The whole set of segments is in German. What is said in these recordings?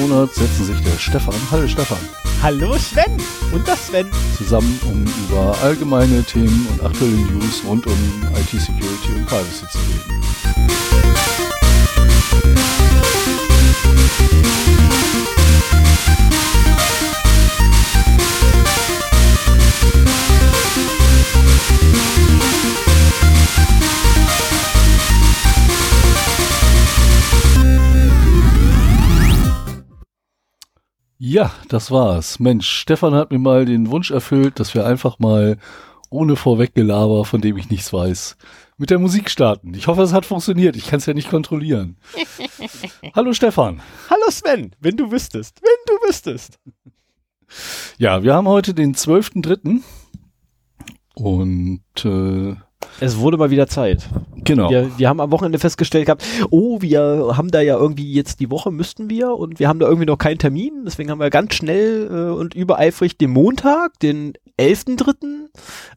Monat setzen sich der Stefan, hallo Stefan, Hallo Sven und das Sven. zusammen, um über allgemeine Themen und aktuelle News rund um IT-Security und Privacy zu reden. Ja, das war's. Mensch, Stefan hat mir mal den Wunsch erfüllt, dass wir einfach mal ohne Vorweggelaber, von dem ich nichts weiß, mit der Musik starten. Ich hoffe, es hat funktioniert. Ich kann es ja nicht kontrollieren. Hallo Stefan. Hallo Sven, wenn du wüsstest, wenn du wüsstest. Ja, wir haben heute den 12.3. Und äh, Es wurde mal wieder Zeit. genau. Wir, wir haben am Wochenende festgestellt gehabt, oh, wir haben da ja irgendwie jetzt die Woche müssten wir und wir haben da irgendwie noch keinen Termin. Deswegen haben wir ganz schnell äh, und übereifrig den Montag, den 11.3.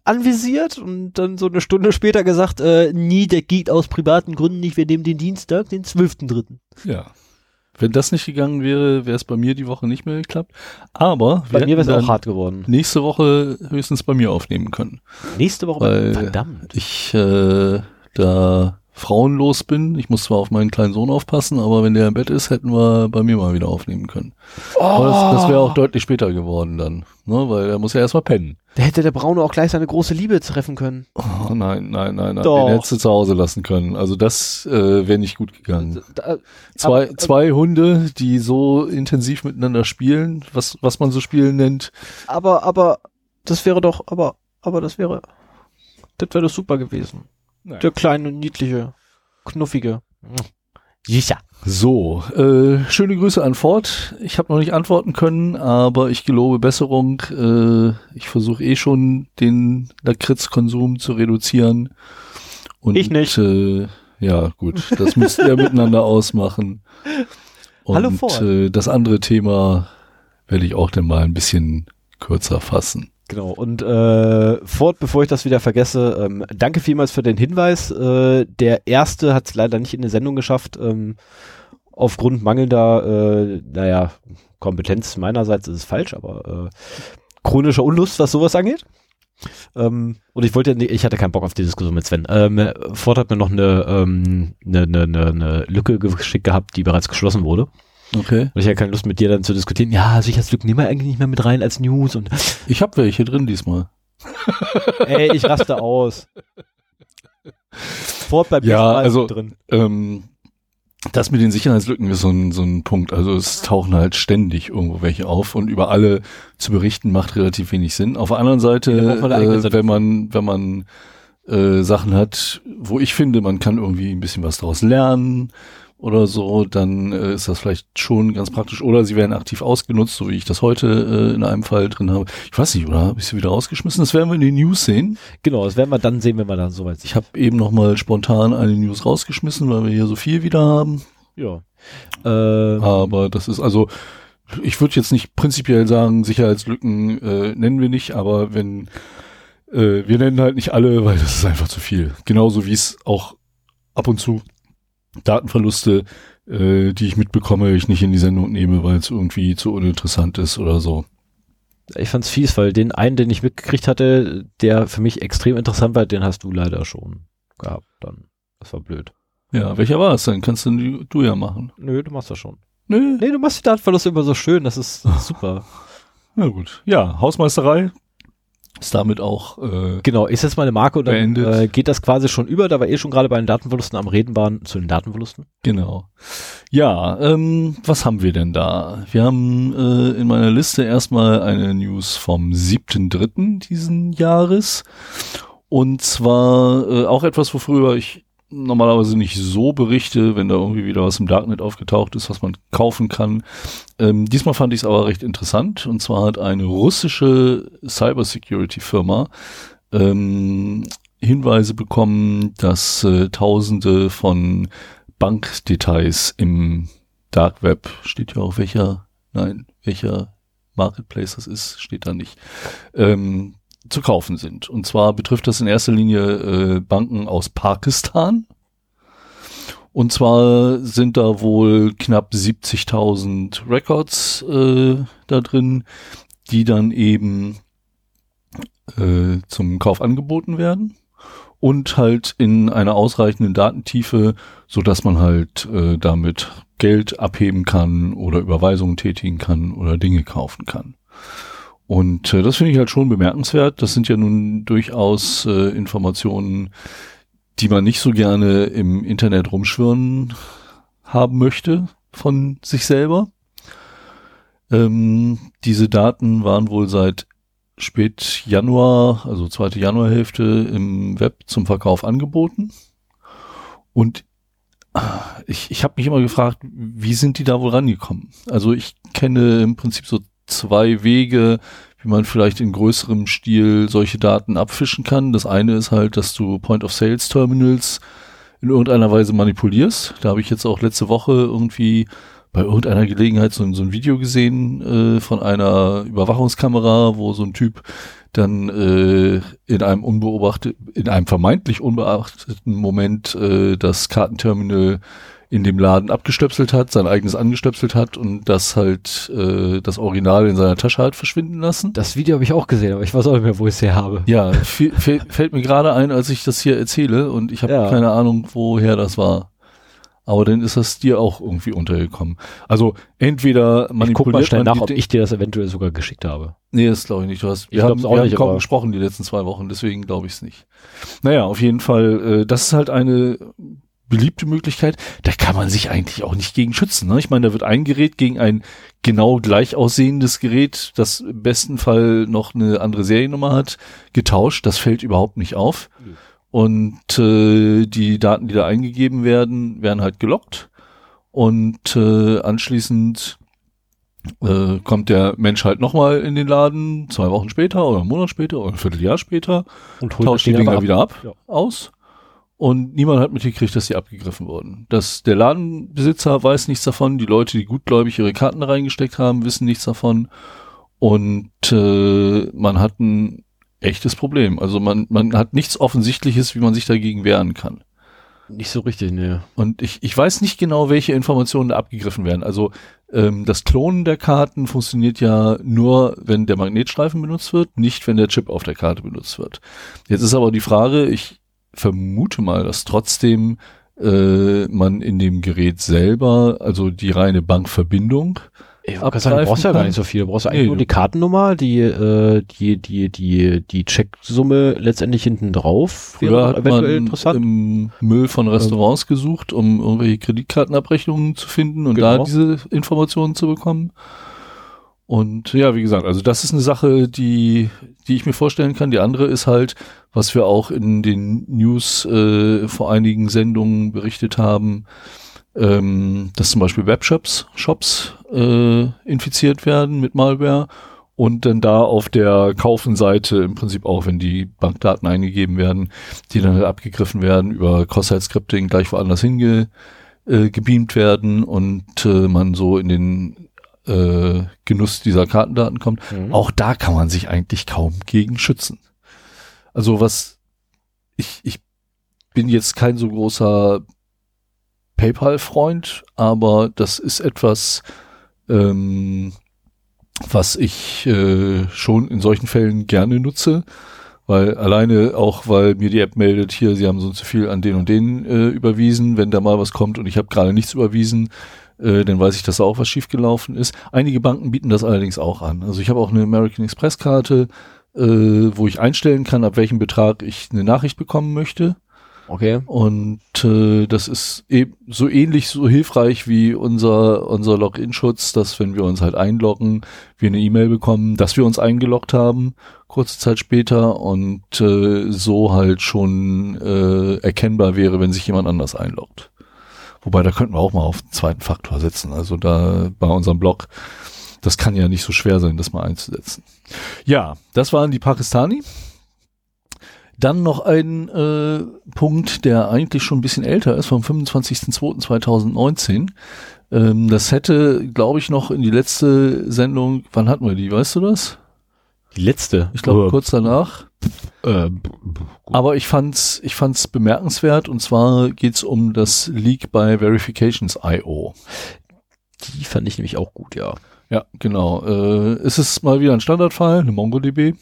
anvisiert und dann so eine Stunde später gesagt, äh, nie, der geht aus privaten Gründen nicht, wir nehmen den Dienstag, den 12.3. Ja. Wenn das nicht gegangen wäre, wäre es bei mir die Woche nicht mehr geklappt. Aber Bei mir wäre es auch hart geworden. nächste Woche höchstens bei mir aufnehmen können. Nächste Woche, Weil verdammt. ich äh, da frauenlos bin. Ich muss zwar auf meinen kleinen Sohn aufpassen, aber wenn der im Bett ist, hätten wir bei mir mal wieder aufnehmen können. Aber das, das wäre auch deutlich später geworden dann, ne? weil er muss ja erstmal pennen. Da hätte der Braune auch gleich seine große Liebe treffen können. Oh, nein, nein, nein, nein. Doch. Den hättest du zu Hause lassen können. Also das äh, wäre nicht gut gegangen. Da, Zwei, aber- zwei Hunde, die so intensiv miteinander spielen, was, was man so spielen nennt. aber, aber, das wäre doch, aber, aber das wäre, das wäre doch super gewesen. Der kleine, niedliche, knuffige. Sicher. So, äh, schöne Grüße an Ford. Ich habe noch nicht antworten können, aber ich gelobe Besserung. Äh, ich versuche eh schon den Lakritzkonsum zu reduzieren. Und, Ich nicht. Äh, ja, gut, das müsst ihr miteinander ausmachen. Und Hallo Ford. Äh, das andere Thema werde ich auch dann mal ein bisschen kürzer fassen. Genau. Und äh, fort, bevor ich das wieder vergesse, ähm, danke vielmals für den Hinweis. Äh, der erste hat es leider nicht in die Sendung geschafft. Ähm, aufgrund mangelnder, äh, naja, Kompetenz meinerseits ist es falsch, aber äh, chronischer Unlust, was sowas angeht. Ähm, und ich wollte, ich hatte keinen Bock auf die Diskussion mit Sven. Ähm, Ford hat mir noch eine, ähm, eine, eine, eine, eine Lücke geschickt gehabt, die bereits geschlossen wurde. Okay. Und ich hatte keine Lust mit dir dann zu diskutieren. Ja, Sicherheitslücken nehmen wir eigentlich nicht mehr mit rein als News und Ich habe welche drin diesmal. Ey, ich raste aus. Fort bleibt Ja, also- drin. Ähm, das mit den Sicherheitslücken ist so ein, so ein Punkt. Also es tauchen halt ständig irgendwo welche auf und über alle zu berichten macht relativ wenig Sinn. Auf der anderen Seite, äh, Sendung wenn man, wenn man äh, Sachen hat, wo ich finde, man kann irgendwie ein bisschen was daraus lernen oder so, dann äh, ist das vielleicht schon ganz praktisch. Oder sie werden aktiv ausgenutzt, so wie ich das heute äh, in einem Fall drin habe. Ich weiß nicht, oder habe ich sie wieder rausgeschmissen? Das werden wir in den News sehen. Genau, das werden wir dann sehen, wenn wir dann soweit sind. Ich habe eben noch mal spontan eine News rausgeschmissen, weil wir hier so viel wieder haben. Ja. Ähm, Aber das ist also, ich würde jetzt nicht prinzipiell sagen, Sicherheitslücken äh, nennen wir nicht, aber wenn äh, wir nennen halt nicht alle, weil das ist einfach zu viel. Genauso wie es auch ab und zu Datenverluste, äh, die ich mitbekomme, ich nicht in die Sendung nehme, weil es irgendwie zu uninteressant ist oder so. ich fand's fies, weil den einen, den ich mitgekriegt hatte, der für mich extrem interessant war, den hast du leider schon gehabt. Dann. Das war blöd. Ja, welcher war es denn? Kannst du, du ja machen. Nö, du machst das schon. Nö. Nee, du machst die Datenverluste immer so schön, das ist super. Na gut. Ja, Hausmeisterei ist damit auch äh, Genau, ich setze meine Marke und dann äh, geht das quasi schon über, da wir eh schon gerade bei den Datenverlusten am Reden waren, zu den Datenverlusten. Genau. Ja, ähm, was haben wir denn da? Wir haben äh, in meiner Liste erstmal eine News vom 7.3. diesen Jahres. Und zwar äh, auch etwas, worüber ich normalerweise nicht so berichte, wenn da irgendwie wieder was im Darknet aufgetaucht ist, was man kaufen kann. Ähm, diesmal fand ich es aber recht interessant. Und zwar hat eine russische Cybersecurity-Firma ähm, Hinweise bekommen, dass äh, Tausende von Bankdetails im Dark Web, steht ja auch welcher, nein, welcher Marketplace das ist, steht da nicht, ähm, zu kaufen sind. Und zwar betrifft das in erster Linie äh, Banken aus Pakistan. Und zwar sind da wohl knapp 70.000 Records äh, da drin, die dann eben äh, zum Kauf angeboten werden und halt in einer ausreichenden Datentiefe, so dass man halt äh, damit Geld abheben kann oder Überweisungen tätigen kann oder Dinge kaufen kann. Und äh, das finde ich halt schon bemerkenswert. Das sind ja nun durchaus äh, Informationen, die man nicht so gerne im Internet rumschwirren haben möchte von sich selber. Ähm, diese Daten waren wohl seit spät Januar, also zweite Januarhälfte im Web zum Verkauf angeboten. Und ich, ich habe mich immer gefragt, wie sind die da wohl rangekommen? Also ich kenne im Prinzip so zwei Wege, wie man vielleicht in größerem Stil solche Daten abfischen kann. Das eine ist halt, dass du Point-of-Sales-Terminals in irgendeiner Weise manipulierst. Da habe ich jetzt auch letzte Woche irgendwie bei irgendeiner Gelegenheit so, so ein Video gesehen äh, von einer Überwachungskamera, wo so ein Typ dann äh, in einem unbeobachteten, in einem vermeintlich unbeachteten Moment äh, das Kartenterminal in dem Laden abgestöpselt hat, sein eigenes angestöpselt hat und das halt äh, das Original in seiner Tasche hat verschwinden lassen. Das Video habe ich auch gesehen, aber ich weiß auch nicht mehr, wo ich es her habe. Ja, fällt mir gerade ein, als ich das hier erzähle und ich habe ja. keine Ahnung, woher das war aber dann ist das dir auch irgendwie untergekommen. Also entweder manipuliert ich guck mal schnell nach, ob ich dir das eventuell sogar geschickt habe. Nee, das glaube ich nicht. Du hast, wir haben, auch wir nicht, haben kaum gesprochen die letzten zwei Wochen, deswegen glaube ich es nicht. Naja, auf jeden Fall, äh, das ist halt eine beliebte Möglichkeit. Da kann man sich eigentlich auch nicht gegen schützen. Ne? Ich meine, da wird ein Gerät gegen ein genau gleich aussehendes Gerät, das im besten Fall noch eine andere Seriennummer hat, getauscht. Das fällt überhaupt nicht auf. Mhm. Und äh, die Daten, die da eingegeben werden, werden halt gelockt. Und äh, anschließend äh, kommt der Mensch halt nochmal in den Laden, zwei Wochen später oder einen Monat später oder ein Vierteljahr später, und tauscht die Dinger ab. wieder ab, ja. aus. Und niemand hat mitgekriegt, dass sie abgegriffen wurden. Dass der Ladenbesitzer weiß nichts davon, die Leute, die gutgläubig ihre Karten reingesteckt haben, wissen nichts davon. Und äh, man hat ein echtes Problem. Also man, man hat nichts Offensichtliches, wie man sich dagegen wehren kann. Nicht so richtig, ne. Und ich, ich weiß nicht genau, welche Informationen da abgegriffen werden. Also ähm, das Klonen der Karten funktioniert ja nur, wenn der Magnetstreifen benutzt wird, nicht wenn der Chip auf der Karte benutzt wird. Jetzt ist aber die Frage, ich vermute mal, dass trotzdem äh, man in dem Gerät selber, also die reine Bankverbindung, ich sagen, du brauchst ja gar nicht so viel. Du brauchst eigentlich nee, nur die Kartennummer, die, äh, die, die, die, die Checksumme letztendlich hinten drauf. Früher hat man interessant. im Müll von Restaurants ähm. gesucht, um irgendwelche Kreditkartenabrechnungen zu finden und genau. da diese Informationen zu bekommen. Und ja, wie gesagt, also das ist eine Sache, die, die ich mir vorstellen kann. Die andere ist halt, was wir auch in den News äh, vor einigen Sendungen berichtet haben, ähm, dass zum Beispiel Webshops Shops äh, infiziert werden mit Malware und dann da auf der Kaufenseite im Prinzip auch, wenn die Bankdaten eingegeben werden, die dann halt abgegriffen werden über Cross-Site-Scripting gleich woanders hinge äh, werden und äh, man so in den äh, Genuss dieser Kartendaten kommt. Mhm. Auch da kann man sich eigentlich kaum gegen schützen. Also was ich, ich bin jetzt kein so großer PayPal-Freund, aber das ist etwas, ähm, was ich äh, schon in solchen Fällen gerne nutze, weil alleine auch, weil mir die App meldet, hier, sie haben so zu viel an den und den äh, überwiesen, wenn da mal was kommt und ich habe gerade nichts überwiesen, äh, dann weiß ich, dass da auch was schiefgelaufen ist. Einige Banken bieten das allerdings auch an. Also ich habe auch eine American Express Karte, äh, wo ich einstellen kann, ab welchem Betrag ich eine Nachricht bekommen möchte. Okay. Und äh, das ist eben so ähnlich, so hilfreich wie unser, unser Login-Schutz, dass wenn wir uns halt einloggen, wir eine E-Mail bekommen, dass wir uns eingeloggt haben, kurze Zeit später und äh, so halt schon äh, erkennbar wäre, wenn sich jemand anders einloggt. Wobei, da könnten wir auch mal auf den zweiten Faktor setzen. Also da bei unserem Blog, das kann ja nicht so schwer sein, das mal einzusetzen. Ja, das waren die Pakistani. Dann noch ein äh, Punkt, der eigentlich schon ein bisschen älter ist, vom 25.02.2019. Ähm, das hätte, glaube ich, noch in die letzte Sendung, wann hatten wir die, weißt du das? Die letzte? Ich glaube, kurz danach. Äh, Aber ich fand's, ich fand's bemerkenswert und zwar geht's um das Leak bei Verifications.io. Die fand ich nämlich auch gut, ja. Ja, genau. Äh, es ist mal wieder ein Standardfall, eine MongoDB,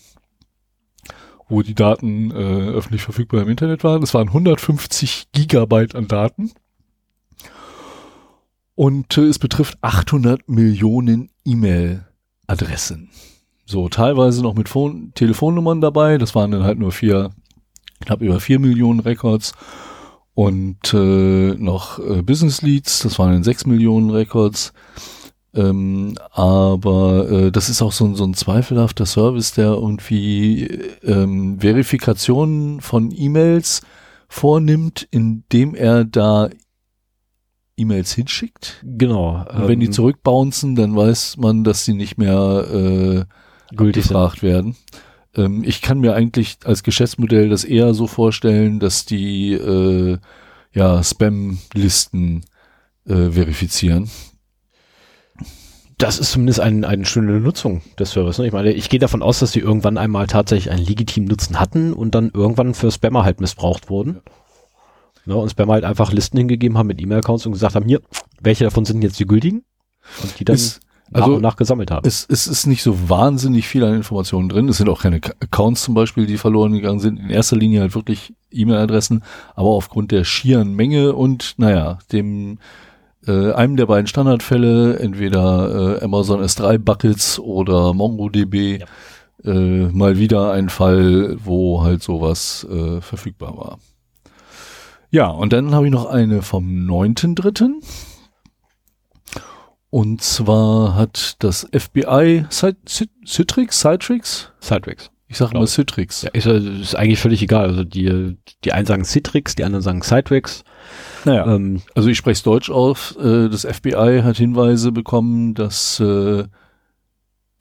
wo die Daten äh, öffentlich verfügbar im Internet waren. Es waren 150 Gigabyte an Daten. Und äh, es betrifft 800 Millionen E-Mail-Adressen. So, teilweise noch mit Phone Telefonnummern dabei. Das waren dann halt nur vier, knapp über vier Millionen Records. Und äh, noch äh, Business Leads, das waren dann sechs Millionen Records. Ähm, aber äh, das ist auch so, so ein zweifelhafter Service, der irgendwie ähm, Verifikationen von E-Mails vornimmt, indem er da E-Mails hinschickt. Genau. Und wenn die ähm, zurückbouncen, dann weiß man, dass sie nicht mehr äh, Gültig gefragt werden. Ähm, ich kann mir eigentlich als Geschäftsmodell das eher so vorstellen, dass die äh, ja Spam-Listen äh, verifizieren. Das ist zumindest ein, eine schöne Nutzung des Servers. Ne? Ich meine, ich gehe davon aus, dass sie irgendwann einmal tatsächlich einen legitimen Nutzen hatten und dann irgendwann für Spammer halt missbraucht wurden. Ne? Und Spammer halt einfach Listen hingegeben haben mit E-Mail-Accounts und gesagt haben, hier, welche davon sind jetzt die gültigen? Und die dann Ist- also nach gesammelt haben. Es, es ist nicht so wahnsinnig viel an Informationen drin. Es sind auch keine Accounts zum Beispiel, die verloren gegangen sind. In erster Linie halt wirklich E-Mail-Adressen, aber aufgrund der schieren Menge und naja, dem äh, einem der beiden Standardfälle, entweder äh, Amazon S3 Buckets oder MongoDB, äh, mal wieder ein Fall, wo halt sowas äh, verfügbar war. Ja, und dann habe ich noch eine vom 9.3. Und zwar hat das FBI Cit- Cit- Citrix, Citrix? Citrix. Ich sage mal ich. Citrix. Ja, ist, ist eigentlich völlig egal. Also die, die einen sagen Citrix, die anderen sagen Citrix. Naja, Ähm, also ich spreche es Deutsch auf. Äh, das FBI hat Hinweise bekommen, dass äh,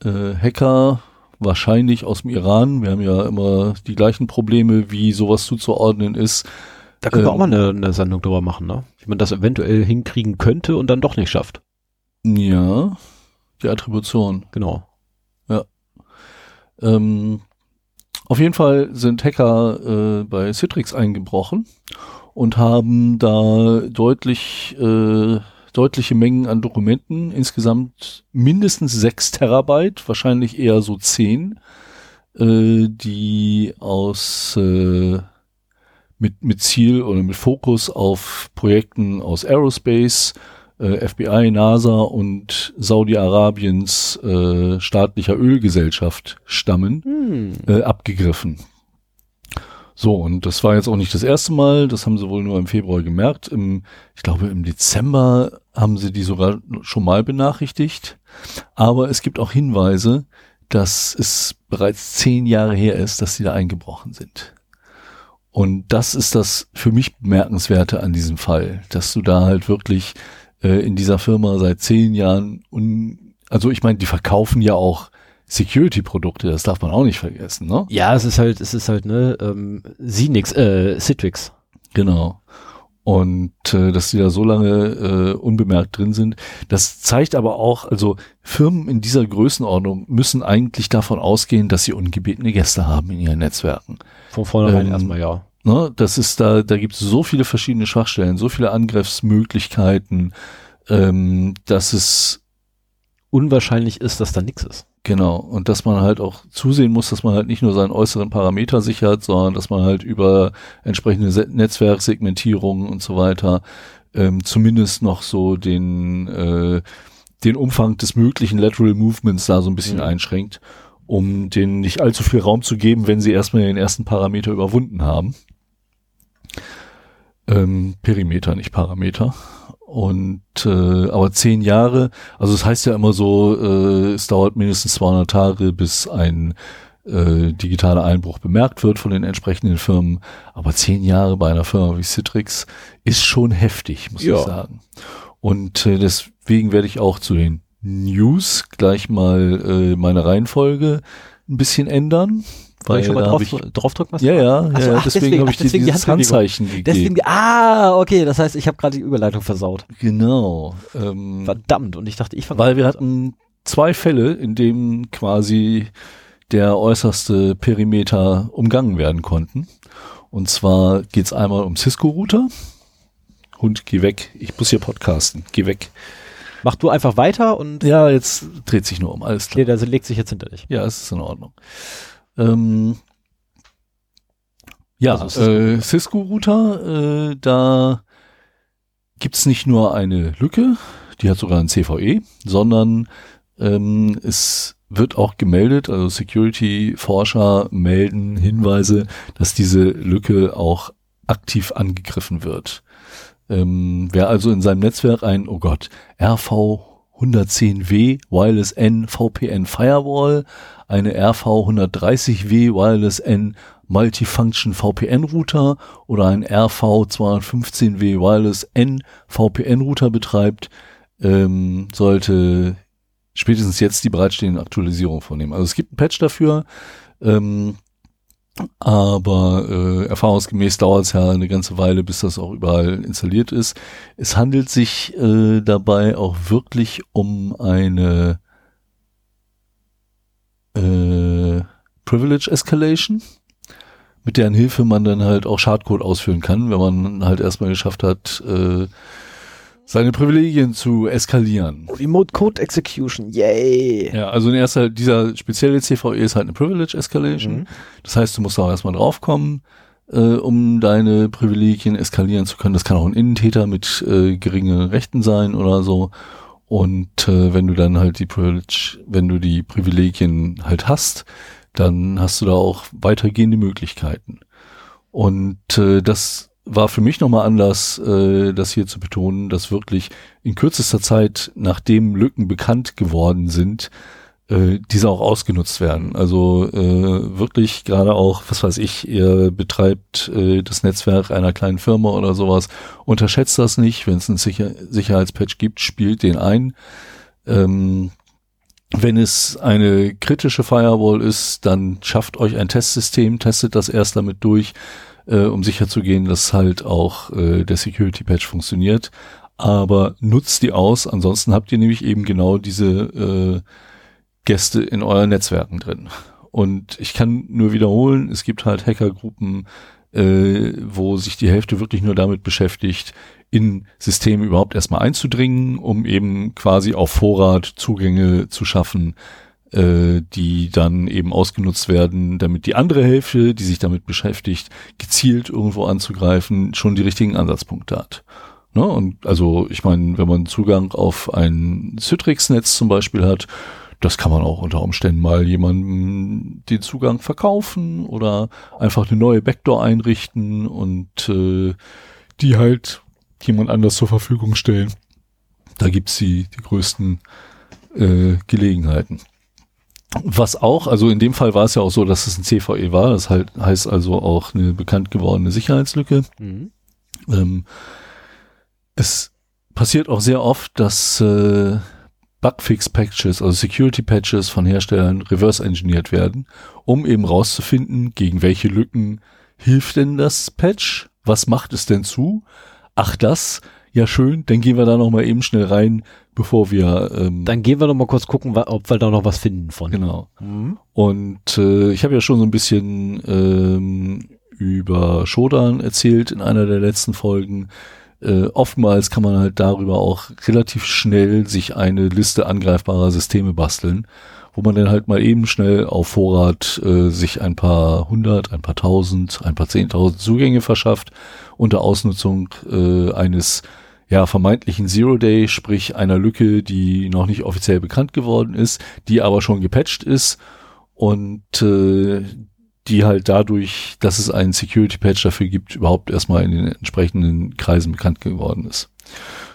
äh, Hacker wahrscheinlich aus dem Iran, wir haben ja immer die gleichen Probleme, wie sowas zuzuordnen ist, da können wir ähm, auch mal eine, eine Sendung drüber machen, ne? Wie man das eventuell hinkriegen könnte und dann doch nicht schafft. Ja, die Attribution. Genau. Ähm, auf jeden Fall sind Hacker äh, bei Citrix eingebrochen und haben da deutlich, äh, deutliche Mengen an Dokumenten, insgesamt mindestens 6 Terabyte, wahrscheinlich eher so 10, äh, die aus äh, mit, mit Ziel oder mit Fokus auf Projekten aus Aerospace, äh, FBI, NASA und Saudi-Arabiens äh, staatlicher Ölgesellschaft stammen, Hm. äh, abgegriffen. So, und das war jetzt auch nicht das erste Mal, das haben sie wohl nur im Februar gemerkt. Im, ich glaube, im Dezember haben sie die sogar schon mal benachrichtigt. Aber es gibt auch Hinweise, dass es bereits zehn Jahre her ist, dass sie da eingebrochen sind. Und das ist das für mich bemerkenswerte an diesem Fall, dass du da halt wirklich äh, in dieser Firma seit zehn Jahren un also ich meine, die verkaufen ja auch Security-Produkte, das darf man auch nicht vergessen, ne? Ja, es ist halt, es ist halt, ne, ähm, Sinix, äh, Citrix. Genau. Und äh, dass die da so lange äh, unbemerkt drin sind, das zeigt aber auch, also Firmen in dieser Größenordnung müssen eigentlich davon ausgehen, dass sie ungebetene Gäste haben in ihren Netzwerken. Von vornherein Ähm, erstmal, ja. Ne, das ist da, da gibt es so viele verschiedene Schwachstellen, so viele Angriffsmöglichkeiten, ähm, dass es Unwahrscheinlich ist, dass da nichts ist. Genau, und dass man halt auch zusehen muss, dass man halt nicht nur seinen äußeren Parameter sichert, sondern dass man halt über entsprechende Se Netzwerksegmentierungen und so weiter ähm, zumindest noch so den, äh, den Umfang des möglichen Lateral Movements da so ein bisschen Mhm. einschränkt, um denen nicht allzu viel Raum zu geben, wenn sie erstmal den ersten Parameter überwunden haben. Ähm, Perimeter, nicht Parameter. Und äh, aber zehn Jahre, also es heißt ja immer so, äh, es dauert mindestens 200 Tage, bis ein äh, digitaler Einbruch bemerkt wird von den entsprechenden Firmen. Aber zehn Jahre bei einer Firma wie Citrix ist schon heftig, muss Ja. ich sagen. Und äh, deswegen werde ich auch zu den News gleich mal äh, meine Reihenfolge ein bisschen ändern. Weil ich schon mal drauf, ich, draufdrücken was? ja, ja, so, ja ach, deswegen, deswegen- habe ich dir deswegen die dieses Handbewegung. Handzeichen gegeben. Deswegen, ah, okay, das heißt, ich habe gerade die Überleitung versaut. genau. Ähm, Verdammt, und ich dachte, ich weil wir hatten zwei Fälle, in denen quasi der äußerste Perimeter umgangen werden konnten. Und zwar geht's einmal um Cisco-Router. Hund, geh weg. Ich muss hier podcasten. Geh weg. Mach du einfach weiter und Ja, jetzt dreht sich nur um. Alles klar. nee, der legt sich jetzt hinter dich. Ja, es ist in Ordnung. Ähm, ja, Also äh, Cisco-Router, äh, da gibt's nicht nur eine Lücke, die hat sogar ein CVE, sondern ähm, es wird auch gemeldet, also Security-Forscher melden Hinweise, dass diese Lücke auch aktiv angegriffen wird. Ähm, wer also in seinem Netzwerk ein, oh Gott, RV 110W Wireless N VPN Firewall, eine RV 130W Wireless N Multifunction VPN Router oder ein RV 215W Wireless N VPN Router betreibt, ähm, sollte spätestens jetzt die bereitstehenden Aktualisierungen vornehmen. Also es gibt ein Patch dafür, ähm, aber äh, erfahrungsgemäß dauert es ja eine ganze Weile, bis das auch überall installiert ist. Es handelt sich äh, dabei auch wirklich um eine äh, Privilege Escalation, mit deren Hilfe man dann halt auch Schadcode ausführen kann, wenn man halt erstmal geschafft hat, äh, seine Privilegien zu eskalieren. Remote Code Execution, yay! Ja, also in erster, dieser spezielle CVE ist halt eine Privilege Escalation. Mhm. Das heißt, du musst auch erstmal draufkommen, äh, um deine Privilegien eskalieren zu können. Das kann auch ein Innentäter mit äh, geringen Rechten sein oder so. Und äh, wenn du dann halt die Privilege, wenn du die Privilegien halt hast, dann hast du da auch weitergehende Möglichkeiten. Und äh, das war für mich nochmal Anlass, äh, das hier zu betonen, dass wirklich in kürzester Zeit, nachdem Lücken bekannt geworden sind, äh, diese auch ausgenutzt werden. Also äh, wirklich gerade auch, was weiß ich, ihr betreibt äh, das Netzwerk einer kleinen Firma oder sowas, unterschätzt das nicht, wenn es einen Sicher Sicherheitspatch gibt, spielt den ein. Ähm, wenn es eine kritische Firewall ist, dann schafft euch ein Testsystem, testet das erst damit durch, äh, um sicherzugehen, dass halt auch äh, der Security Patch funktioniert. Aber nutzt die aus, ansonsten habt ihr nämlich eben genau diese äh, Gäste in euren Netzwerken drin. Und ich kann nur wiederholen, es gibt halt Hackergruppen, äh, wo sich die Hälfte wirklich nur damit beschäftigt, in Systeme überhaupt erstmal einzudringen, um eben quasi auf Vorrat Zugänge zu schaffen, äh, die dann eben ausgenutzt werden, damit die andere Hälfte, die sich damit beschäftigt, gezielt irgendwo anzugreifen, schon die richtigen Ansatzpunkte hat. Ne? Und also ich meine, wenn man Zugang auf ein Citrix-Netz zum Beispiel hat, das kann man auch unter Umständen mal jemandem den Zugang verkaufen oder einfach eine neue Backdoor einrichten und äh, die halt jemand anders zur Verfügung stellen. Da gibt's die, die größten äh, Gelegenheiten. Was auch, also in dem Fall war es ja auch so, dass es ein CVE war, das halt, heißt also auch eine bekannt gewordene Sicherheitslücke. Mhm. Ähm, es passiert auch sehr oft, dass äh, Bugfix-Patches, also Security-Patches von Herstellern reverse-engineert werden, um eben rauszufinden, gegen welche Lücken hilft denn das Patch? Was macht es denn zu? Ach das, ja schön, dann gehen wir da noch mal eben schnell rein, bevor wir ähm, Dann gehen wir noch mal kurz gucken, ob wir da noch was finden von. genau. Mhm. Und äh, ich habe ja schon so ein bisschen ähm, über Shodan erzählt in einer der letzten Folgen. Äh, oftmals kann man halt darüber auch relativ schnell sich eine Liste angreifbarer Systeme basteln, wo man dann halt mal eben schnell auf Vorrat äh, sich ein paar hundert, ein paar tausend, ein paar zehntausend Zugänge verschafft unter Ausnutzung äh, eines ja, vermeintlichen Zero Day, sprich einer Lücke, die noch nicht offiziell bekannt geworden ist, die aber schon gepatcht ist und äh, die halt dadurch, dass es einen Security Patch dafür gibt, überhaupt erstmal in den entsprechenden Kreisen bekannt geworden ist.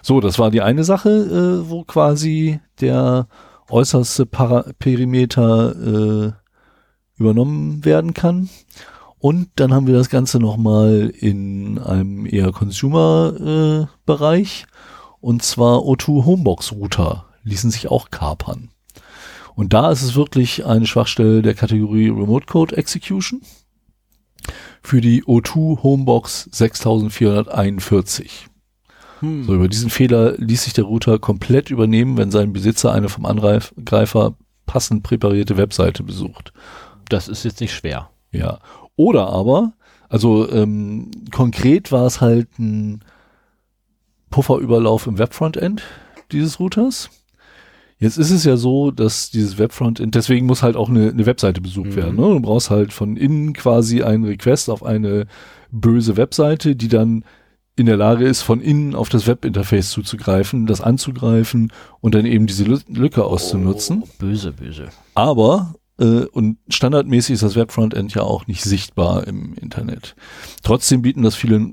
So, das war die eine Sache, äh, wo quasi der äußerste Para Perimeter äh, übernommen werden kann. Und dann haben wir das Ganze nochmal in einem eher Consumer-Bereich. und zwar O2 Homebox Router ließen sich auch kapern. Und da ist es wirklich eine Schwachstelle der Kategorie Remote Code Execution für die O2 Homebox 6441. Hm. So, über diesen Fehler ließ sich der Router komplett übernehmen, wenn sein Besitzer eine vom Angreifer passend präparierte Webseite besucht. Das ist jetzt nicht schwer. Ja. Oder aber, also ähm, konkret war es halt ein Pufferüberlauf im Webfrontend dieses Routers. Jetzt ist es ja so, dass dieses Webfrontend, deswegen muss halt auch eine, eine Webseite besucht mhm. werden. Ne? Du brauchst halt von innen quasi einen Request auf eine böse Webseite, die dann in der Lage ist, von innen auf das Webinterface zuzugreifen, das anzugreifen und dann eben diese Lücke auszunutzen. Oh, böse, böse. Aber und standardmäßig ist das Webfrontend ja auch nicht sichtbar im Internet. Trotzdem bieten das viele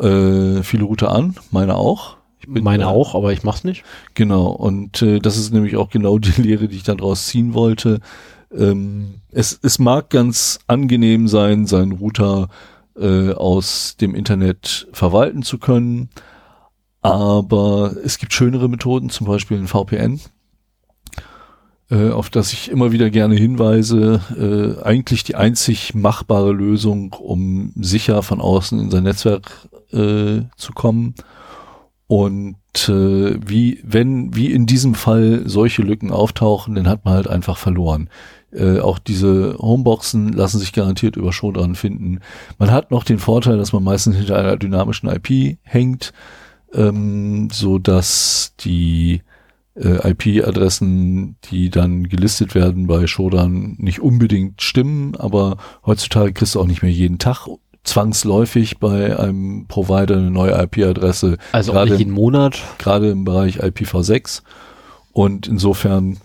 äh, viele Router an, meine auch. meine auch, aber ich mach's nicht. Genau, und äh, das ist nämlich auch genau die Lehre, die ich dann draus ziehen wollte. Ähm, es, es mag ganz angenehm sein, seinen Router äh, aus dem Internet verwalten zu können. Aber es gibt schönere Methoden, zum Beispiel ein VPN, äh, auf das ich immer wieder gerne hinweise. Äh, eigentlich die einzig machbare Lösung, um sicher von außen in sein Netzwerk äh, zu kommen. Und äh, wie, wenn, wie in diesem Fall solche Lücken auftauchen, dann hat man halt einfach verloren. Äh, auch diese Homeboxen lassen sich garantiert über schon dran finden. Man hat noch den Vorteil, dass man meistens hinter einer dynamischen IP hängt, ähm, so dass die äh, IP-Adressen, die dann gelistet werden bei Shodan, nicht unbedingt stimmen, aber heutzutage kriegst du auch nicht mehr jeden Tag zwangsläufig bei einem Provider eine neue IP-Adresse. Also gerade auch nicht jeden Monat. Gerade im Bereich IPv6. Und insofern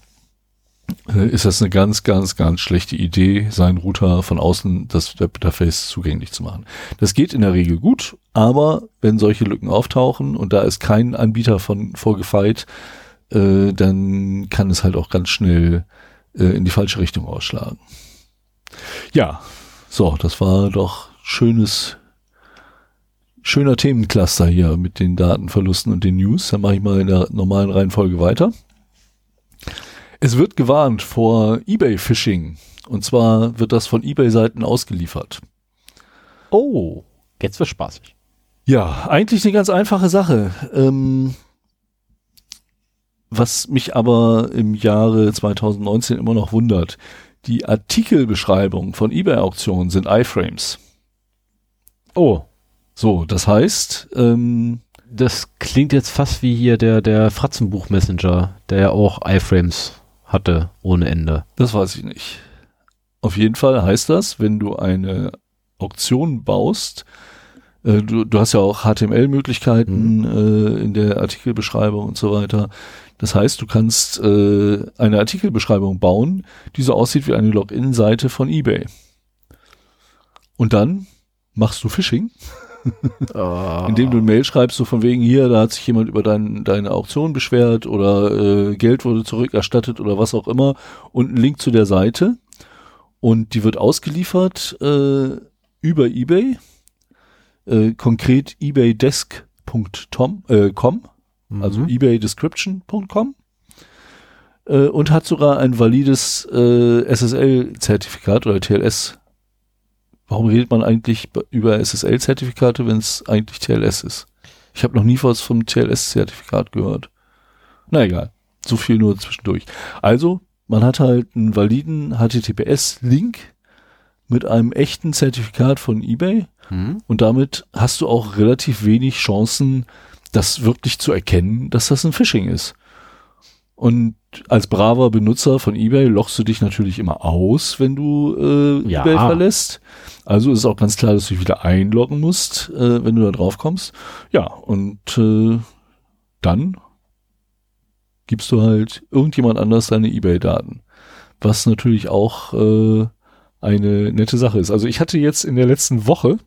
äh, ist das eine ganz, ganz, ganz schlechte Idee, seinen Router von außen das Webinterface zugänglich zu machen. Das geht in der Regel gut, aber wenn solche Lücken auftauchen und da ist kein Anbieter von vorgefeit, äh, dann kann es halt auch ganz schnell äh, in die falsche Richtung ausschlagen. Ja, so, das war doch schönes, schöner Themencluster hier mit den Datenverlusten und den News. Dann mache ich mal in der normalen Reihenfolge weiter. Es wird gewarnt vor eBay-Phishing. Und zwar wird das von eBay-Seiten ausgeliefert. Oh, jetzt wird spaßig. Ja, eigentlich eine ganz einfache Sache. Ähm, was mich aber im Jahre 2019 immer noch wundert. Die Artikelbeschreibungen von eBay-Auktionen sind iFrames. Oh. So, das heißt, ähm, das klingt jetzt fast wie hier der, der Fratzenbuch-Messenger, der ja auch iFrames hatte ohne Ende. Das weiß ich nicht. Auf jeden Fall heißt das, wenn du eine Auktion baust, äh, du, du hast ja auch HTML-Möglichkeiten mhm. äh, in der Artikelbeschreibung und so weiter. Das heißt, du kannst äh, eine Artikelbeschreibung bauen, die so aussieht wie eine Login-Seite von eBay. Und dann machst du Phishing. oh. Indem du ein Mail schreibst, so von wegen hier, da hat sich jemand über dein, deine Auktion beschwert oder äh, Geld wurde zurückerstattet oder was auch immer und einen Link zu der Seite und die wird ausgeliefert äh, über eBay, äh, konkret ebaydesk.com, äh, com, mhm. also ebaydescription.com äh, und hat sogar ein valides äh, SSL-Zertifikat oder TLS Warum redet man eigentlich über SSL-Zertifikate, wenn es eigentlich TLS ist? Ich habe noch nie was vom TLS-Zertifikat gehört. Na egal, so viel nur zwischendurch. Also, man hat halt einen validen HTTPS-Link mit einem echten Zertifikat von eBay hm. und damit hast du auch relativ wenig Chancen, das wirklich zu erkennen, dass das ein Phishing ist. Und als braver Benutzer von eBay lochst du dich natürlich immer aus, wenn du äh, ja. eBay verlässt. Also ist auch ganz klar, dass du dich wieder einloggen musst, äh, wenn du da drauf kommst. Ja, und äh, dann gibst du halt irgendjemand anders deine eBay-Daten. Was natürlich auch äh, eine nette Sache ist. Also ich hatte jetzt in der letzten Woche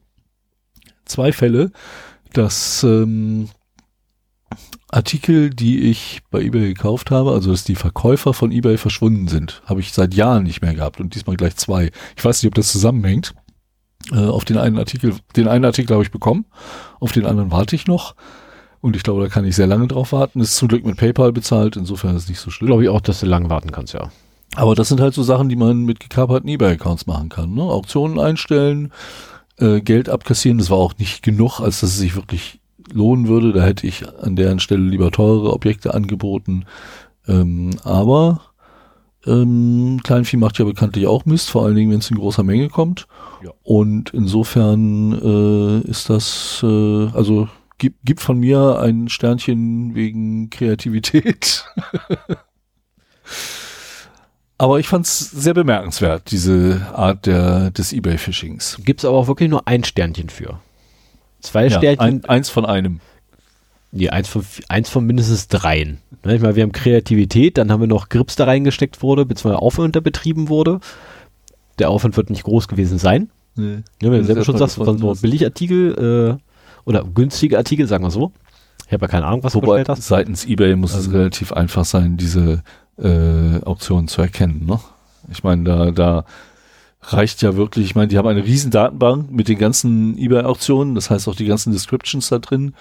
zwei Fälle, dass ähm, Artikel, die ich bei eBay gekauft habe, also dass die Verkäufer von eBay verschwunden sind, habe ich seit Jahren nicht mehr gehabt und diesmal gleich zwei. Ich weiß nicht, ob das zusammenhängt. Äh, auf den einen Artikel, den einen Artikel habe ich bekommen, auf den anderen warte ich noch. Und ich glaube, da kann ich sehr lange drauf warten. Ist zum Glück mit PayPal bezahlt, insofern ist es nicht so schlimm. Glaube ich auch, dass du lange warten kannst, ja. Aber das sind halt so Sachen, die man mit gekaperten eBay-Accounts machen kann. Ne? Auktionen einstellen, äh, Geld abkassieren, das war auch nicht genug, als dass es sich wirklich lohnen würde. Da hätte ich an deren Stelle lieber teure Objekte angeboten. Ähm, aber ähm, Kleinvieh macht ja bekanntlich auch Mist, vor allen Dingen, wenn es in großer Menge kommt. Ja. Und insofern äh, ist das, äh, also gibt, gibt von mir ein Sternchen wegen Kreativität. Aber ich fand es sehr bemerkenswert, diese Art der, des Ebay-Phishings. Gibt's aber auch wirklich nur ein Sternchen für. Zwei Ja, Sternchen, ein, eins von einem. nee, eins von, eins von mindestens dreien. Ne, ich meine, wir haben Kreativität, dann haben wir noch Grips da reingesteckt wurde, beziehungsweise Aufwand, der betrieben wurde. Der Aufwand wird nicht groß gewesen sein. Nee. Ja, wenn du selber schon sagst, von so Billigartikel äh, oder günstige Artikel, sagen wir so. Ich habe ja keine Ahnung, was du Wobei bestellt hast. seitens eBay muss es Also- relativ einfach sein, diese äh, Auktionen zu erkennen. Ne? Ich meine, da, da reicht ja wirklich, ich meine, die haben eine riesen Datenbank mit den ganzen eBay-Auktionen, das heißt auch die ganzen Descriptions da drin.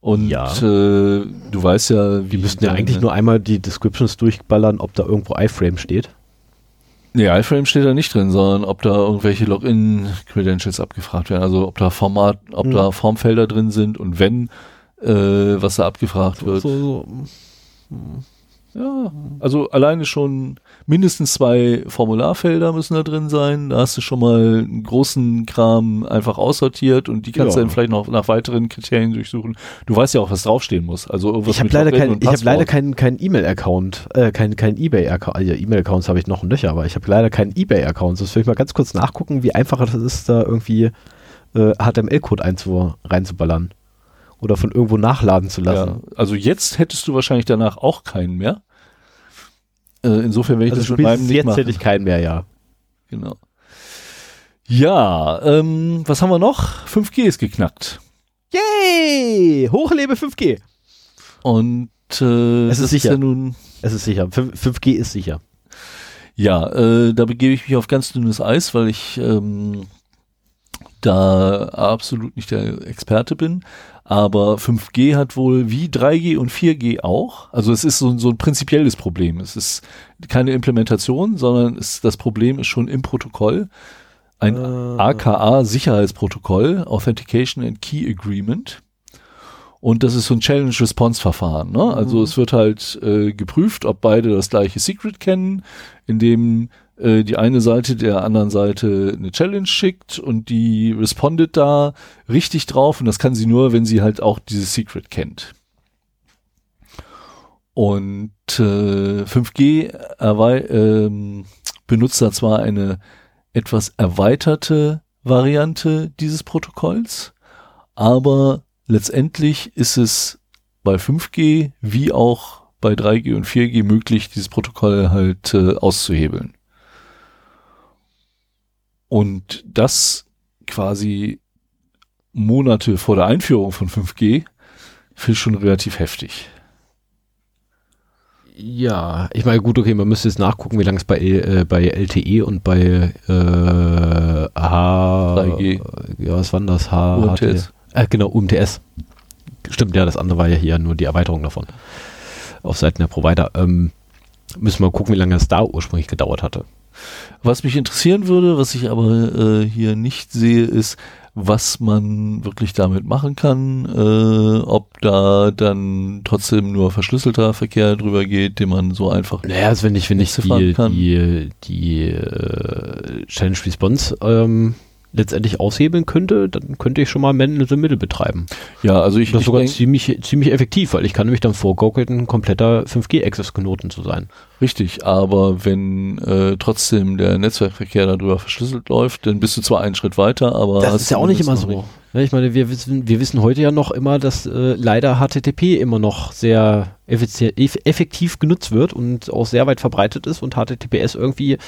Und Ja. äh, du weißt ja, wie Die müssten ja eigentlich nur einmal die Descriptions durchballern, ob da irgendwo iFrame steht. Nee, iFrame steht da nicht drin, sondern ob da irgendwelche Login-Credentials abgefragt werden. Also ob da Format, ob Hm. da Formfelder drin sind und wenn, äh, was da abgefragt wird. So, so. Ja, also alleine schon mindestens zwei Formularfelder müssen da drin sein. Da hast du schon mal einen großen Kram einfach aussortiert und die kannst Ja. du dann vielleicht noch nach weiteren Kriterien durchsuchen. Du weißt ja auch, was draufstehen muss. Also irgendwas Ich habe leider und ich habe leider keinen keinen E-Mail-Account, äh, keinen keinen eBay-Account. Ja, E-Mail-Accounts habe ich noch ein Löcher, aber ich habe leider keinen eBay-Account. Das will ich mal ganz kurz nachgucken, wie einfach es ist, da irgendwie äh, HTML-Code einzu reinzuballern oder von irgendwo nachladen zu Ja, lassen. also jetzt hättest du wahrscheinlich danach auch keinen mehr. Äh, insofern werde ich Also das mit meinem jetzt machen. hätte ich keinen mehr, ja. Genau. Ja, ähm, was haben wir noch? 5G ist geknackt. Yay! Hochlebe 5G! Und äh, Es ist sicher. ja nun Es ist sicher. 5, 5G ist sicher. Ja, äh, da begebe ich mich auf ganz dünnes Eis, weil ich ähm, da absolut nicht der Experte bin. Aber 5G hat wohl wie 3G und 4G auch. Also es ist so, ein- so ein prinzipielles Problem. Es ist keine Implementation, sondern es, das Problem ist schon im Protokoll. Ein Ah. AKA-Sicherheitsprotokoll, Authentication and Key Agreement. Und das ist so ein Challenge-Response-Verfahren. Ne? Also Mhm. es wird halt äh, geprüft, ob beide das gleiche Secret kennen, indem äh, die eine Seite der anderen Seite eine Challenge schickt und die respondet da richtig drauf und das kann sie nur, wenn sie halt auch dieses Secret kennt. Und äh, 5G erwei ähm, benutzt da zwar eine etwas erweiterte Variante dieses Protokolls, aber letztendlich ist es bei 5G wie auch bei 3G und 4G möglich, dieses Protokoll halt äh, auszuhebeln. Und das quasi Monate vor der Einführung von 5G finde ich schon relativ heftig. Ja, ich meine, gut, okay, man müsste jetzt nachgucken, wie lange es bei, äh, bei LTE und bei äh, H... 3G. Ja, was war denn das? H... UMTS. Äh, genau, UMTS. Stimmt, ja, das andere war ja hier nur die Erweiterung davon. Auf Seiten der Provider. Ähm, müssen wir gucken, wie lange es da ursprünglich gedauert hatte. Was mich interessieren würde, was ich aber äh, hier nicht sehe, ist, was man wirklich damit machen kann, äh, ob da dann trotzdem nur verschlüsselter Verkehr drüber geht, den man so einfach Naja, also wenn ich, wenn ich die, kann. die, die äh, Challenge Response ähm, letztendlich aushebeln könnte, dann könnte ich schon mal Man in the Middle betreiben. Ja, also ich, das ist sogar denk, ziemlich, ziemlich effektiv, weil ich kann nämlich dann vorgaukeln, ein kompletter 5G-Access-Knoten zu sein. richtig, aber wenn äh, trotzdem der Netzwerkverkehr darüber verschlüsselt läuft, dann bist du zwar einen Schritt weiter, aber Das ist ja auch nicht immer so. noch Ja, ich meine, wir wissen, wir wissen heute ja noch immer, dass äh, leider HTTP immer noch sehr effektiv genutzt wird und auch sehr weit verbreitet ist und HTTPS irgendwie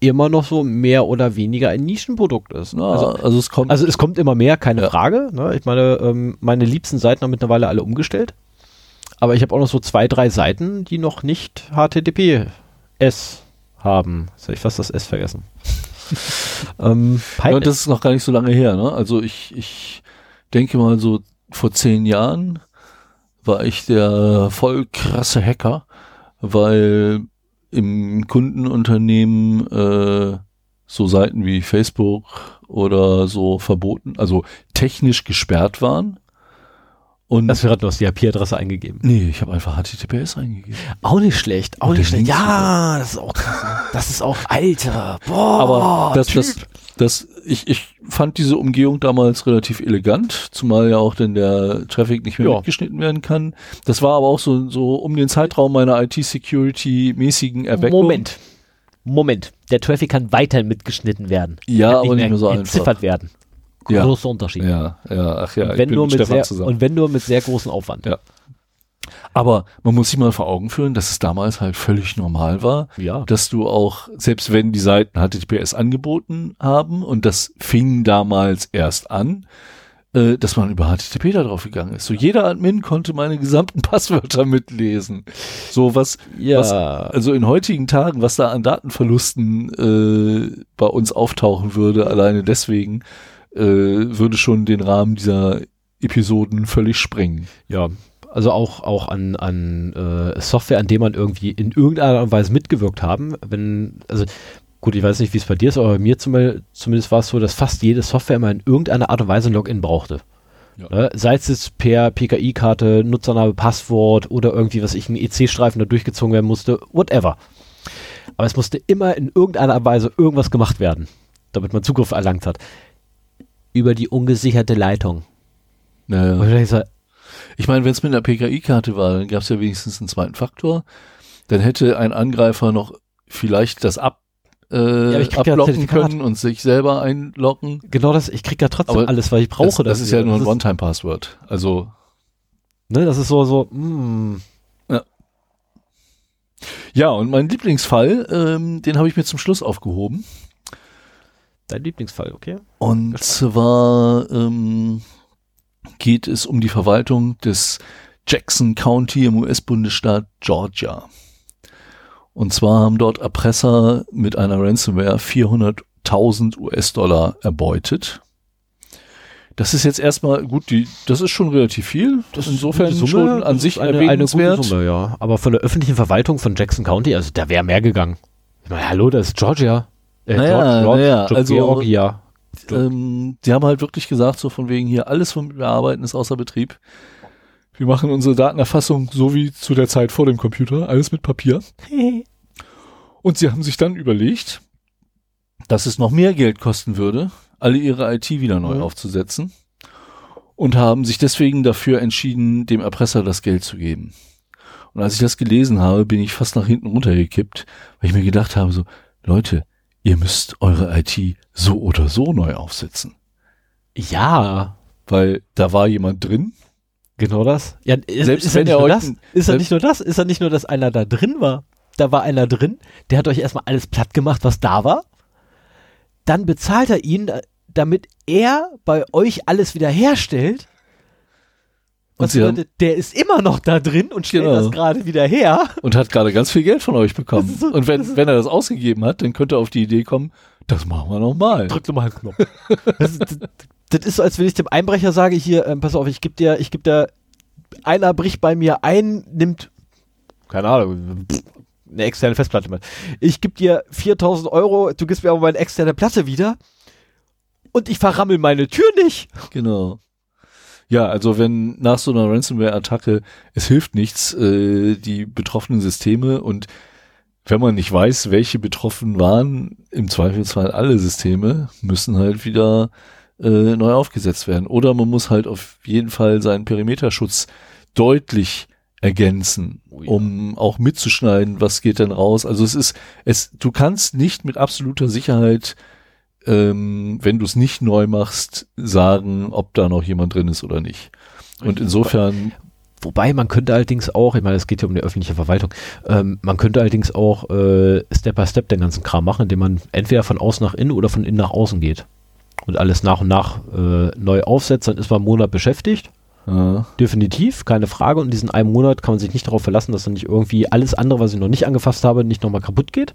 immer noch so mehr oder weniger ein Nischenprodukt ist. Na, Also, also, es kommt, also es kommt immer mehr, keine Ja. Frage. Ne? Ich meine, ähm, meine liebsten Seiten haben mittlerweile alle umgestellt. Aber ich habe auch noch so zwei, drei Seiten, die noch nicht HTTPS haben. Jetzt habe ich fast das S vergessen. ähm, ja, und das ist noch gar nicht so lange her. Ne? Also ich, ich denke mal so vor zehn Jahren war ich der voll krasse Hacker, weil im Kundenunternehmen äh, so Seiten wie Facebook oder so verboten, also technisch gesperrt waren. Und Das wäre, du hast die IP-Adresse eingegeben. nee, ich habe einfach HTTPS eingegeben. Auch nicht schlecht, auch Und nicht schlecht. Ja, das ist auch krass. Das ist auch Alter. Boah, Aber das, Typ. das, das, ich, ich fand diese Umgehung damals relativ elegant, zumal ja auch denn der Traffic nicht mehr Ja. mitgeschnitten werden kann. Das war aber auch so, so um den Zeitraum meiner IT-Security-mäßigen Erweckung. Moment. Moment. Der Traffic kann weiterhin mitgeschnitten werden. Ja, Kann aber nicht mehr so entziffert einfach. werden. Ja. Großer Unterschied. Ja, ja, ach ja, und, ich wenn bin nur mit mit Stefan sehr, zusammen. und wenn nur mit sehr großem Aufwand. Ja. Aber man muss sich mal vor Augen führen, dass es damals halt völlig normal war, Ja. dass du auch, selbst wenn die Seiten HTTPS angeboten haben, und das fing damals erst an, äh, dass man über HTTP da drauf gegangen ist. So jeder Admin konnte meine gesamten Passwörter mitlesen. So was, Ja. was also in heutigen Tagen, was da an Datenverlusten äh, bei uns auftauchen würde, alleine deswegen, äh, würde schon den Rahmen dieser Episoden völlig sprengen. Ja, also auch, auch an, an äh, Software, an dem man irgendwie in irgendeiner Weise mitgewirkt haben. Wenn, also gut, ich weiß nicht, wie es bei dir ist, aber bei mir zum, zumindest war es so, dass fast jede Software immer in irgendeiner Art und Weise ein Login brauchte. Ja. Ne? Sei es jetzt per PKI-Karte, Nutzername, Passwort oder irgendwie, was ich, ein EC-Streifen da durchgezogen werden musste, whatever. Aber es musste immer in irgendeiner Weise irgendwas gemacht werden, damit man Zugriff erlangt hat. Über die ungesicherte Leitung. Naja. Und ich so, Ich meine, wenn es mit einer PKI-Karte war, dann gab es ja wenigstens einen zweiten Faktor. Dann hätte ein Angreifer noch vielleicht das ab, äh, ja ablocken können und sich selber einloggen. Genau das, ich krieg ja trotzdem Aber alles, weil ich brauche das, das. das ist ja nur ein das One-Time-Password. Also, ne, das ist so, so, mm, ja, und mein Lieblingsfall, ähm, den habe ich mir zum Schluss aufgehoben. dein Lieblingsfall, okay? Und zwar ähm, geht es um die Verwaltung des Jackson County im US-Bundesstaat Georgia. Und zwar haben dort Erpresser mit einer Ransomware 400.000 US-Dollar erbeutet. Das ist jetzt erstmal gut, die, das ist schon relativ viel. Das ist insofern Summe, schon an sich eine, eine erwähnenswert. gute Summe, ja. Aber von der öffentlichen Verwaltung von Jackson County, also da wäre mehr gegangen. Ich meine, hallo, das ist Georgia. Äh, Naja, naja, also- Georgia. Ähm, die haben halt wirklich gesagt, so von wegen hier, alles, womit wir arbeiten, ist außer Betrieb. Wir machen unsere Datenerfassung so wie zu der Zeit vor dem Computer, alles mit Papier. Und sie haben sich dann überlegt, dass es noch mehr Geld kosten würde, alle ihre IT wieder neu Mhm. aufzusetzen. Und haben sich deswegen dafür entschieden, dem Erpresser das Geld zu geben. Und als ich das gelesen habe, bin ich fast nach hinten runtergekippt, weil ich mir gedacht habe, so, Leute, ihr müsst eure IT so oder so neu aufsetzen. ja, Weil da war jemand drin. genau das. Ja, ist, Selbst ist wenn nur euch das? Ist ja selbst- nicht nur das? Ist ja nicht nur, dass einer da drin war. Da war einer drin, der hat euch erstmal alles platt gemacht, was da war. Dann bezahlt er ihn, damit er bei euch alles wieder herstellt. Und Was haben- bedeutet, der ist immer noch da drin und stellt Genau. das gerade wieder her. Und hat gerade ganz viel Geld von euch bekommen. So- und wenn, wenn er das ausgegeben hat, dann könnte er auf die Idee kommen, das machen wir nochmal. Drück nochmal einen Knopf. Das, ist- das, das ist so, als wenn ich dem Einbrecher sage, hier, ähm, pass auf, ich gebe dir, ich gebe dir, einer bricht bei mir ein, nimmt, keine Ahnung, pff, eine externe Festplatte mit. Ich gebe dir 4000 Euro, du gibst mir aber meine externe Platte wieder und ich verrammel meine Tür nicht. Genau. Ja, also wenn nach so einer Ransomware-Attacke, es hilft nichts, äh, die betroffenen Systeme und wenn man nicht weiß, welche betroffen waren, im Zweifelsfall alle Systeme, müssen halt wieder äh, neu aufgesetzt werden. Oder man muss halt auf jeden Fall seinen Perimeterschutz deutlich ergänzen, Oh ja. um auch mitzuschneiden, was geht denn raus. Also es ist, es, du kannst nicht mit absoluter Sicherheit ähm, wenn du es nicht neu machst, sagen, ob da noch jemand drin ist oder nicht. Und insofern, Wobei man könnte allerdings auch, ich meine, es geht ja um die öffentliche Verwaltung, ähm, man könnte allerdings auch äh, Step by Step den ganzen Kram machen, indem man entweder von außen nach innen oder von innen nach außen geht und alles nach und nach äh, neu aufsetzt, dann ist man einen Monat beschäftigt. äh, Definitiv, keine Frage. Und in diesem einen Monat kann man sich nicht darauf verlassen, dass dann nicht irgendwie alles andere, was ich noch nicht angefasst habe, nicht nochmal kaputt geht.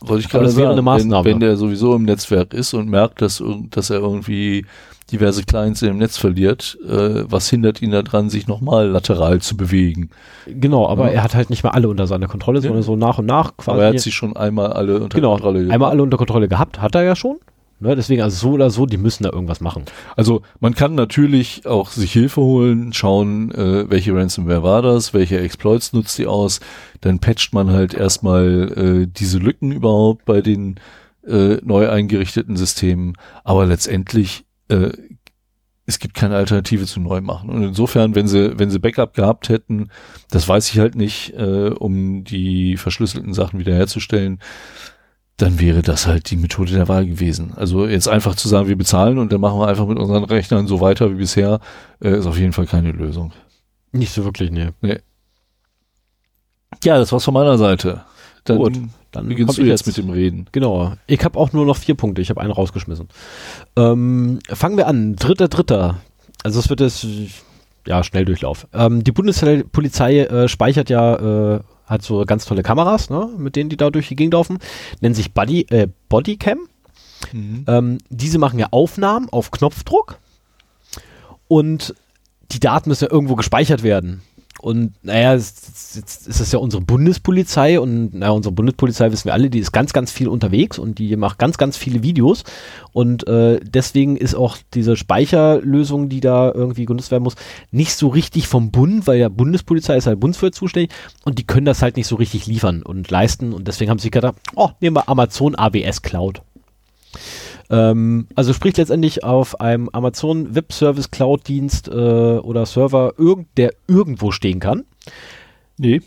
Wollte ich gerade sagen, eine Maßnahme. Wenn, wenn der sowieso im Netzwerk ist und merkt, dass, dass er irgendwie diverse Clients im Netz verliert, äh, was hindert ihn daran, sich nochmal lateral zu bewegen? Genau, aber Ja. er hat halt nicht mal alle unter seiner Kontrolle, sondern Ja. so nach und nach quasi. Aber er hat sie schon einmal alle unter genau, Kontrolle einmal alle unter Kontrolle gehabt, hat er ja schon. Ne, deswegen, also so oder so, die müssen da irgendwas machen. Also man kann natürlich auch sich Hilfe holen, schauen, äh, welche Ransomware war das, welche Exploits nutzt die aus, dann patcht man halt erstmal äh, diese Lücken überhaupt bei den äh, neu eingerichteten Systemen, aber letztendlich äh, es gibt keine Alternative zu neu machen. Und insofern, wenn sie, wenn sie Backup gehabt hätten, das weiß ich halt nicht, äh, um die verschlüsselten Sachen wiederherzustellen, dann wäre das halt die Methode der Wahl gewesen. Also jetzt einfach zu sagen, wir bezahlen und dann machen wir einfach mit unseren Rechnern so weiter wie bisher, äh, ist auf jeden Fall keine Lösung. Nicht so wirklich, nee. Ja, das war's von meiner Seite. Dann Gut, Dann beginnst du ich jetzt mit dem Reden. Genau. Ich habe auch nur noch vier Punkte. Ich habe einen rausgeschmissen. Ähm, fangen wir an. Dritter, dritter. Also es wird jetzt ja Schnelldurchlauf. Ähm, die Bundespolizei äh, speichert ja, äh, hat so ganz tolle Kameras, ne, mit denen die da durch die Gegend laufen. Nennen sich Body, äh, Bodycam. Ähm, diese machen ja Aufnahmen auf Knopfdruck und die Daten müssen ja irgendwo gespeichert werden. Und naja, jetzt jetzt ist es ja unsere Bundespolizei und naja, unsere Bundespolizei wissen wir alle, die ist ganz, ganz viel unterwegs und die macht ganz, ganz viele Videos. Und äh, deswegen ist auch diese Speicherlösung, die da irgendwie genutzt werden muss, nicht so richtig vom Bund, weil ja Bundespolizei ist halt bundesweit zuständig und die können das halt nicht so richtig liefern und leisten. Und deswegen haben sie gedacht, oh, nehmen wir Amazon AWS Cloud. Ähm, also sprich letztendlich auf einem Amazon Web Service Cloud Dienst äh, oder Server, irgend, der irgendwo stehen kann. Nee,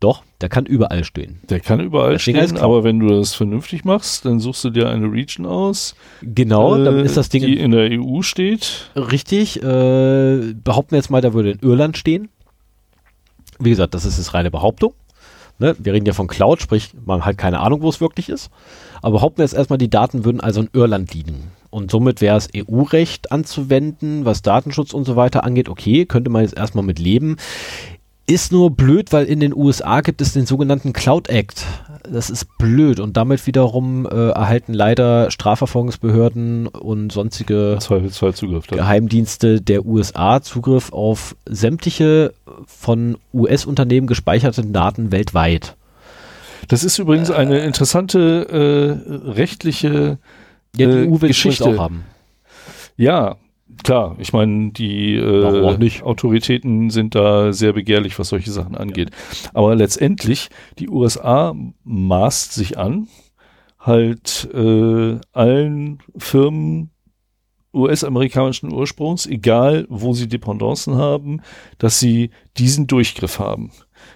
Doch, der kann überall stehen. der kann überall heißt stehen, aber wenn du das vernünftig machst, dann suchst du dir eine Region aus, Genau, dann äh, ist das Ding die in der EU steht. richtig. Äh, behaupten wir jetzt mal, der würde in Irland stehen. Wie gesagt, das ist jetzt reine Behauptung. Ne? Wir reden ja von Cloud, sprich, man hat keine Ahnung, wo es wirklich ist. Aber behaupten wir jetzt erstmal, die Daten würden also in Irland liegen. Und somit wäre es EU-Recht anzuwenden, was Datenschutz und so weiter angeht. Okay, könnte man jetzt erstmal mit leben. Ist nur blöd, weil in den USA gibt es den sogenannten Cloud Act. Das ist blöd und damit wiederum äh, erhalten leider Strafverfolgungsbehörden und sonstige Zugriff. Geheimdienste der USA Zugriff auf sämtliche von US-Unternehmen gespeicherten Daten weltweit. Das ist übrigens eine interessante äh, rechtliche Ja, die Äh, EU will es Geschichte. auch haben. Ja, klar. Ich meine, die äh, nicht? Autoritäten sind da sehr begehrlich, was solche Sachen angeht. Aber letztendlich, die USA maßt sich an, halt äh, allen Firmen US-amerikanischen Ursprungs, egal wo sie Dependancen haben, dass sie diesen Durchgriff haben.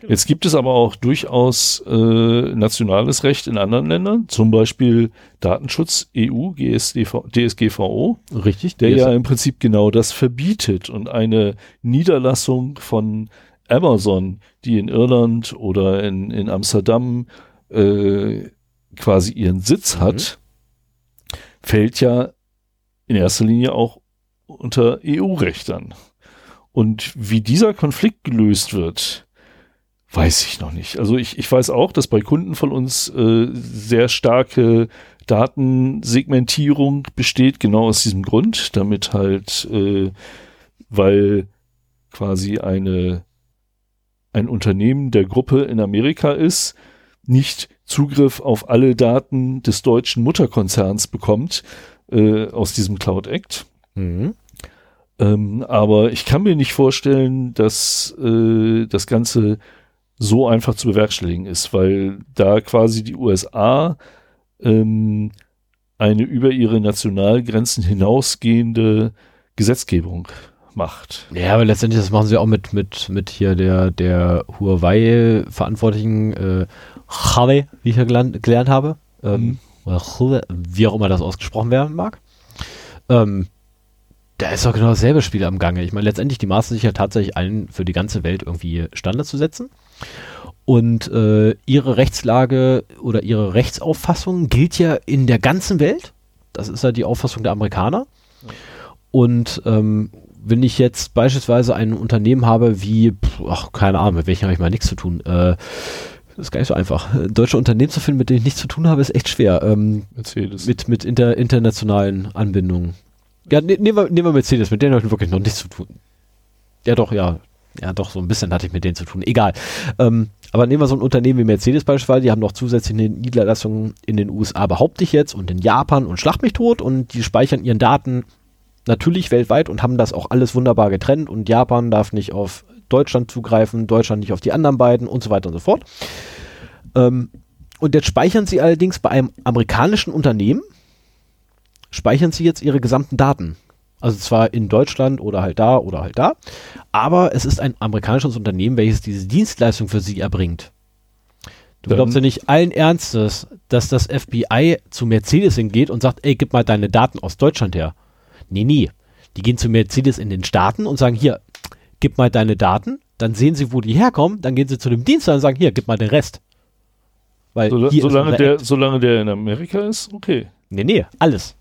Jetzt gibt es aber auch durchaus äh, nationales Recht in anderen Ländern, zum Beispiel Datenschutz EU, GSDV, DSGVO, Richtig, der ja im Prinzip genau das verbietet und eine Niederlassung von Amazon, die in Irland oder in, in Amsterdam äh, quasi ihren Sitz Mhm. hat, fällt ja in erster Linie auch unter EU-Recht an. Und wie dieser Konflikt gelöst wird, weiß ich noch nicht. Also ich, ich weiß auch, dass bei Kunden von uns äh, sehr starke Datensegmentierung besteht, genau aus diesem Grund, damit halt, äh, weil quasi eine, ein Unternehmen der Gruppe in Amerika ist, nicht Zugriff auf alle Daten des deutschen Mutterkonzerns bekommt äh, aus diesem Cloud Act. Mhm. Ähm, aber ich kann mir nicht vorstellen, dass äh, das Ganze so einfach zu bewerkstelligen ist, weil da quasi die USA ähm, eine über ihre Nationalgrenzen hinausgehende Gesetzgebung macht. Ja, aber letztendlich, das machen sie auch mit, mit, mit hier der, der Huawei-Verantwortlichen, äh, Huawei, wie ich ja gelernt, gelernt habe. Ähm, Mhm. Oder Huawei, wie auch immer das ausgesprochen werden mag. Ähm, da ist doch genau dasselbe Spiel am Gange. Ich meine, letztendlich, die maßen sich ja tatsächlich allen für die ganze Welt irgendwie Standard zu setzen. Und äh, ihre Rechtslage oder ihre Rechtsauffassung gilt ja in der ganzen Welt. Das ist ja die Auffassung der Amerikaner. Und ähm, wenn ich jetzt beispielsweise ein Unternehmen habe wie, pf, ach, keine Ahnung, mit welchem habe ich mal nichts zu tun, äh, das ist gar nicht so einfach. Deutsche Unternehmen zu finden, mit denen ich nichts zu tun habe, ist echt schwer. Ähm, Mercedes. mit mit inter, internationalen Anbindungen. Ja, ne, nehmen wir, nehmen wir Mercedes, mit denen habe ich wirklich noch nichts zu tun. Ja, doch, ja. Ja, doch, so ein bisschen hatte ich mit denen zu tun. Egal. Ähm, aber nehmen wir so ein Unternehmen wie Mercedes beispielsweise, die haben noch zusätzliche Niederlassungen in den USA, behaupte ich jetzt, und in Japan und schlag mich tot und die speichern ihren Daten natürlich weltweit und haben das auch alles wunderbar getrennt und Japan darf nicht auf Deutschland zugreifen, Deutschland nicht auf die anderen beiden und so weiter und so fort. Ähm, und jetzt speichern sie allerdings bei einem amerikanischen Unternehmen, speichern sie jetzt ihre gesamten Daten. Also zwar in Deutschland oder halt da oder halt da, aber es ist ein amerikanisches Unternehmen, welches diese Dienstleistung für sie erbringt. Du Dann- glaubst ja nicht allen Ernstes, dass das FBI zu Mercedes hingeht und sagt, ey, gib mal deine Daten aus Deutschland her. Nee, nee. Die gehen zu Mercedes in den Staaten und sagen, hier, gib mal deine Daten, dann sehen sie, wo die herkommen, dann gehen sie zu dem Dienstleister und sagen, hier, gib mal den Rest. Weil So, solange, der, solange der in Amerika ist, okay. Nee, nee, alles.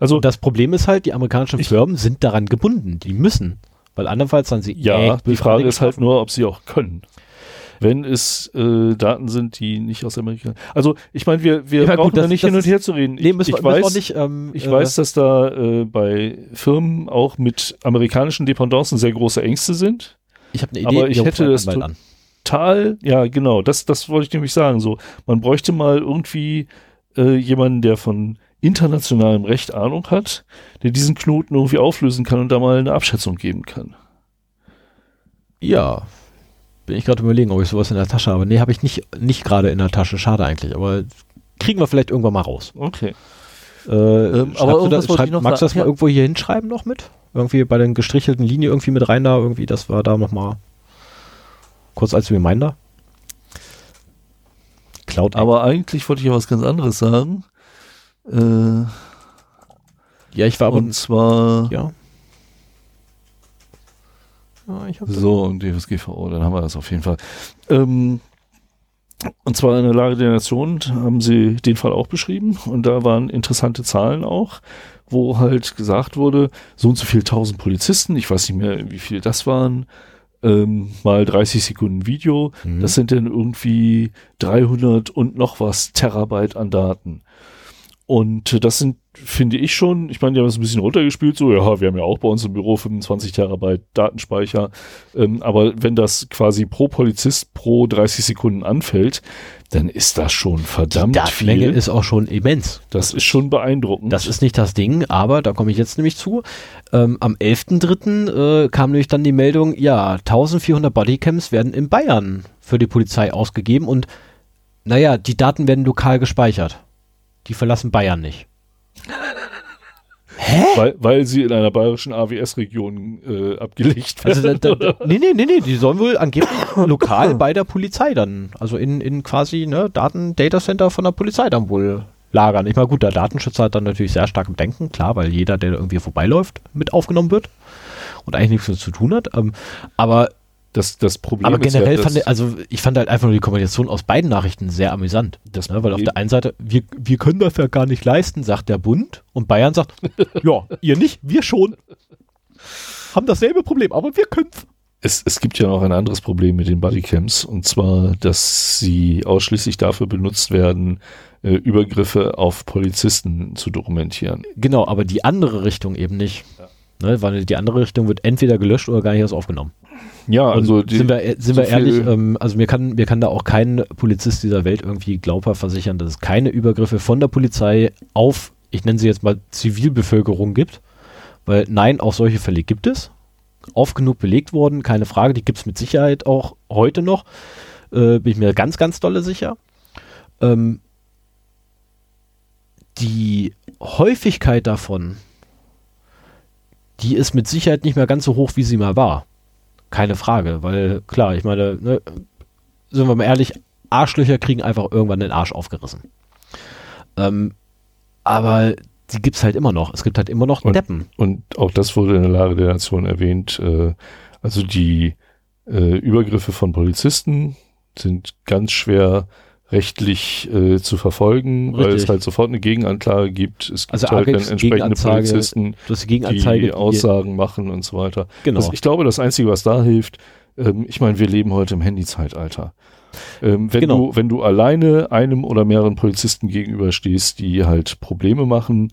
Also Und das Problem ist halt, die amerikanischen Ich- Firmen sind daran gebunden. Die müssen. Weil andernfalls sagen sie, ja, äh, die Frage ist halt nur, ob sie auch können. Wenn es äh, Daten sind, die nicht aus Amerika. Also ich meine, wir, wir Ja, gut, brauchen da das- nicht das hin und her zu reden. Nee, ich müssen ich wir weiß, auch nicht. Ähm, ich äh, weiß, dass da äh, bei Firmen auch mit amerikanischen Dependancen sehr große Ängste sind. ich habe eine Idee. aber ich jo, hätte das. Total, ja, genau, das, das wollte ich nämlich sagen. So, man bräuchte mal irgendwie äh, jemanden, der von internationalem Recht Ahnung hat, der diesen Knoten irgendwie auflösen kann und da mal eine Abschätzung geben kann. Ja. Bin ich gerade überlegen, ob ich sowas in der Tasche habe. Nee, habe ich nicht, nicht gerade in der Tasche. Schade eigentlich. Aber kriegen wir vielleicht irgendwann mal raus. Okay. Äh, Ähm, aber das, schreib, magst du das sagen. mal Ja. irgendwo hier hinschreiben noch mit? Irgendwie bei den gestrichelten Linien irgendwie mit rein da, irgendwie, das war da nochmal kurz als Reminder. Cloud Aber eigentlich wollte ich ja was ganz anderes sagen. Äh, ja, ich war aber und zwar ja. Ja, so und DSGVO, dann haben wir das auf jeden Fall. Ähm, und zwar in der Lage der Nation haben sie den Fall auch beschrieben und da waren interessante Zahlen auch, wo halt gesagt wurde, so und so viel tausend Polizisten, ich weiß nicht mehr, wie viele das waren, ähm, mal 30 Sekunden Video, Mhm. das sind dann irgendwie 300 und noch was Terabyte an Daten. Und äh, das sind, finde ich schon, ich meine, die haben es ein bisschen runtergespielt, so, ja, wir haben ja auch bei uns im Büro 25 Terabyte Datenspeicher, ähm, aber wenn das quasi pro Polizist pro 30 Sekunden anfällt, dann ist das schon die verdammt Datenmenge viel. ist auch schon immens. das ist schon beeindruckend. Das ist nicht das Ding, aber da komme ich jetzt nämlich zu. Ähm, am 11.3. Äh, kam nämlich dann die Meldung, ja, 1400 Bodycams werden in Bayern für die Polizei ausgegeben und naja, die Daten werden lokal gespeichert. Die verlassen Bayern nicht. weil, weil sie in einer bayerischen AWS-Region äh, abgelegt Also werden. da, da, nee, nee, nee, nee, die sollen wohl angeblich lokal bei der Polizei dann, also in, in quasi ne, Daten-Datacenter von der Polizei dann wohl lagern. Ich meine, gut, der Datenschützer hat dann natürlich sehr stark im Denken, klar, weil jeder, der irgendwie vorbeiläuft, mit aufgenommen wird und eigentlich nichts mit zu tun hat. Ähm, aber das, das Problem aber ist generell ja, fand ich, also ich fand halt einfach nur die Kombination aus beiden Nachrichten sehr amüsant. das Ne, weil auf der einen Seite, wir, wir können das ja gar nicht leisten, sagt der Bund. Und Bayern sagt, ja, ihr nicht, wir schon. Haben dasselbe Problem, aber wir können's. Es, es gibt ja noch ein anderes Problem mit den Bodycams und zwar, dass sie ausschließlich dafür benutzt werden, äh, Übergriffe auf Polizisten zu dokumentieren. Genau, aber die andere Richtung eben nicht. Ne, weil die andere Richtung wird entweder gelöscht oder gar nicht erst aufgenommen. Ja, also die, sind wir, äh, sind so wir ehrlich, ähm, also mir kann, mir kann da auch kein Polizist dieser Welt irgendwie glaubhaft versichern, dass es keine Übergriffe von der Polizei auf, ich nenne sie jetzt mal Zivilbevölkerung gibt. Weil nein, auch solche Fälle gibt es. Oft genug belegt worden, keine Frage, die gibt es mit Sicherheit auch heute noch. Äh, bin ich mir ganz, ganz dolle sicher. Ähm, die Häufigkeit davon, die ist mit Sicherheit nicht mehr ganz so hoch, wie sie mal war. Keine Frage, weil klar, ich meine, ne, sind wir mal ehrlich, Arschlöcher kriegen einfach irgendwann den Arsch aufgerissen. Ähm, aber die gibt es halt immer noch. Es gibt halt immer noch Und- Deppen. und auch das wurde in der Lage der Nation erwähnt, äh, also die äh, Übergriffe von Polizisten sind ganz schwer rechtlich äh, zu verfolgen, weil es Richtig. halt sofort eine Gegenanklage gibt. Es gibt Also halt dann entsprechende Polizisten, die die Aussagen machen und so weiter. genau. Das, ich glaube, das Einzige, was da hilft, ähm, ich meine, wir leben heute im Handyzeitalter. Ähm, wenn, Genau. du, wenn du alleine einem oder mehreren Polizisten gegenüberstehst, die halt Probleme machen,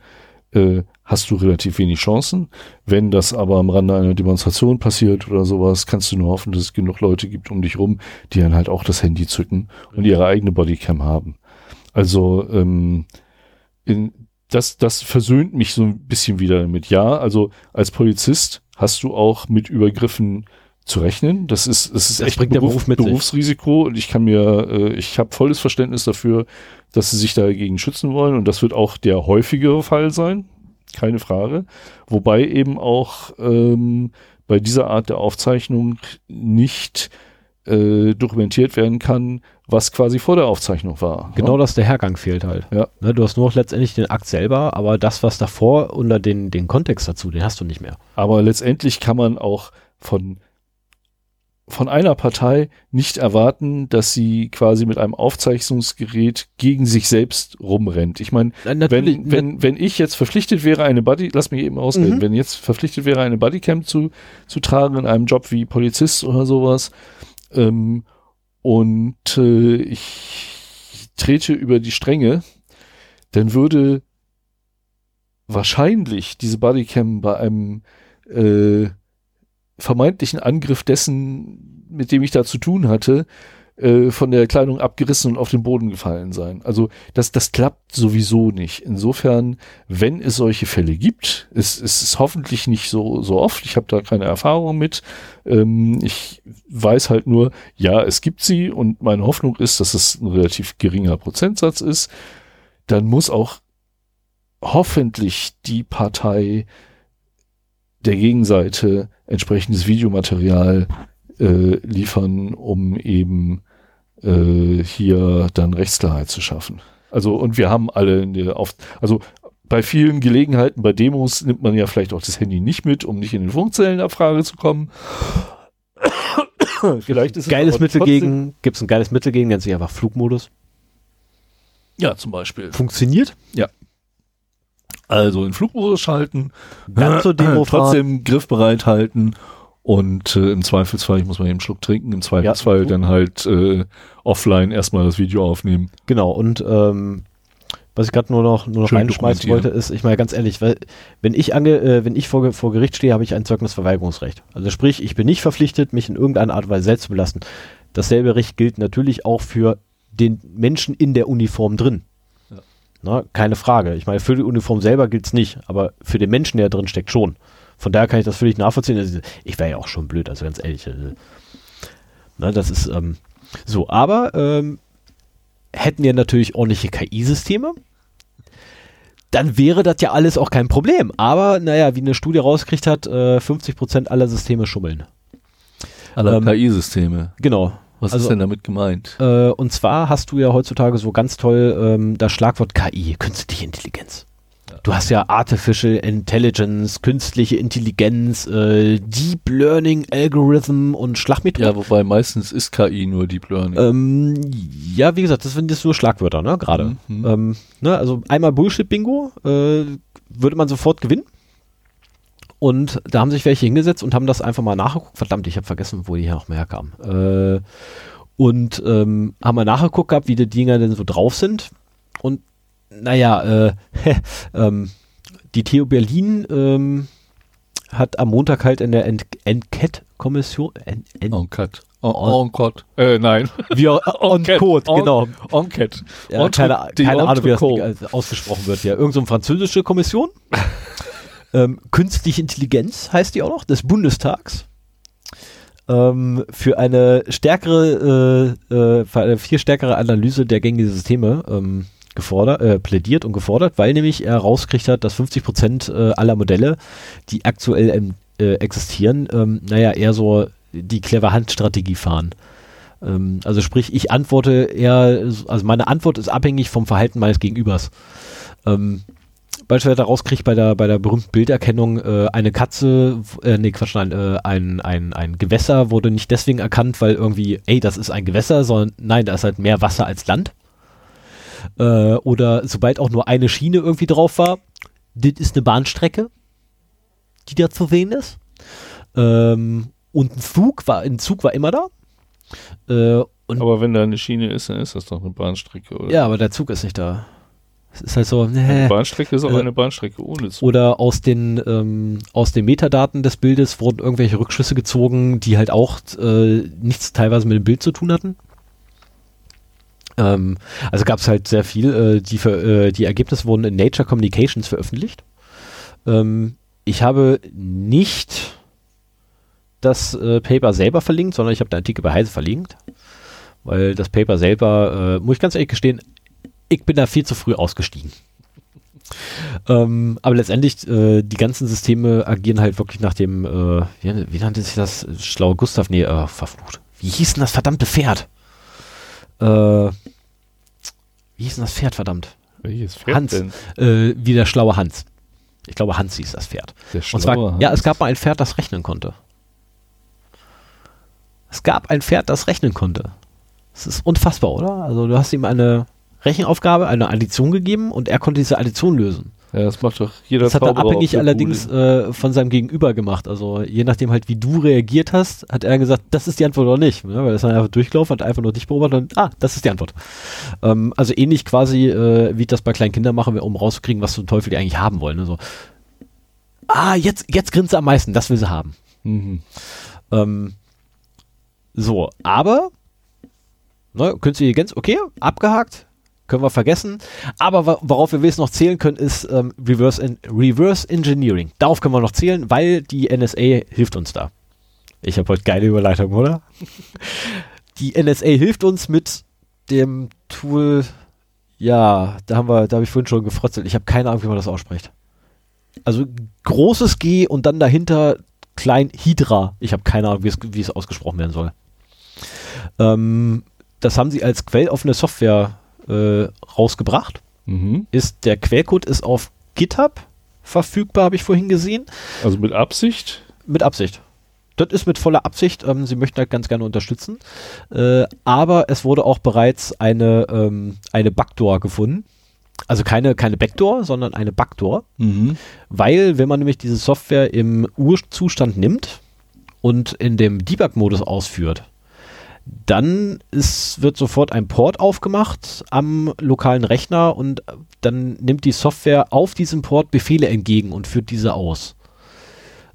äh, hast du relativ wenig Chancen. Wenn das aber am Rande einer Demonstration passiert oder sowas, kannst du nur hoffen, dass es genug Leute gibt um dich rum, die dann halt auch das Handy zücken und ihre eigene Bodycam haben. Also ähm, in, das, das versöhnt mich so ein bisschen wieder damit. Ja, also als Polizist hast du auch mit Übergriffen zu rechnen. Das ist, das ist Das echt bringt Beruf, Beruf mit. Berufsrisiko und ich kann mir, äh, ich habe volles Verständnis dafür, dass sie sich dagegen schützen wollen und das wird auch der häufigere Fall sein, keine Frage. Wobei eben auch ähm, bei dieser Art der Aufzeichnung nicht äh, dokumentiert werden kann, was quasi vor der Aufzeichnung war. Genau, dass der Hergang fehlt halt. Ja. Ne, du hast nur noch letztendlich den Akt selber, aber das, was davor unter den, den Kontext dazu, den hast du nicht mehr. Aber letztendlich kann man auch von, von einer Partei nicht erwarten, dass sie quasi mit einem Aufzeichnungsgerät gegen sich selbst rumrennt. Ich meine, wenn, wenn, wenn ich jetzt verpflichtet wäre, eine Buddy, lass mich eben ausreden, Mhm. wenn jetzt verpflichtet wäre, eine Bodycam zu, zu tragen in einem Job wie Polizist oder sowas, ähm, und äh, ich trete über die Stränge, dann würde wahrscheinlich diese Bodycam bei einem äh, vermeintlichen Angriff dessen, mit dem ich da zu tun hatte, äh, von der Kleidung abgerissen und auf den Boden gefallen sein. Also das, das klappt sowieso nicht. Insofern, wenn es solche Fälle gibt, es, es ist hoffentlich nicht so, so oft, ich habe da keine Erfahrung mit, ähm, ich weiß halt nur, ja, es gibt sie und meine Hoffnung ist, dass es ein relativ geringer Prozentsatz ist, dann muss auch hoffentlich die Partei der Gegenseite entsprechendes Videomaterial äh, liefern, um eben äh, hier dann Rechtsklarheit zu schaffen. Also und wir haben alle eine auf, also bei vielen Gelegenheiten, bei Demos nimmt man ja vielleicht auch das Handy nicht mit, um nicht in den Funkzellenabfrage zu kommen. vielleicht ist es geiles aber Mittel gegen, gibt es ein geiles Mittel gegen, nennt sich einfach Flugmodus. Ja, zum Beispiel. Funktioniert. Also in Flugmodus schalten, Ganz zur Demo trotzdem griffbereit halten und äh, im Zweifelsfall, ich muss mal eben einen Schluck trinken, im Zweifelsfall Ja. dann halt äh, offline erstmal das Video aufnehmen. Genau, und ähm, was ich gerade nur noch, nur noch reinschmeißen wollte, ist, ich meine ganz ehrlich, weil, wenn ich ange, äh, wenn ich vor, vor Gericht stehe, habe ich ein Zeugnisverweigerungsrecht. Also sprich, ich bin nicht verpflichtet, mich in irgendeiner Art und Weise selbst zu belasten. Dasselbe Recht gilt natürlich auch für den Menschen in der Uniform drin. Na, keine Frage. Ich meine, für die Uniform selber gilt es nicht, aber für den Menschen, der drin steckt, schon. Von daher kann ich das völlig nachvollziehen. Also, ich wäre ja auch schon blöd, also ganz ehrlich. äh, Na, das ist ähm, so, aber ähm, hätten wir natürlich ordentliche KI-Systeme, dann wäre das ja alles auch kein Problem. Aber naja, wie eine Studie rausgekriegt hat, äh, 50% aller Systeme schummeln. Aller Ähm, KI-Systeme. Genau. Was also- ist denn damit gemeint? Äh, und zwar hast du ja heutzutage so ganz toll ähm, das Schlagwort KI, künstliche Intelligenz. Du hast ja Artificial Intelligence, künstliche Intelligenz, äh, Deep Learning Algorithm und Schlag mich tot. Ja, wobei meistens ist KI nur Deep Learning. Ähm, ja, wie gesagt, das sind jetzt nur Schlagwörter, ne, gerade. Mhm. Ähm, ne, also einmal Bullshit-Bingo, äh, würde man sofort gewinnen. Und da haben sich welche hingesetzt und haben das einfach mal nachgeguckt. Verdammt, ich habe vergessen, wo die hier noch mehr herkamen. Äh, und ähm, haben mal nachgeguckt gehabt, wie die Dinger denn so drauf sind. Und naja, äh, ähm, die TU Berlin ähm, hat am Montag halt in der Enquete-Kommission, en, en, Enquete. En- Enquete. Äh, nein. auch, on Enquete. Genau. Enquete. Ja, keine keine Ahnung, wie das. Ding, also ausgesprochen wird. Ja, irgend so eine französische Kommission. ähm, Künstliche Intelligenz heißt die auch noch, des Bundestags. Ähm, für eine stärkere, äh, äh, für eine viel stärkere Analyse der gängigen Systeme ähm, gefordert, äh, plädiert und gefordert, weil nämlich er rausgekriegt hat, dass 50 Prozent äh, aller Modelle, die aktuell äh, existieren, ähm, naja, eher so die clever Handstrategie fahren. Ähm, also sprich, ich antworte eher, also meine Antwort ist abhängig vom Verhalten meines Gegenübers. Ähm, beispielsweise rauskriegt bei der, bei der berühmten Bilderkennung äh, eine Katze, äh, nee, Quatsch, nein, äh, ein, ein, ein Gewässer wurde nicht deswegen erkannt, weil irgendwie, ey, das ist ein Gewässer, sondern nein, da ist halt mehr Wasser als Land. Äh, oder sobald auch nur eine Schiene irgendwie drauf war, das ist eine Bahnstrecke, die da zu sehen ist. Ähm, und ein Zug war, ein Zug war immer da. Äh, Aber wenn da eine Schiene ist, dann ist das doch eine Bahnstrecke, oder? ja, aber der Zug ist nicht da. Es ist halt so, Eine nee. Bahnstrecke ist auch Äh, eine Bahnstrecke ohne Zug. Oder aus den, ähm, aus den Metadaten des Bildes wurden irgendwelche Rückschlüsse gezogen, die halt auch äh, nichts teilweise mit dem Bild zu tun hatten. Ähm, also gab es halt sehr viel. Äh, die, ver- äh, die Ergebnisse wurden in Nature Communications veröffentlicht. Ähm, ich habe nicht das äh, Paper selber verlinkt, sondern ich habe den Artikel bei Heise verlinkt. Weil das Paper selber, äh, muss ich ganz ehrlich gestehen, ich bin da viel zu früh ausgestiegen. Ähm, aber letztendlich, äh, die ganzen Systeme agieren halt wirklich nach dem, äh, wie, wie nannte sich das? Schlaue Gustav? Nee, äh, verflucht. Wie hieß denn das verdammte Pferd? Äh, wie hieß denn das Pferd, verdammt? Welches Pferd Hans. denn? Äh, wie der schlaue Hans. Ich glaube, Hans hieß das Pferd. Der Und zwar, schlaue ja, Hans. es gab mal ein Pferd, das rechnen konnte. Es gab ein Pferd, das rechnen konnte. Das ist unfassbar, oder? Also du hast ihm eine Rechenaufgabe, eine Addition gegeben und er konnte diese Addition lösen. Ja, das macht doch jeder Das hat er abhängig allerdings äh, von seinem Gegenüber gemacht. Also je nachdem halt, wie du reagiert hast, hat er gesagt, das ist die Antwort oder nicht. Ne? Weil er ist dann einfach durchgelaufen, hat einfach nur dich beobachtet und ah, das ist die Antwort. Ähm, also ähnlich quasi, äh, wie ich das bei kleinen Kindern mache, um rauszukriegen, was zum Teufel die eigentlich haben wollen. Ne? So, ah, jetzt, jetzt grinst sie am meisten, das will sie haben. Mhm. Ähm, so, aber ne, künstliche Intelligenz, okay, abgehakt, können wir vergessen. Aber worauf wir jetzt noch zählen können, ist ähm, Reverse, en Reverse Engineering. Darauf können wir noch zählen, weil die NSA hilft uns da. Ich habe heute geile Überleitung, oder? die NSA hilft uns mit dem Tool, ja, da haben wir, da habe ich vorhin schon gefrotzelt. Ich habe keine Ahnung, wie man das ausspricht. Also großes G und dann dahinter klein Hydra. Ich habe keine Ahnung, wie es, wie es ausgesprochen werden soll. Ähm, das haben sie als quelloffene Software äh, rausgebracht. Mhm. Ist der Quellcode ist auf GitHub verfügbar, habe ich vorhin gesehen. Also mit Absicht. Mit Absicht. Das ist mit voller Absicht. Ähm, sie möchten das ganz gerne unterstützen. Äh, aber es wurde auch bereits eine, ähm, eine Backdoor gefunden. Also keine, keine Backdoor, sondern eine Backdoor. Mhm. Weil, wenn man nämlich diese Software im Urzustand nimmt und in dem Debug-Modus ausführt, dann ist, wird sofort ein Port aufgemacht am lokalen Rechner und dann nimmt die Software auf diesem Port Befehle entgegen und führt diese aus.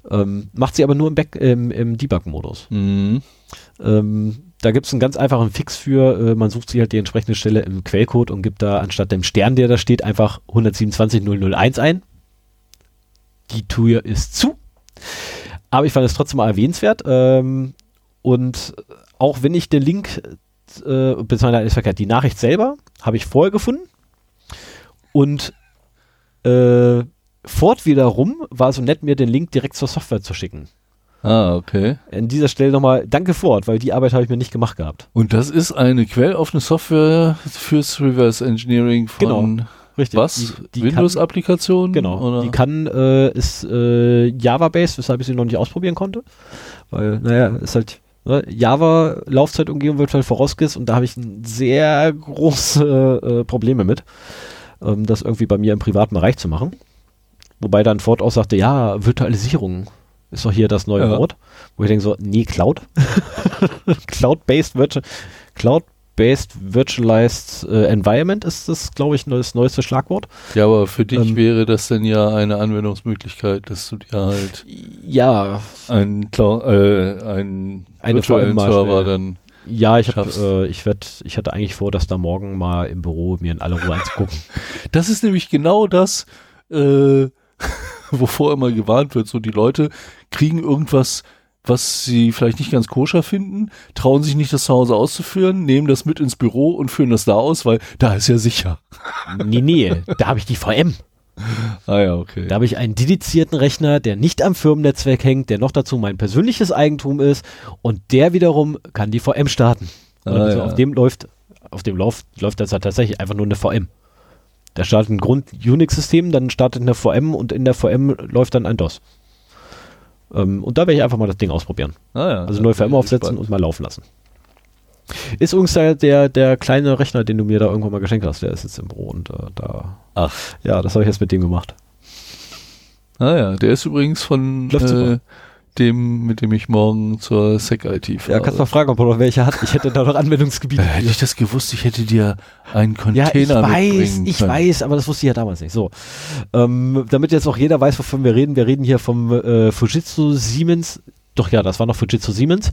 Ähm, macht sie aber nur im, Back- im, im Debug-Modus. Mhm. Ähm, da gibt es einen ganz einfachen Fix für, äh, man sucht sich halt die entsprechende Stelle im Quellcode und gibt da anstatt dem Stern, der da steht, einfach 127.001 ein. Die Tür ist zu. Aber ich fand es trotzdem mal erwähnenswert. Ähm, und auch wenn ich den Link, äh, beziehungsweise ist verkehrt, die Nachricht selber habe ich vorher gefunden. Und äh, Ford wiederum war so nett, mir den Link direkt zur Software zu schicken. Ah, okay. An dieser Stelle nochmal danke Ford, weil die Arbeit habe ich mir nicht gemacht gehabt. Und das ist eine quelloffene Software fürs Reverse Engineering von Genau. Richtig. was? Windows-Applikationen? Genau. Oder? Die kann, äh, ist äh, Java-based, weshalb ich sie noch nicht ausprobieren konnte. Weil, naja, ist halt Java-Laufzeitumgebung wird halt vorausgesetzt und da habe ich sehr große äh, Probleme mit, ähm, das irgendwie bei mir im privaten Bereich zu machen. Wobei dann Ford auch sagte, ja, Virtualisierung ist doch hier das neue Ja. Wort. Wo ich denke so, nee, Cloud. Cloud-based Virtual, Cloud-based Virtualized äh, Environment ist das, glaube ich, das neueste Schlagwort. ja, aber für dich Ähm, wäre das dann ja eine Anwendungsmöglichkeit, dass du dir halt Ja, einen, Clou- äh, einen Eine virtuellen Server dann. Ja, ich, hab, schaffst. äh, ich, werd, ich hatte eigentlich vor, das da morgen mal im Büro mir in aller Ruhe anzugucken. Das ist nämlich genau das, äh, wovor immer gewarnt wird. So die Leute kriegen irgendwas, was sie vielleicht nicht ganz koscher finden, trauen sich nicht, das zu Hause auszuführen, nehmen das mit ins Büro und führen das da aus, weil da ist ja sicher. nee, nee, da habe ich die VM. Ah ja, okay. Da habe ich einen dedizierten Rechner, der nicht am Firmennetzwerk hängt, der noch dazu mein persönliches Eigentum ist und der wiederum kann die VM starten. Ah, also ja. Auf dem läuft, auf dem läuft, läuft das halt tatsächlich einfach nur eine VM. Da startet ein Grund-Unix-System, dann startet eine VM und in der VM läuft dann ein DOS. Ähm, und da werde ich einfach mal das Ding ausprobieren. Ah ja, Also bin VM ich aufsetzen gespannt. und mal laufen lassen. Ist übrigens der, der, der kleine Rechner, den du mir da irgendwann mal geschenkt hast, der ist jetzt im Büro und äh, da. Ach. Ja, das habe ich jetzt mit dem gemacht. Ah ja, der ist übrigens von Läuft äh, super. Dem, mit dem ich morgen zur SEC-IT fahre. Ja, kannst mal fragen, ob er noch welche hat. Ich hätte da noch Anwendungsgebiete. Äh, hätte ich das gewusst, ich hätte dir einen Ja, Container ich weiß, ich können. weiß, aber das wusste ich ja damals nicht. So, ähm, damit jetzt auch jeder weiß, wovon wir reden. Wir reden hier vom äh, Fujitsu Siemens. Doch ja, das war noch Fujitsu Siemens.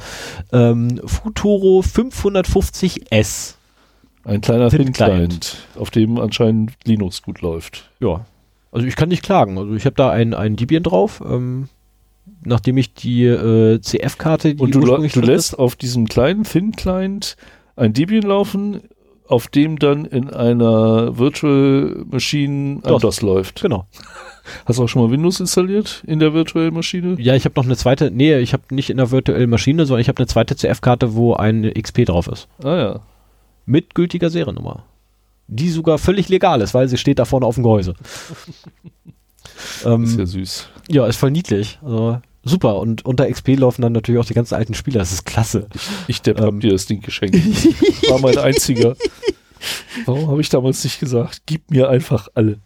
Ähm, Futuro 550S. Ein kleiner Thin Thin-Client, auf dem anscheinend Linux gut läuft. Ja, also ich kann nicht klagen. Also ich habe da ein, ein Debian drauf. Ähm, nachdem ich die äh, CF-Karte, die Und du, du lässt auf diesem kleinen Thin-Client ein Debian laufen, auf dem dann in einer Virtual Machine DOS. DOS läuft. Genau. Hast du auch schon mal Windows installiert in der virtuellen Maschine? Ja, ich habe noch eine zweite, nee, ich habe nicht in der virtuellen Maschine, sondern ich habe eine zweite CF-Karte, wo ein XP drauf ist. Ah ja. Mit gültiger Seriennummer. Die sogar völlig legal ist, weil sie steht da vorne auf dem Gehäuse. ähm, Ist ja süß. Ja, ist voll niedlich. Also, super. Und unter XP laufen dann natürlich auch die ganzen alten Spiele. Das ist klasse. Ich Depp hab Ähm. dir das Ding geschenkt. War mein einziger. Warum habe ich damals nicht gesagt, gib mir einfach alle?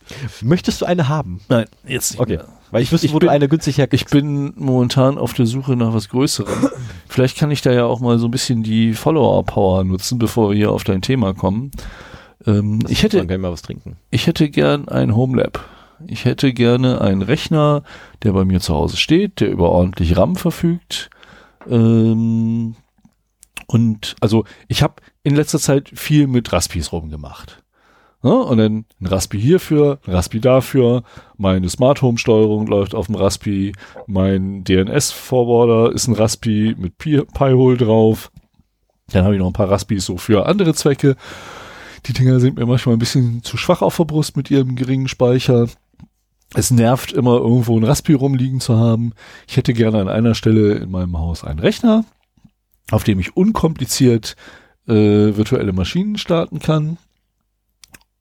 Möchtest du eine haben? Nein, jetzt nicht Okay. mehr. Weil ich wüsste, Ich wo bin- du eine günstig Ich herkriegst. bin momentan auf der Suche nach was Größerem. Vielleicht kann ich da ja auch mal so ein bisschen die Follower-Power nutzen, bevor wir hier auf dein Thema kommen. Ähm, ich, hätte, gerne mal was trinken. ich hätte gern ein Homelab. Ich hätte gerne einen Rechner, der bei mir zu Hause steht, der über ordentlich RAM verfügt. Ähm, und also ich habe in letzter Zeit viel mit Raspis rumgemacht. Ja, und dann ein Raspi hierfür, ein Raspi dafür. Meine Smart Home Steuerung läuft auf dem Raspi. Mein DNS Forwarder ist ein Raspi mit Pi- Pi-Hole drauf. Dann habe ich noch ein paar Raspis so für andere Zwecke. Die Dinger sind mir manchmal ein bisschen zu schwach auf der Brust mit ihrem geringen Speicher. Es nervt immer irgendwo ein Raspi rumliegen zu haben. Ich hätte gerne an einer Stelle in meinem Haus einen Rechner, auf dem ich unkompliziert äh, virtuelle Maschinen starten kann,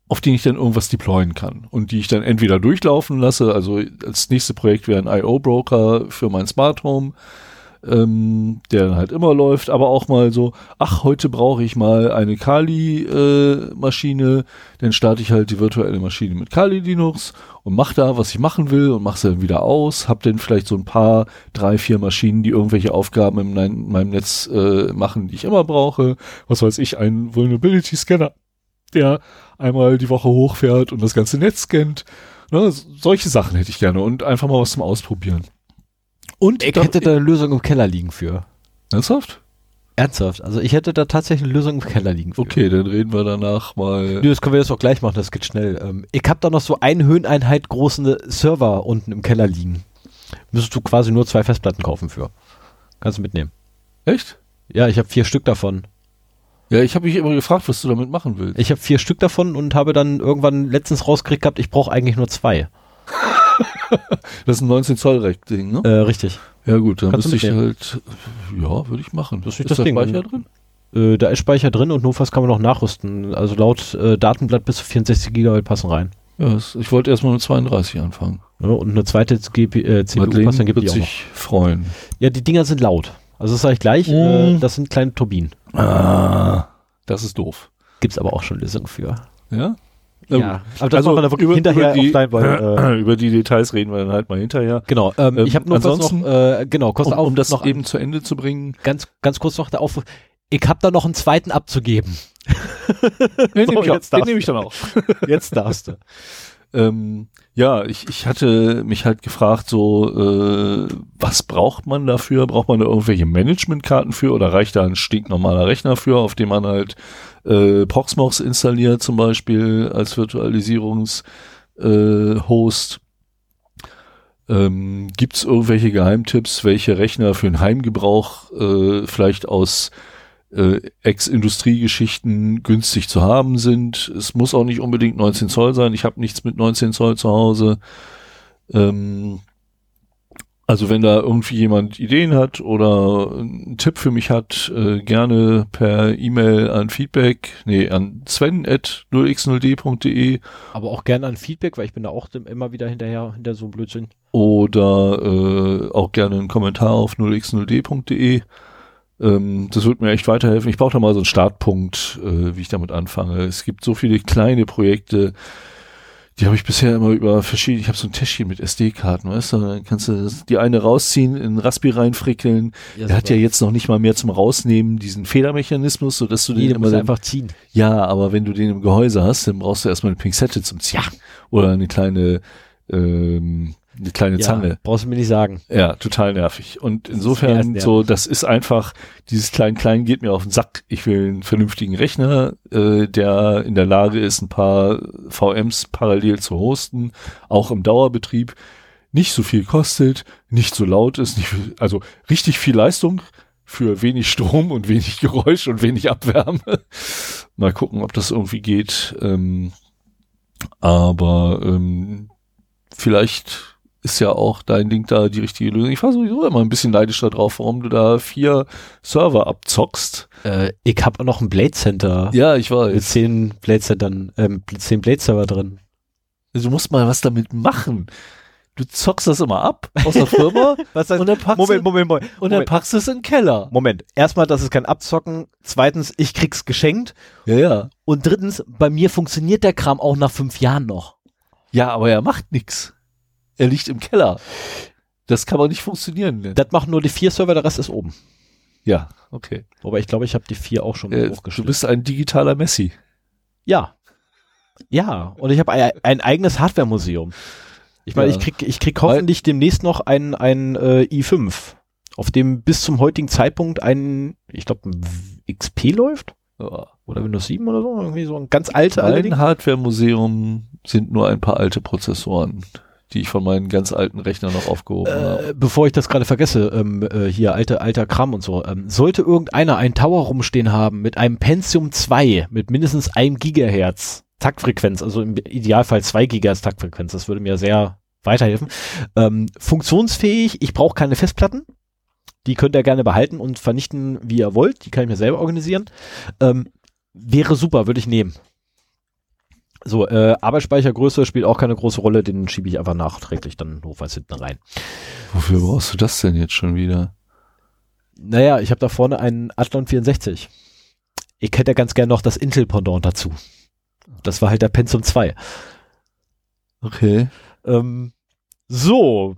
auf denen ich dann irgendwas deployen kann und die ich dann entweder durchlaufen lasse, also als nächste Projekt wäre ein IO-Broker für mein Smart Home, ähm, der dann halt immer läuft, aber auch mal so, ach, heute brauche ich mal eine Kali-Maschine, dann starte ich halt die virtuelle Maschine mit Kali Linux und mache da, was ich machen will und mache sie dann wieder aus, habe dann vielleicht so ein paar, drei, vier Maschinen, die irgendwelche Aufgaben in, mein, in meinem Netz äh, machen, die ich immer brauche. Was weiß ich, ein Vulnerability Scanner, der einmal die Woche hochfährt und das ganze Netz scannt. Ne, solche Sachen hätte ich gerne und einfach mal was zum Ausprobieren. Und Ich hätte da eine Lösung im Keller liegen für. Ernsthaft? Ernsthaft. Also ich hätte da tatsächlich eine Lösung im Keller liegen für. Okay, dann reden wir danach mal. Nö, das können wir jetzt auch gleich machen, das geht schnell. Ähm, ich habe da noch so eine Höheneinheit großen Server unten im Keller liegen. Müsstest du quasi nur zwei Festplatten kaufen für. Kannst du mitnehmen. Echt? Ja, ich habe vier Stück davon. Ja, ich habe mich immer gefragt, was du damit machen willst. Ich habe vier Stück davon und habe dann irgendwann letztens rausgekriegt gehabt, ich brauche eigentlich nur zwei. Das ist ein 19 Zoll Rack-Ding, ne? Äh, richtig. Ja gut, dann Kannst müsste ich halt, ja, würde ich machen. Das ist ist das da Ding. Speicher drin? Äh, da ist Speicher drin und notfalls kann man noch nachrüsten. Also laut äh, Datenblatt bis zu 64 GB passen rein. Ja, das, ich wollte erstmal mit 32 anfangen. Ja, und eine zweite GP, äh, CPU passt, dann gibt noch. sich freuen. Ja, die Dinger sind laut. Also das sage ich gleich, Mm. das sind kleine Turbinen. Ah, das ist doof. Gibt's aber auch schon Lösungen für. Ja? Na Ja, aber das Also machen wir dann wirklich über- hinterher über die- weil, äh, Über die Details reden wir dann halt mal hinterher. genau, ähm, Ähm, ich habe nur kurz noch, ansonsten- äh, genau, kurz Um, auf, um das noch eben zu Ende zu bringen. ganz, ganz kurz noch der Aufruf. Ich habe da noch einen zweiten abzugeben. Den So, nehme ich, auch- den nehme ich dann auch. Jetzt darfst du. Ähm, ja, ich, ich hatte mich halt gefragt, so, äh, was braucht man dafür? Braucht man da irgendwelche Managementkarten für oder reicht da ein stinknormaler Rechner für, auf dem man halt äh, Proxmox installiert, zum Beispiel als Virtualisierungshost? Äh, Host? ähm, Gibt es irgendwelche Geheimtipps, welche Rechner für den Heimgebrauch äh, vielleicht aus äh, Ex-Industriegeschichten günstig zu haben sind. Es muss auch nicht unbedingt 19 Zoll sein. Ich habe nichts mit 19 Zoll zu Hause. Ähm, also wenn da irgendwie jemand Ideen hat oder einen Tipp für mich hat, äh, gerne per E-Mail an Feedback, nee, an sven at 0x0d.de Aber auch gerne an Feedback, weil ich bin da auch immer wieder hinterher, hinter so einem Blödsinn. oder äh, auch gerne einen Kommentar auf 0x0d.de. Ähm, das wird mir echt weiterhelfen. Ich brauche da mal so einen Startpunkt, äh, wie ich damit anfange. Es gibt so viele kleine Projekte, Die habe ich bisher immer über verschiedene, ich habe so ein Täschchen mit SD-Karten, weißt du, dann kannst du die eine rausziehen, in Raspi reinfrickeln. Ja, Der hat ja jetzt noch nicht mal mehr zum Rausnehmen diesen Federmechanismus, so dass du Nee, den immer dann, einfach ziehen. ja, aber wenn du den im Gehäuse hast, dann brauchst du erstmal eine Pinzette zum Ziehen. Oder eine kleine, ähm, eine kleine Zange. Ja, brauchst du mir nicht sagen. Ja, total nervig. Und insofern so, das ist einfach, dieses Klein-Klein geht mir auf den Sack. Ich will einen vernünftigen Rechner, äh, der in der Lage ist, ein paar VMs parallel zu hosten, auch im Dauerbetrieb, nicht so viel kostet, nicht so laut ist, nicht, also richtig viel Leistung für wenig Strom und wenig Geräusch und wenig Abwärme. Mal gucken, ob das irgendwie geht. Ähm, aber ähm, vielleicht ist ja auch dein Ding da die richtige Lösung. Ich war sowieso immer ein bisschen neidisch darauf, warum du da vier Server abzockst. Äh, ich habe noch ein Blade Center Ja, ich mit weiß. zehn Blade Centern, ähm, zehn Blade Server drin. Du musst mal was damit machen. Du zockst das immer ab aus der Firma Was und dann packst Moment, Moment, Moment. und dann Moment. packst du es in den Keller. Moment. Erstmal, das ist kein Abzocken. Zweitens, ich krieg's geschenkt. Ja, ja. Und drittens, bei mir funktioniert der Kram auch nach fünf Jahren noch. Ja, aber er macht nix. Er liegt im Keller. Das kann man nicht funktionieren. Ne? Das machen nur die vier Server, der Rest ist oben. Ja, okay. Wobei ich glaube, ich habe die vier auch schon Äh, du hochgeschleppt. bist ein digitaler Messi. Ja. Ja, und ich habe ein, ein eigenes Hardware-Museum. Ich meine, Ja. ich krieg, ich krieg hoffentlich demnächst noch ein, ein äh, i5, auf dem bis zum heutigen Zeitpunkt ein, ich glaube, XP läuft. Ja. Oder Windows 7 oder so. Irgendwie so ein ganz alte allerdings. Mein Hardware-Museum sind nur ein paar alte Prozessoren, die ich von meinen ganz alten Rechnern noch aufgehoben habe. Äh, bevor ich das gerade vergesse, ähm, äh, hier alte, alter Kram und so. Ähm, sollte irgendeiner einen Tower rumstehen haben mit einem Pentium 2 mit mindestens einem Gigahertz Taktfrequenz, also im Idealfall zwei Gigahertz Taktfrequenz, das würde mir sehr weiterhelfen. Ähm, funktionsfähig, ich brauche keine Festplatten. Die könnt ihr gerne behalten und vernichten, wie ihr wollt. Die kann ich mir selber organisieren. Ähm, wäre super, würde ich nehmen. So, äh, Arbeitsspeichergröße spielt auch keine große Rolle, den schiebe ich einfach nachträglich dann notfalls hinten rein. Wofür brauchst du das denn jetzt schon wieder? Naja, ich habe da vorne einen Athlon 64. Ich hätte ja ganz gern noch das Intel-Pendant dazu. Das war halt der Pentium 2. Okay. Ähm, so,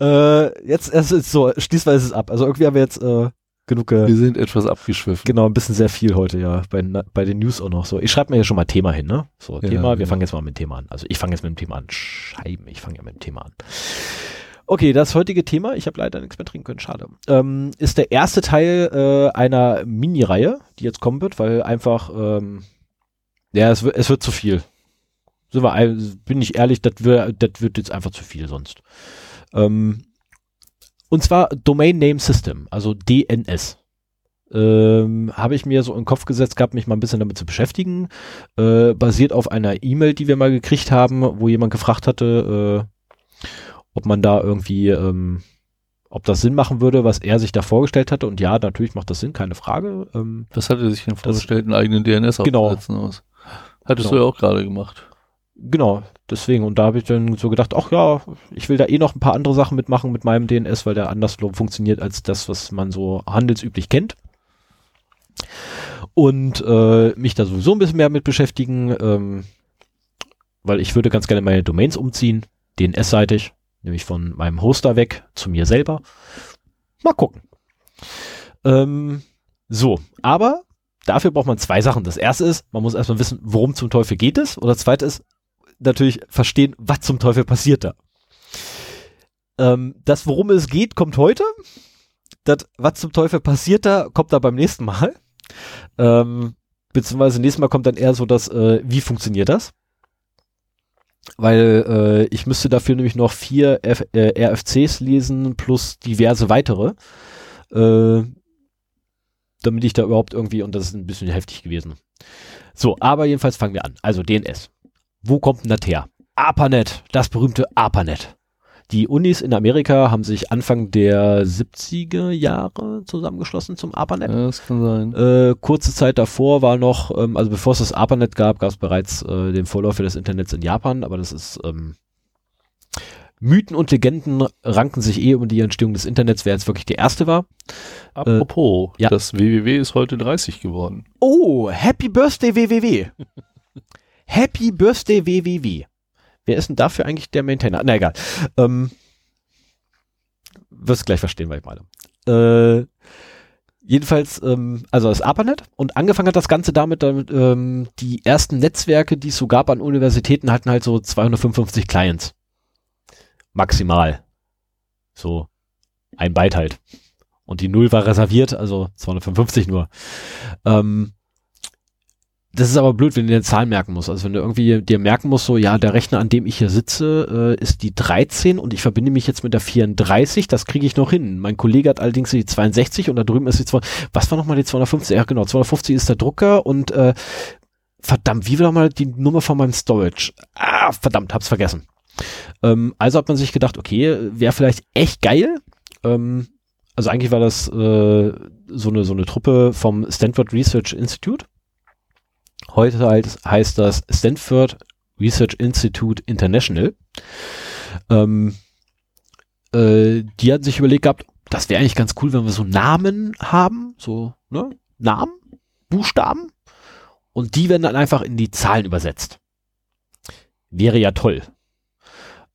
äh, jetzt es ist so, schließen wir es ab. Also irgendwie haben wir jetzt äh, genug, äh, Wir sind etwas abgeschwiffen. genau, ein bisschen sehr viel heute, ja, bei, bei den News auch noch so. Ich schreibe mir hier schon mal Thema hin, ne? So, Ja, Thema, wir fangen jetzt mal mit dem Thema an. Also ich fange jetzt mit dem Thema an. Scheiben, ich fange ja mit dem Thema an. Okay, das heutige Thema, ich habe leider nichts mehr trinken können, schade, ähm, ist der erste Teil äh, einer Mini-Reihe, die jetzt kommen wird, weil einfach, ähm, ja, es, wird- es wird zu viel. Sind wir, bin ich ehrlich, das wird, das wird jetzt einfach zu viel sonst. Ähm, und zwar Domain Name System, also DNS. Ähm, habe ich mir so in den Kopf gesetzt gehabt, mich mal ein bisschen damit zu beschäftigen. Äh, basiert auf einer E-Mail, die wir mal gekriegt haben, wo jemand gefragt hatte, äh, ob man da irgendwie, ähm, ob das Sinn machen würde, was er sich da vorgestellt hatte. Und ja, natürlich macht das Sinn, keine Frage. Ähm, Was hat er sich denn vorgestellt, einen eigenen DNS Genau. aufzusetzen aus? Hattest Genau. du ja auch gerade gemacht. Genau, deswegen. Und da habe ich dann so gedacht, ach ja, ich will da eh noch ein paar andere Sachen mitmachen mit meinem DNS, weil der anders funktioniert als das, was man so handelsüblich kennt. Und äh, mich da sowieso ein bisschen mehr mit beschäftigen, ähm, weil ich würde ganz gerne meine Domains umziehen, DNS-seitig, nämlich von meinem Hoster weg zu mir selber. Mal gucken. Ähm, so, aber dafür braucht man zwei Sachen. Das erste ist, man muss erstmal wissen, worum zum Teufel geht es. Oder das zweite ist, natürlich verstehen, was zum Teufel passiert da. Ähm, das, worum es geht, kommt heute. Das, was zum Teufel passiert da, kommt da beim nächsten Mal. Ähm, beziehungsweise nächstes Mal kommt dann eher so das, äh, wie funktioniert das? Weil äh, ich müsste dafür nämlich noch vier F äh, RFCs lesen plus diverse weitere. Äh, damit ich da überhaupt irgendwie, und das ist ein bisschen heftig gewesen. So, aber jedenfalls fangen wir an. Also DNS. Wo kommt denn das her? ARPANET, das berühmte ARPANET. Die Unis in Amerika haben sich Anfang der 70er Jahre zusammengeschlossen zum ARPANET. Ja, das kann sein. Äh, kurze Zeit davor war noch, ähm, also bevor es das ARPANET gab, gab es bereits äh, den Vorläufer des Internets in Japan, aber das ist ähm, Mythen und Legenden ranken sich eh um die Entstehung des Internets, wer jetzt wirklich der erste war. Apropos, ja. das www ist heute 30 geworden. Oh, Happy Birthday WWW. Happy Birthday WWW. Wer ist denn dafür eigentlich der Maintainer? Na egal. Ähm, wirst gleich verstehen, was ich meine. Äh, jedenfalls, ähm, also das ARPANET und angefangen hat das Ganze damit, damit ähm, die ersten Netzwerke, die es so gab an Universitäten, hatten halt so 255 Clients. Maximal. So ein Byte halt. Und die Null war reserviert, also 255 nur. Ähm, das ist aber blöd, wenn du dir Zahlen merken musst. Also wenn du irgendwie dir merken musst, so, ja, der Rechner, an dem ich hier sitze, äh, ist die 13 und ich verbinde mich jetzt mit der 34, das kriege ich noch hin. Mein Kollege hat allerdings die 62 und da drüben ist die 2, was war nochmal die 250? Ja, genau, 250 ist der Drucker und äh, verdammt, wie war nochmal die Nummer von meinem Storage? Ah, verdammt, hab's vergessen. Ähm, also hat man sich gedacht, okay, wäre vielleicht echt geil. Ähm, also eigentlich war das äh, so eine so eine Truppe vom Stanford Research Institute Heute halt heißt das Stanford Research Institute International. Ähm, äh, die hatten sich überlegt gehabt, das wäre eigentlich ganz cool, wenn wir so Namen haben, so ne? Namen, Buchstaben und die werden dann einfach in die Zahlen übersetzt. Wäre ja toll.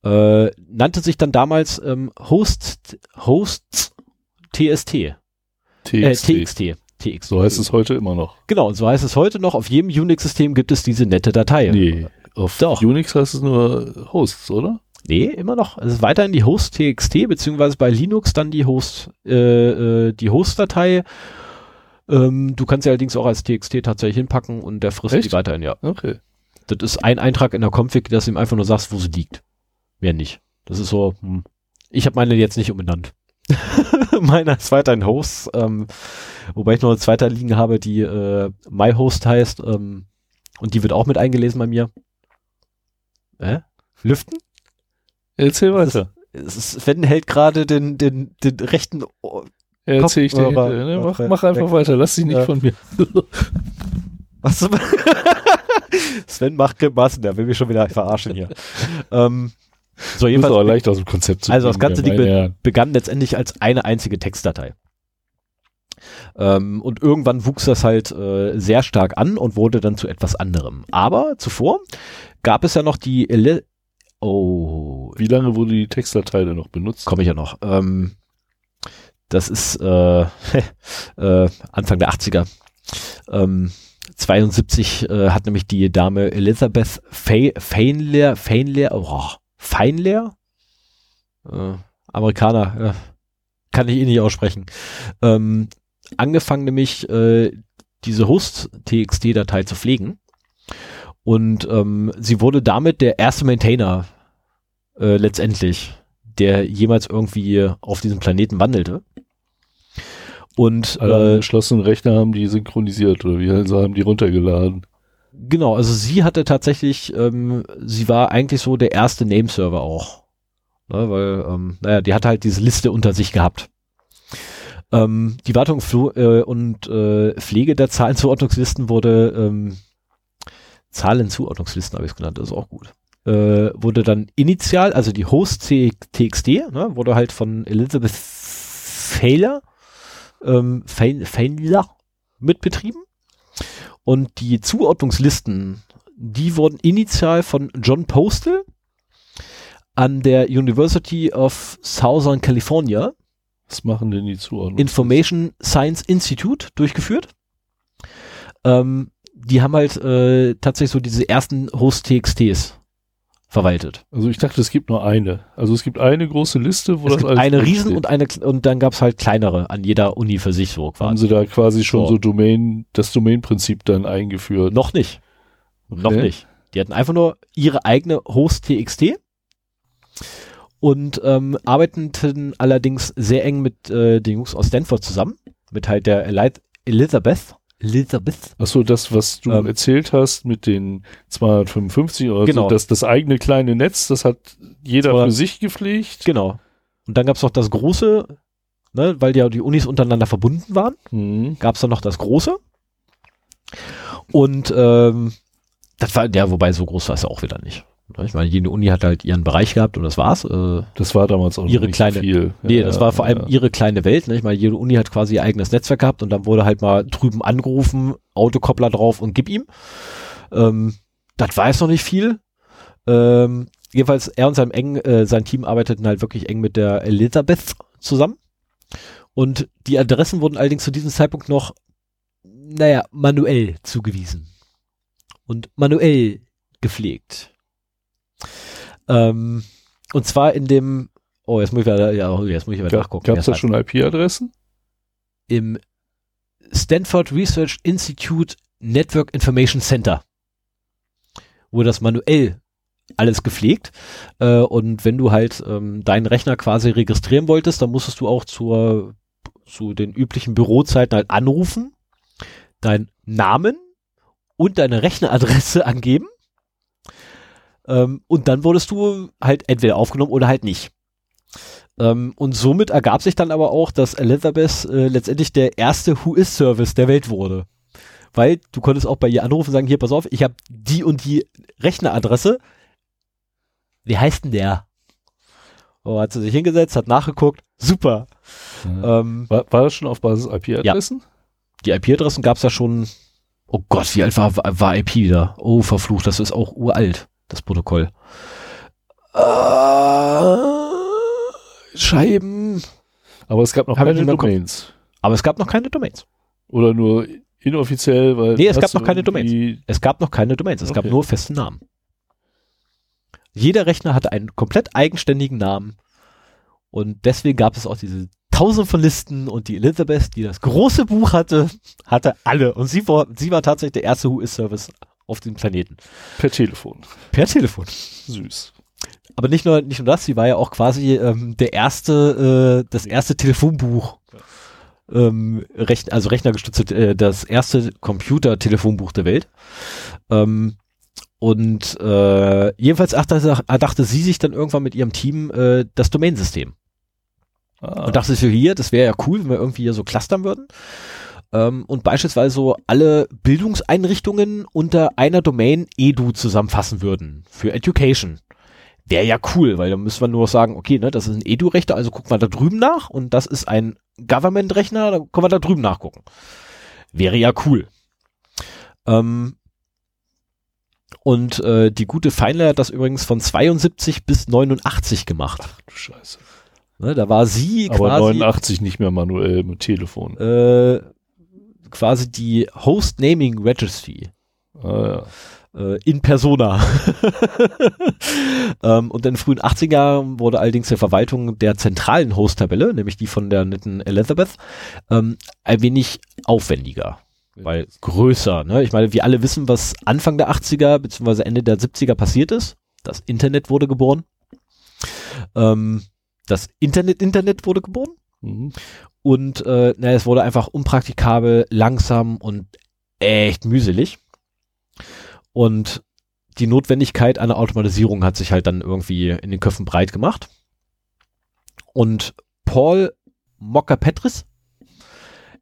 Äh, nannte sich dann damals ähm, Host, Hosts TST. TXT. Äh, TXT. TXT. So heißt es heute immer noch. Genau, und so heißt es heute noch. Auf jedem Unix-System gibt es diese nette Datei. Nee, auf Doch. Unix heißt es nur Hosts, oder? Nee, immer noch. Es ist weiterhin die Host.txt, beziehungsweise bei Linux dann die Host, äh, äh, die Host-Datei. Ähm, du kannst sie allerdings auch als TXT tatsächlich hinpacken und der frisst Echt? die weiterhin, ja. Okay. Das ist ein Eintrag in der Config, dass du ihm einfach nur sagst, wo sie liegt. Mehr nicht. Das ist so, hm. ich habe meine jetzt nicht umbenannt. Meiner ist weiterhin Host, ähm, wobei ich noch eine zweite liegen habe, die äh, MyHost heißt ähm, und die wird auch mit eingelesen bei mir. Äh? Lüften? Erzähl weiter. Es ist, Sven hält gerade den, den, den rechten Ohr. Erzähl ich dir hinterher. Ne? Mach, mach einfach Weg. weiter, lass dich nicht Ja. von mir. Was? Sven macht Grimassen, der will mich schon wieder verarschen hier. ähm, so, jedenfalls leicht aus dem Konzept zu Also das ganze ja, Ding Herren. begann letztendlich als eine einzige Textdatei. Ähm, und irgendwann wuchs das halt äh, sehr stark an und wurde dann zu etwas anderem. Aber zuvor gab es ja noch die Ele Oh, Wie lange wurde die Textdatei denn noch benutzt? komme ich ja noch. Ähm, das ist äh, äh, Anfang der 80er. Ähm, 72 äh, hat nämlich die Dame Elizabeth Fe Feinlehr, Feinlehr, oh, Feinlehr? Äh, Amerikaner, äh, kann ich eh nicht aussprechen. Ähm, angefangen nämlich äh, diese Host-TXT-Datei zu pflegen. Und ähm, sie wurde damit der erste Maintainer äh, letztendlich, der jemals irgendwie auf diesem Planeten wandelte. Und Alle äh, angeschlossenen Rechner haben die synchronisiert oder wie also haben die runtergeladen. Genau, also sie hatte tatsächlich, ähm, sie war eigentlich so der erste Nameserver auch. Ne, weil, ähm, naja, die hat halt diese Liste unter sich gehabt. Ähm, die Wartung äh, und äh, Pflege der Zahlenzuordnungslisten wurde, ähm, Zahlenzuordnungslisten habe ich es genannt, das ist auch gut. Äh, wurde dann initial, also die Host TXT, ne, wurde halt von Elizabeth Failer, ähm, Fain- Failer mitbetrieben. Und die Zuordnungslisten, die wurden initial von John Postal an der University of Southern California Was machen denn die Zuordnung? Information Science Institute durchgeführt. Ähm, die haben halt äh, tatsächlich so diese ersten Host-TXTs verwaltet. Also ich dachte, es gibt nur eine. Also es gibt eine große Liste, wo Es das gibt alles eine. Riesen und eine und dann gab es halt kleinere an jeder Uni für sich so haben quasi. sie da quasi schon So. so, Domain, das Domain-Prinzip dann eingeführt. Noch nicht. Noch Okay. nicht. Die hatten einfach nur ihre eigene Host-TXT und ähm, arbeiteten allerdings sehr eng mit äh, den Jungs aus Stanford zusammen, mit halt der Eli Elizabeth. Elizabeth. Achso, das, was du Ähm, erzählt hast mit den 255 oder Genau. so, das, das eigene kleine Netz, das hat jeder 200 für sich gepflegt. Genau. Und dann gab es noch das große, ne, weil ja die Unis untereinander verbunden waren, Mhm. gab es dann noch das große. Und ähm, das war, ja, wobei so groß war es ja auch wieder nicht. Ich meine, jede Uni hat halt ihren Bereich gehabt und das war's. Äh, Das war damals auch Ihre nicht kleine- so viel. Nee, Ja, das war vor allem ja. ihre kleine Welt. Ne? Ich meine, jede Uni hat quasi ihr eigenes Netzwerk gehabt und dann wurde halt mal drüben angerufen, Autokoppler drauf und gib ihm. Ähm, das war jetzt noch nicht viel. Ähm, jedenfalls er und sein, eng, äh, sein Team arbeiteten halt wirklich eng mit der Elizabeth zusammen. Und die Adressen wurden allerdings zu diesem Zeitpunkt noch, naja, manuell zugewiesen. Und manuell gepflegt. Ähm, und zwar in dem, oh, jetzt muss ich wieder, ja, jetzt muss ich wieder Gab, nachgucken. Gab es da schon IP-Adressen? Im Stanford Research Institute Network Information Center wurde das manuell alles gepflegt. Äh, und wenn du halt ähm, deinen Rechner quasi registrieren wolltest, dann musstest du auch zur, zu den üblichen Bürozeiten halt anrufen, deinen Namen und deine Rechneradresse angeben. Ähm, und dann wurdest du halt entweder aufgenommen oder halt nicht. Ähm, und somit ergab sich dann aber auch, dass Elizabeth äh, letztendlich der erste Who-Is-Service der Welt wurde. Weil du konntest auch bei ihr anrufen und sagen, hier, pass auf, ich habe die und die Rechneradresse. Wie heißt denn der? Oh, hat sie sich hingesetzt, hat nachgeguckt. Super. Ja. Ähm, War, war das schon auf Basis IP-Adressen? die IP-Adressen gab es ja schon. Oh Gott, wie alt war, war, IP wieder? Oh, verflucht, das ist auch uralt, das Protokoll. Äh, Scheiben. Aber es gab noch Hab keine. Domains. Aber es gab noch keine Domains. Oder nur inoffiziell, weil. Nee, es gab noch keine irgendwie- Es gab noch keine Domains, es gab Okay. nur feste Namen. Jeder Rechner hatte einen komplett eigenständigen Namen. Und deswegen gab es auch diese tausend von Listen und die Elizabeth, die das große Buch hatte, hatte alle. Und sie war, sie war tatsächlich der erste Who-Is-Service auf dem Planeten. Per Telefon. Per Telefon. Süß. Aber nicht nur, nicht nur das, sie war ja auch quasi ähm, der erste, äh, das erste Telefonbuch. Ähm, Rechn also rechnergestützte, äh, das erste Computer-Telefonbuch der Welt. Ähm, und äh, jedenfalls erdachte, erdachte sie sich dann irgendwann mit ihrem Team äh, das Domainsystem. Ah, Und dachte sich so, hier, das wäre ja cool, wenn wir irgendwie hier so clustern würden. Ähm, und beispielsweise so alle Bildungseinrichtungen unter einer Domain edu zusammenfassen würden. Für Education. Wäre ja cool, weil dann müssen wir nur sagen, okay, ne, das ist ein Edu-Rechner, also gucken wir da drüben nach und das ist ein Government-Rechner, da können wir da drüben nachgucken. Wäre ja cool. Ähm, und äh, die gute Feinler hat das übrigens von 72 bis 89 gemacht. du Scheiße. Ne, da war sie Aber quasi 89 nicht mehr manuell mit Telefon. äh, quasi die Host Naming Registry Ah, ja. äh, in Persona. ähm, und in den frühen 80er Jahren wurde allerdings die Verwaltung der zentralen Host-Tabelle, nämlich die von der netten Elizabeth, ähm, ein wenig aufwendiger. Weil größer, ne? Ich meine, wir alle wissen, was Anfang der 80er bzw. Ende der 70er passiert ist. Das Internet wurde geboren. Ähm, das Internet-Internet wurde geboren. Mhm. Und äh, na, es wurde einfach unpraktikabel, langsam und echt mühselig. Und die Notwendigkeit einer Automatisierung hat sich halt dann irgendwie in den Köpfen breit gemacht. Und Paul Mocker Petris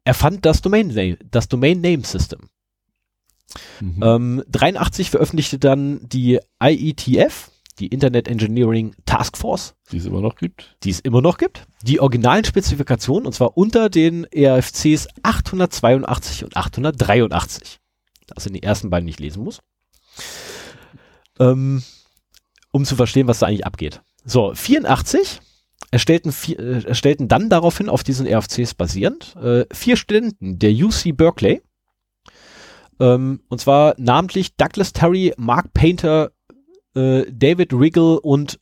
erfand das Domain Name, das Domain Name System. Mhm. Ähm, 83 veröffentlichte dann die IETF, die Internet Engineering Task Force, Die es immer noch gibt. die es immer noch gibt, die originalen Spezifikationen, und zwar unter den E RFCs 882 und 883. Das sind die ersten beiden, die ich lesen muss. Ähm, um zu verstehen, was da eigentlich abgeht. So, 84 erstellten, vier, äh, erstellten dann daraufhin auf diesen RFCs basierend äh, vier Studenten der UC Berkeley. Ähm, und zwar namentlich Douglas Terry, Mark Painter, äh, David Riggle und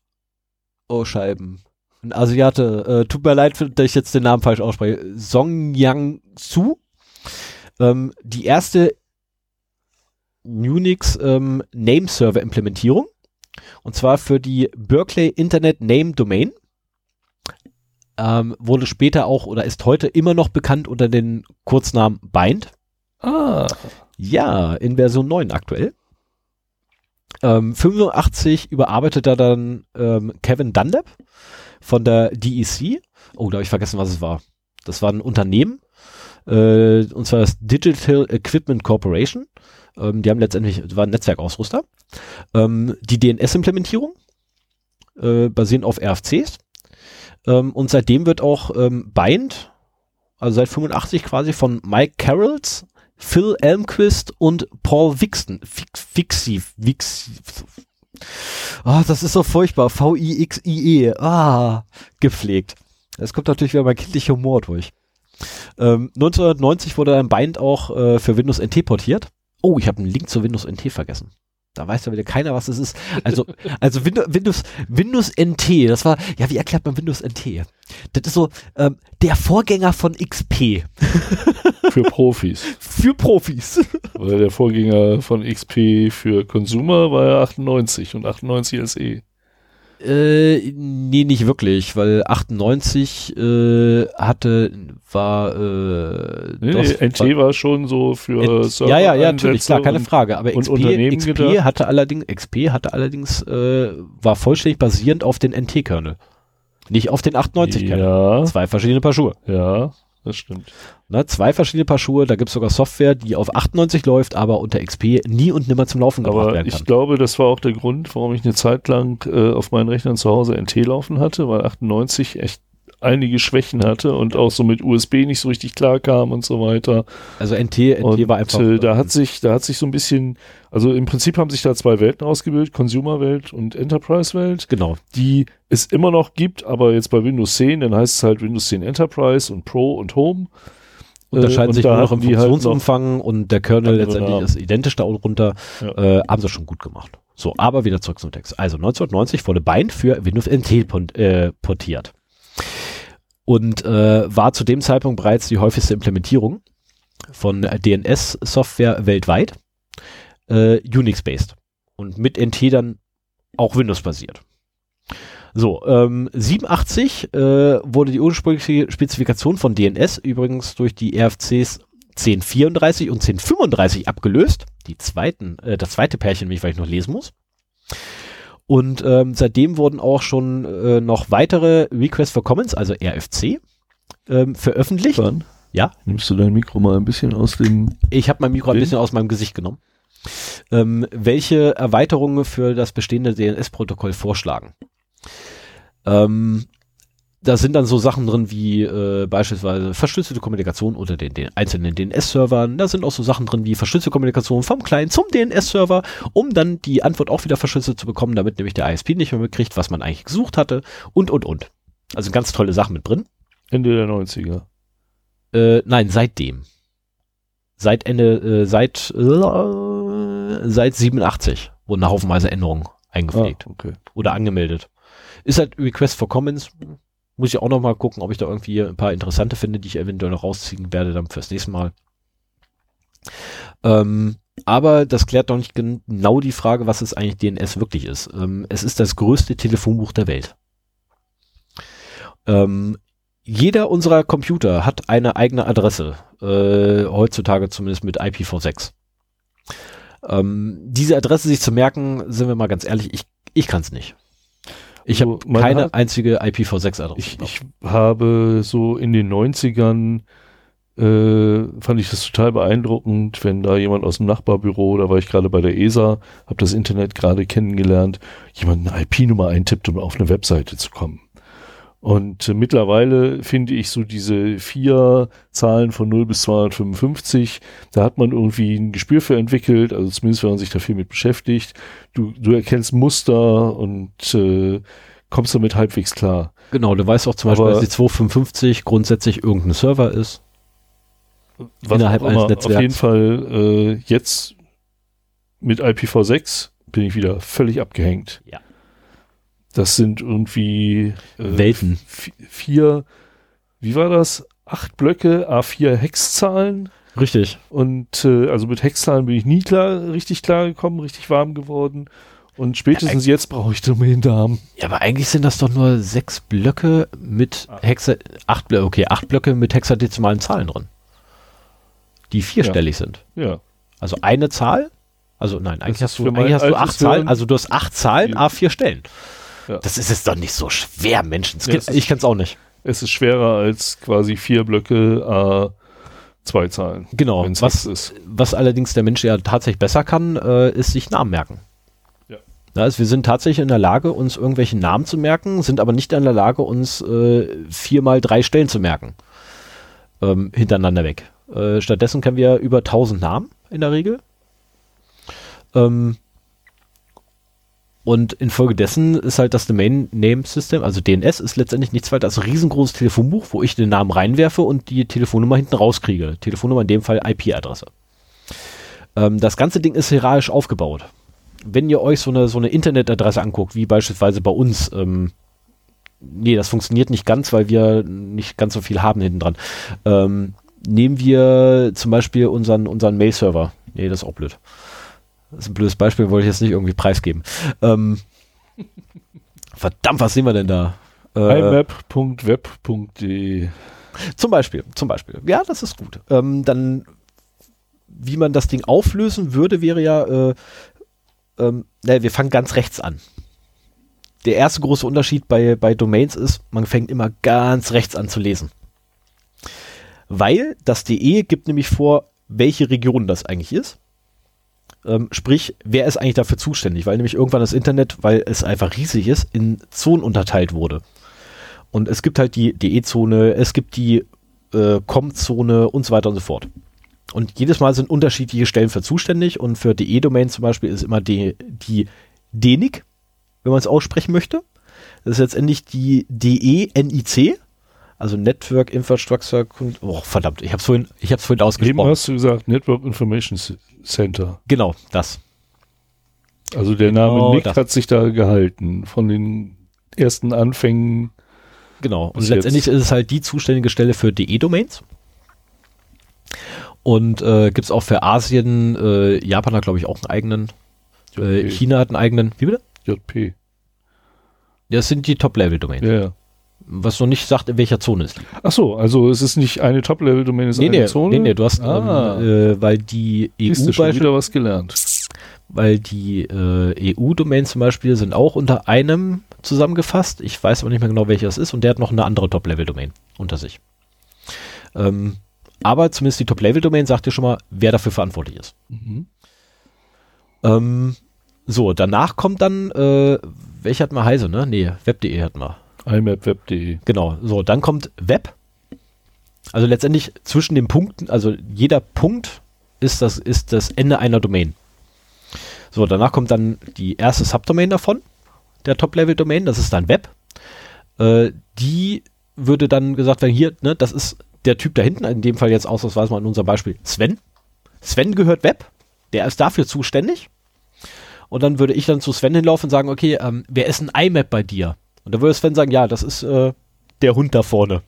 Oh, Scheiben. Ein Asiate. Äh, tut mir leid, dass ich jetzt den Namen falsch ausspreche. Song Yang Su. Ähm, die erste Unix ähm, Name Server Implementierung. Und zwar für die Berkeley Internet Name Domain. Ähm, wurde später auch oder ist heute immer noch bekannt unter den Kurznamen Bind. Ah, Ja, in Version 9 aktuell. Ähm, 85 überarbeitet er dann ähm, Kevin Dunlap von der DEC. Oh, da habe ich vergessen, was es war. Das war ein Unternehmen, äh, und zwar das Digital Equipment Corporation. Ähm, die haben letztendlich, war ein Netzwerkausrüster. Ähm, die DNS-Implementierung, äh, basierend auf RFCs. Ähm, und seitdem wird auch ähm, Bind, also seit 85 quasi von Mike Carrolls, Phil Elmquist und Paul Wixton, Fix- Fixie, Wixie, Ah, das ist so furchtbar. V-I-X-I-E. Ah, gepflegt. Es kommt natürlich wieder mein kindlicher Humor durch. Ähm, 1990 wurde ein Bind auch äh, für Windows NT portiert. Oh, ich habe einen Link zu Windows NT vergessen. Da weiß ja wieder keiner, was es ist. Also, also Windows, Windows, Windows NT, das war, ja, wie erklärt man Windows NT? Das ist so ähm, der Vorgänger von XP. Für Profis. für Profis. Weil der Vorgänger von XP für Consumer war ja 98 und 98 SE. Äh, nee, nicht wirklich, weil 98 äh, hatte, war, äh, Nee, DOS- NT war schon so für Ent- ja, ja, ja, natürlich, klar, keine und- Frage. Aber XP, XP gedacht. hatte allerdings, XP hatte allerdings, äh, war vollständig basierend auf den NT-Kernel. Nicht auf den 98-Kernel. Ja, Zwei verschiedene Paar Schuhe. ja, das stimmt. Ne, zwei verschiedene Paar Schuhe, da gibt's sogar Software, die auf 98 läuft, aber unter XP nie und nimmer zum Laufen gebracht Aber werden ich kann. glaube, das war auch der Grund, warum ich eine Zeit lang äh, auf meinen Rechnern zu Hause NT laufen hatte, weil 98 echt einige Schwächen hatte und auch so mit USB nicht so richtig klar kam und so weiter. Also NT, NT und war einfach. äh, da ähm, hat sich, da hat sich so ein bisschen, also im Prinzip haben sich da zwei Welten ausgebildet, Consumer-Welt und Enterprise-Welt, genau. die es immer noch gibt, aber jetzt bei Windows 10, dann heißt es halt Windows 10 Enterprise und Pro und Home. Unterscheiden Äh, sich und da nur noch im halt noch- Funktionsumfang und der Kernel letztendlich Namen. ist identisch darunter. Ja. Äh, haben sie schon gut gemacht. So, aber wieder zurück zum Text. Also 1990 wurde Bind für Windows NT pon- äh, portiert. Und äh, war zu dem Zeitpunkt bereits die häufigste Implementierung von DNS-Software weltweit, äh, Unix-based. Und mit NT dann auch Windows-basiert. So, ähm, 87 äh, wurde die ursprüngliche Spezifikation von DNS übrigens durch die RFCs 1034 und 1035 abgelöst. Die zweiten, äh, das zweite Pärchen, nämlich, weil ich noch lesen muss. Und ähm, seitdem wurden auch schon äh, noch weitere Requests for Comments, also RFC, ähm, veröffentlicht. Wann? Ja. Nimmst du dein Mikro mal ein bisschen aus dem Ich habe mein Mikro ein bisschen aus meinem Gesicht genommen. Ähm, welche Erweiterungen für das bestehende DNS-Protokoll vorschlagen? Ähm, da sind dann so Sachen drin wie äh, beispielsweise verschlüsselte Kommunikation unter den, den einzelnen DNS-Servern. Da sind auch so Sachen drin wie verschlüsselte Kommunikation vom Client zum DNS-Server, um dann die Antwort auch wieder verschlüsselt zu bekommen, damit nämlich der ISP nicht mehr mitkriegt, was man eigentlich gesucht hatte und, und, und. Also ganz tolle Sachen mit drin. Ende der 90er. Äh, nein, seitdem. Seit Ende, äh, seit, äh, seit 87 wurden haufenweise Änderungen eingepflegt Ah, okay. oder angemeldet. Ist halt Request for Comments. Muss ich auch noch mal gucken, ob ich da irgendwie ein paar interessante finde, die ich eventuell noch rausziehen werde dann fürs nächste Mal. Ähm, aber das klärt doch nicht genau die Frage, was es eigentlich DNS wirklich ist. Ähm, es ist das größte Telefonbuch der Welt. Ähm, jeder unserer Computer hat eine eigene Adresse, äh, heutzutage zumindest mit IPv6. Ähm, diese Adresse sich zu merken, sind wir mal ganz ehrlich, ich, ich kann es nicht. Ich Also, habe keine hat- einzige IPv6-Adresse. Ich, ich habe so in den 90ern äh, fand ich das total beeindruckend, wenn da jemand aus dem Nachbarbüro, da war ich gerade bei der ESA, habe das Internet gerade kennengelernt, jemand eine IP-Nummer eintippt, um auf eine Webseite zu kommen. Und äh, mittlerweile finde ich so diese vier Zahlen von 0 bis 255, da hat man irgendwie ein Gespür für entwickelt, also zumindest wenn man sich da viel mit beschäftigt. Du, du erkennst Muster und äh, kommst damit halbwegs klar. Genau, du weißt auch zum Beispiel, Aber- dass die 255 grundsätzlich irgendein Server ist. was Innerhalb eines. Netzwerks. Auf jeden Fall äh, jetzt mit IPv6 bin ich wieder völlig abgehängt. Ja. Das sind irgendwie äh, Welten. vi- vier, wie war das? Acht Blöcke, A4 Hexzahlen Richtig. und äh, also mit Hexzahlen bin ich nie klar, richtig klar gekommen, richtig warm geworden. Und spätestens jetzt brauche ich Domain-Namen. Ja, aber eigentlich sind das doch nur sechs Blöcke mit Hexa, acht Blöcke, okay, acht Blöcke mit hexadezimalen Zahlen drin. Die vierstellig sind. Ja. Also eine Zahl, also nein, eigentlich ist hast du, eigentlich hast du acht Zahlen, also du hast acht Zahlen, viel. a vier Stellen. Ja. Das ist jetzt doch nicht so schwer, Menschen. Ja, es ich kann es auch nicht. Es ist schwerer als quasi vier Blöcke A zwei Zahlen. Genau. Was, ist. was allerdings der Mensch ja tatsächlich besser kann, äh, ist sich Namen merken. Ja. Ja, also wir sind tatsächlich in der Lage, uns irgendwelche Namen zu merken, sind aber nicht in der Lage, uns äh, viermal drei Stellen zu merken. Ähm, hintereinander weg. Äh, stattdessen kennen wir über 1000 Namen in der Regel. Ähm, Und infolgedessen ist halt das Domain Name System, also DNS, ist letztendlich nichts weiter als ein riesengroßes Telefonbuch, wo ich den Namen reinwerfe und die Telefonnummer hinten rauskriege. Telefonnummer in dem Fall IP-Adresse. Ähm, das ganze Ding ist hierarchisch aufgebaut. Wenn ihr euch so eine, so eine Internetadresse anguckt, wie beispielsweise bei uns, ähm, nee, das funktioniert nicht ganz, weil wir nicht ganz so viel haben hinten dran. Ähm, nehmen wir zum Beispiel unseren, unseren Mail-Server. Nee, das ist auch blöd. Das ist ein blödes Beispiel, wollte ich jetzt nicht irgendwie preisgeben. Ähm, verdammt, was sehen wir denn da? Äh, imap.web.de Zum Beispiel, zum Beispiel. Ja, das ist gut. Ähm, dann, wie man das Ding auflösen würde, wäre ja, äh, ähm, naja, wir fangen ganz rechts an. Der erste große Unterschied bei, bei Domains ist, man fängt immer ganz rechts an zu lesen. Weil das DE gibt nämlich vor, welche Region das eigentlich ist. Ähm, sprich, wer ist eigentlich dafür zuständig? Weil nämlich irgendwann das Internet, weil es einfach riesig ist, in Zonen unterteilt wurde. Und es gibt halt die DE-Zone, es gibt die äh, COM-Zone und so weiter und so fort. Und jedes Mal sind unterschiedliche Stellen für zuständig und für DE-Domain zum Beispiel ist immer die, die DENIC, wenn man es aussprechen möchte. Das ist letztendlich die DE-NIC, also Network Infrastructure, oh verdammt, ich habe es vorhin, ich habe vorhin ausgesprochen. Eben hast du gesagt Network Information Center. Genau, das. Also der Name genau Nick das. hat sich da gehalten von den ersten Anfängen. Genau. Und letztendlich jetzt. ist es halt die zuständige Stelle für DE-Domains. Und äh, gibt es auch für Asien, äh, Japan hat glaube ich auch einen eigenen, äh, China hat einen eigenen, wie bitte? JP. Das sind die Top-Level-Domains. Ja, ja. Was noch nicht sagt, in welcher Zone es liegt. Ach so, also es ist nicht eine Top-Level-Domain, es ist nee, eine nee, Zone? Nee, nee, du hast, ah. ähm, äh, weil die EU Siehst schon wieder was gelernt. Weil die äh, EU-Domains zum Beispiel sind auch unter einem zusammengefasst. Ich weiß aber nicht mehr genau, welcher es ist und der hat noch eine andere Top-Level-Domain unter sich. Ähm, aber zumindest die Top-Level-Domain sagt dir schon mal, wer dafür verantwortlich ist. Mhm. Ähm, so, danach kommt dann, äh, welche hatten wir Heise, ne? Nee, web.de hatten wir. imapweb.de. Genau, so, dann kommt Web. Also letztendlich zwischen den Punkten, also jeder Punkt ist das, ist das Ende einer Domain. So, danach kommt dann die erste Subdomain davon, der Top-Level-Domain, das ist dann Web. Äh, die würde dann gesagt werden, hier, ne, das ist der Typ da hinten, in dem Fall jetzt ausnahmsweise mal in unserem Beispiel, Sven. Sven gehört Web, der ist dafür zuständig. Und dann würde ich dann zu Sven hinlaufen und sagen, okay, ähm, wer ist ein IMAP bei dir? Und dann würde Sven sagen, ja, das ist äh, der Hund da vorne.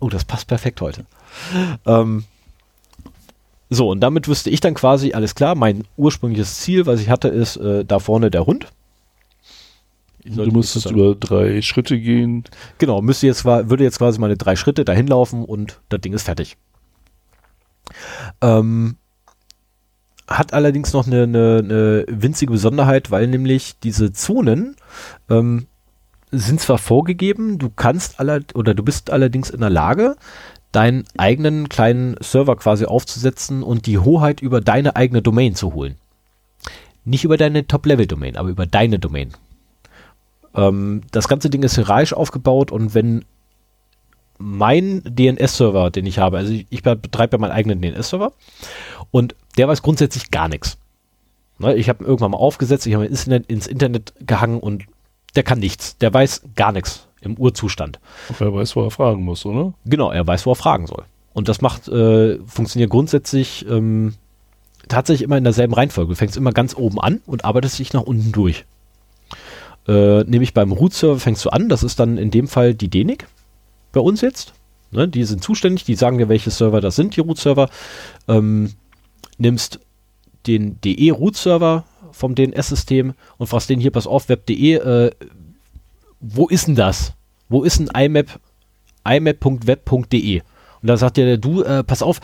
Oh, das passt perfekt heute. Ähm, so, und damit wüsste ich dann quasi, alles klar, mein ursprüngliches Ziel, was ich hatte, ist äh, da vorne der Hund. Du musstest über drei Schritte gehen. Genau, müsste jetzt, würde jetzt quasi meine drei Schritte dahin laufen und das Ding ist fertig. Ähm, hat allerdings noch eine, eine, eine, winzige Besonderheit, weil nämlich diese Zonen ähm, sind zwar vorgegeben, du kannst aller oder du bist allerdings in der Lage, deinen eigenen kleinen Server quasi aufzusetzen und die Hoheit über deine eigene Domain zu holen. Nicht über deine Top-Level-Domain, aber über deine Domain. Ähm, das ganze Ding ist hierarchisch aufgebaut und wenn mein DNS-Server, den ich habe, also ich, ich betreibe ja meinen eigenen DNS-Server und der weiß grundsätzlich gar nichts. Ne, ich habe irgendwann mal aufgesetzt, ich habe ins Internet gehangen und der kann nichts. Der weiß gar nichts im Urzustand. Er weiß, wo er fragen muss, oder? Genau, er weiß, wo er fragen soll. Und das macht, äh, funktioniert grundsätzlich ähm, tatsächlich immer in derselben Reihenfolge. Du fängst immer ganz oben an und arbeitest dich nach unten durch. Äh, nämlich beim Root-Server fängst du an, das ist dann in dem Fall die DENIC bei uns jetzt. Ne, die sind zuständig, die sagen dir, welche Server das sind, die Root-Server. Ähm, nimmst den DE-Root-Server vom DNS-System und fragst den hier, pass auf, web.de, äh, wo ist denn das? Wo ist ein IMAP, imap.web.de? Und da sagt dir, du, äh, pass auf,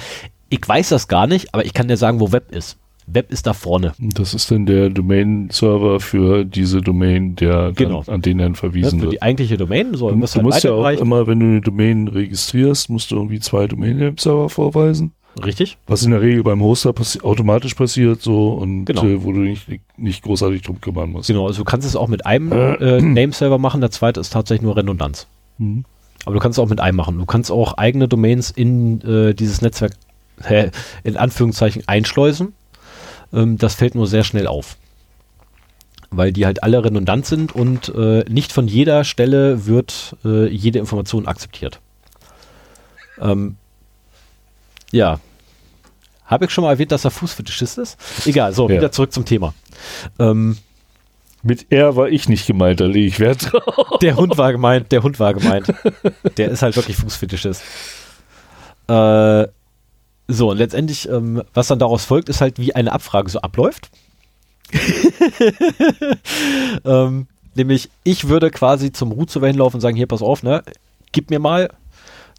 ich weiß das gar nicht, aber ich kann dir sagen, wo Web ist. Web ist da vorne. Das ist dann der Domain-Server für diese Domain, der genau. dann, an den dann verwiesen ja, für wird. Die eigentliche Domain soll du, du halt musst ja auch immer, wenn du eine Domain registrierst, musst du irgendwie zwei Domain-Server vorweisen. Richtig. Was in der Regel beim Hoster passi automatisch passiert so und genau. äh, wo du nicht, nicht großartig drum kümmern musst. Genau, also du kannst es auch mit einem äh, Name-Server machen, der zweite ist tatsächlich nur Redundanz. Mhm. Aber du kannst es auch mit einem machen. Du kannst auch eigene Domains in äh, dieses Netzwerk in Anführungszeichen einschleusen ähm, das fällt nur sehr schnell auf. weil die halt alle redundant sind und äh, nicht von jeder Stelle wird äh, jede Information akzeptiert. Ähm, ja. Habe ich schon mal erwähnt, dass er Fußfetischist ist? Egal, so, Ja. wieder zurück zum Thema. Ähm, Mit er war ich nicht gemeint, da lege ich Wert drauf. der Hund war gemeint, der Hund war gemeint. Der ist halt wirklich Fußfetischist. Äh, so, und letztendlich, ähm, was dann daraus folgt, ist halt, wie eine Abfrage so abläuft. ähm, nämlich, ich würde quasi zum Root-Server hinlaufen und sagen, hier, pass auf, ne, gib mir mal.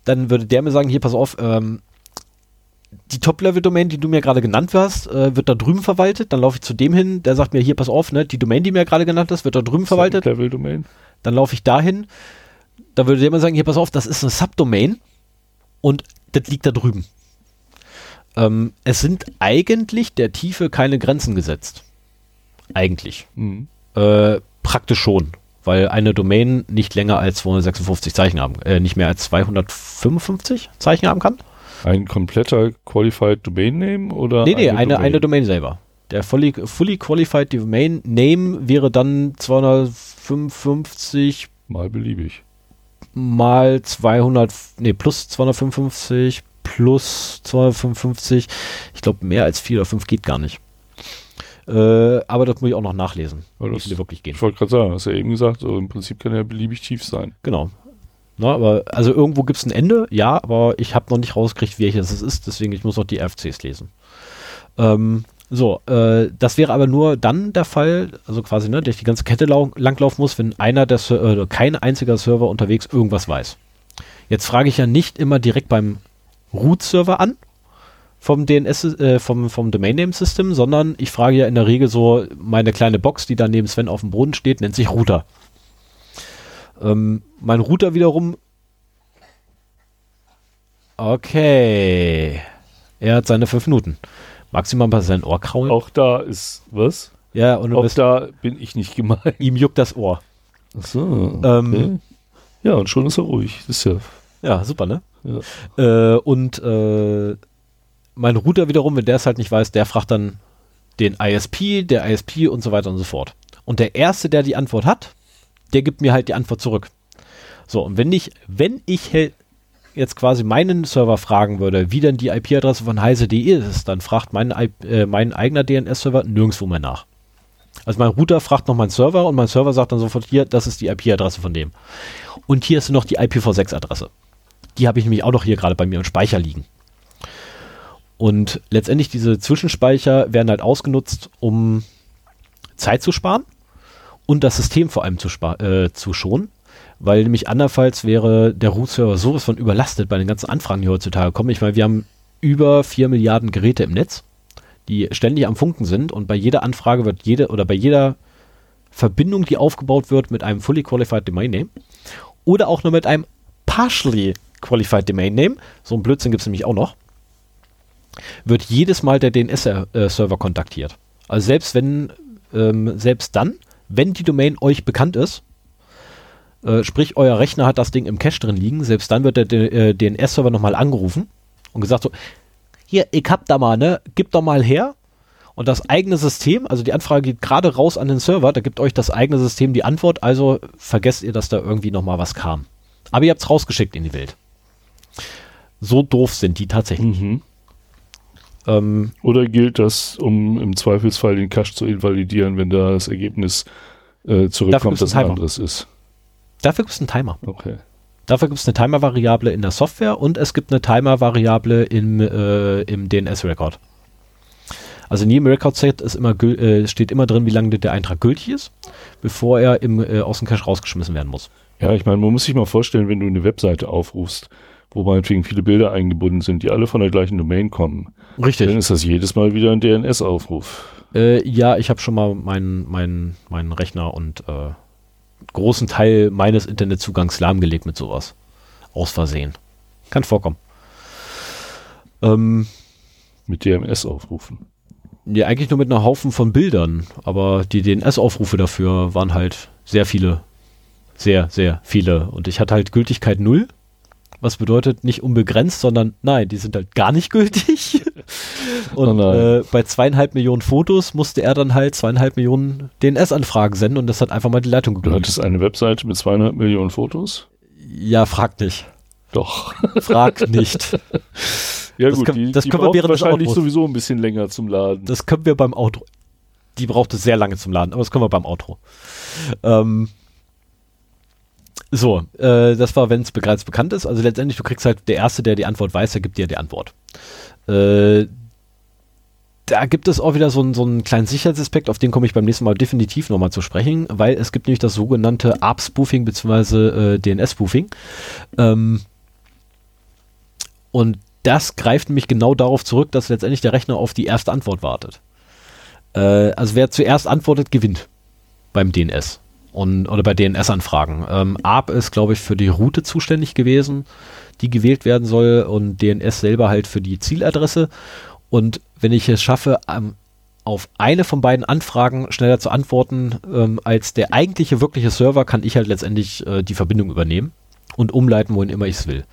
Dann würde der mir sagen, hier, pass auf, ähm, die Top-Level-Domain, die du mir gerade genannt hast, äh, wird da drüben verwaltet. Dann laufe ich zu dem hin, der sagt mir, hier, pass auf, ne, die Domain, die mir gerade genannt hast, wird da drüben verwaltet. Level Domain. Dann laufe ich dahin. Da würde jemand sagen, hier, pass auf, das ist eine Subdomain und das liegt da drüben. Ähm, es sind eigentlich der Tiefe keine Grenzen gesetzt. Eigentlich. Mhm. Äh, praktisch schon, weil eine Domain nicht länger als 256 Zeichen haben, äh, nicht mehr als 255 Zeichen haben kann. Ein kompletter Qualified Domain Name oder? Nee, nee, eine, Domain? eine Domain selber. Der fully, fully qualified Domain Name wäre dann 255 Mal beliebig. mal 200, nee, plus 255 plus 255. Ich glaube, mehr als 4 oder 5 geht gar nicht. Äh, aber das muss ich auch noch nachlesen, wie viele wirklich gehen. Ich wollte gerade sagen, hast ja eben gesagt, so im Prinzip kann er beliebig tief sein. Genau. Na, aber also irgendwo gibt es ein Ende, ja, aber ich habe noch nicht rausgekriegt, welches es ist, deswegen ich muss noch die RFCs lesen. Ähm, so, äh, das wäre aber nur dann der Fall, also quasi, ne, ich die ganze Kette lau langlaufen muss, wenn einer der Ser äh, kein einziger Server unterwegs irgendwas weiß. Jetzt frage ich ja nicht immer direkt beim Root-Server an vom DNS, äh, vom, vom Domain Name System, sondern ich frage ja in der Regel so meine kleine Box, die da neben Sven auf dem Boden steht, nennt sich Router. Ähm, mein Router wiederum. Okay. Er hat seine fünf Minuten. Magst du mal bei sein Ohr kraulen? Auch da ist was? Ja, und Auch da bin ich nicht gemeint. ihm juckt das Ohr. Ach so. Ähm, okay. Ja, und schon ist er ruhig. Das ist ja. Ja, super, ne? Ja. Äh, und äh, mein Router wiederum, wenn der es halt nicht weiß, der fragt dann den ISP, der ISP und so weiter und so fort. Und der Erste, der die Antwort hat, der gibt mir halt die Antwort zurück. So, und wenn ich, wenn ich jetzt quasi meinen Server fragen würde, wie denn die IP-Adresse von heise.de ist, dann fragt mein, äh, mein eigener DNS-Server nirgendwo mehr nach. Also mein Router fragt noch meinen Server und mein Server sagt dann sofort, hier, das ist die IP-Adresse von dem. Und hier ist noch die IPv6-Adresse. Die habe ich nämlich auch noch hier gerade bei mir im Speicher liegen. Und letztendlich diese Zwischenspeicher werden halt ausgenutzt, um Zeit zu sparen und das System vor allem zu, äh, zu schonen. Weil nämlich andernfalls wäre der Root-Server sowas von überlastet bei den ganzen Anfragen, die heutzutage kommen. Ich meine, wir haben über 4 Milliarden Geräte im Netz, die ständig am Funken sind und bei jeder Anfrage wird jede oder bei jeder Verbindung, die aufgebaut wird mit einem fully qualified domain name oder auch nur mit einem partially qualified domain name, so ein Blödsinn gibt es nämlich auch noch, wird jedes Mal der DNS-Server kontaktiert. Also selbst wenn, ähm, selbst dann, wenn die Domain euch bekannt ist, äh, sprich euer Rechner hat das Ding im Cache drin liegen, selbst dann wird der äh, DNS-Server nochmal angerufen und gesagt so, hier, ich hab da mal, ne, gib doch mal her. Und das eigene System, also die Anfrage geht gerade raus an den Server, da gibt euch das eigene System die Antwort, also vergesst ihr, dass da irgendwie nochmal was kam. Aber ihr habt's rausgeschickt in die Welt. So doof sind die tatsächlich. Mhm. Ähm, Oder gilt das, um im Zweifelsfall den Cache zu invalidieren, wenn da das Ergebnis äh, zurückkommt, dass ein anderes ist? dafür gibt's einen Timer. Okay. Dafür gibt es eine Timer-Variable in der Software und es gibt eine Timer-Variable im, äh, im DNS-Record. Also in jedem Record-Set ist immer äh, steht immer drin, wie lange der Eintrag gültig ist, bevor er im, äh, aus dem Cache rausgeschmissen werden muss. Ja, ich meine, man muss sich mal vorstellen, wenn du eine Webseite aufrufst, wo meinetwegen viele Bilder eingebunden sind, die alle von der gleichen Domain kommen, Richtig. dann ist das jedes Mal wieder ein DNS-Aufruf. Äh, ja, ich habe schon mal meinen meinen meinen Rechner und äh, großen Teil meines Internetzugangs lahmgelegt mit sowas. Aus Versehen. Kann vorkommen. Ähm, Mit DMS-Aufrufen. Ja, eigentlich nur mit einer Haufen von Bildern, aber die DNS-Aufrufe dafür waren halt sehr viele. Sehr, sehr viele. Und ich hatte halt Gültigkeit null, was bedeutet nicht unbegrenzt, sondern nein, die sind halt gar nicht gültig. Und Oh äh, bei zweieinhalb Millionen Fotos musste er dann halt zweieinhalb Millionen DNS-Anfragen senden und das hat einfach mal die Leitung Du geglüht. hattest eine Webseite mit zweieinhalb Millionen Fotos? Ja, frag nicht. Doch. Frag nicht. Ja Das gut, können- die, das die können wir während wahrscheinlich sowieso ein bisschen länger zum Laden. Das können wir beim Outro. Die brauchte sehr lange zum Laden, aber das können wir beim Outro. Ähm, so, äh, das war, wenn es bereits bekannt ist. Also letztendlich, du kriegst halt der Erste, der die Antwort weiß, der gibt dir die Antwort. Äh, da gibt es auch wieder so einen, so einen kleinen Sicherheitsaspekt, auf den komme ich beim nächsten Mal definitiv nochmal zu sprechen, weil es gibt nämlich das sogenannte ARP-Spoofing bzw. Äh, DNS-Spoofing. Ähm, und das greift nämlich genau darauf zurück, dass letztendlich der Rechner auf die erste Antwort wartet. Äh, also wer zuerst antwortet, gewinnt beim DNS und, oder bei DNS-Anfragen. Ähm, ARP ist, glaube ich, für die Route zuständig gewesen, die gewählt werden soll und DNS selber halt für die Zieladresse. Und wenn ich es schaffe, ähm, auf eine von beiden Anfragen schneller zu antworten ähm, als der eigentliche wirkliche Server, kann ich halt letztendlich äh, die Verbindung übernehmen und umleiten, wohin immer ich es will.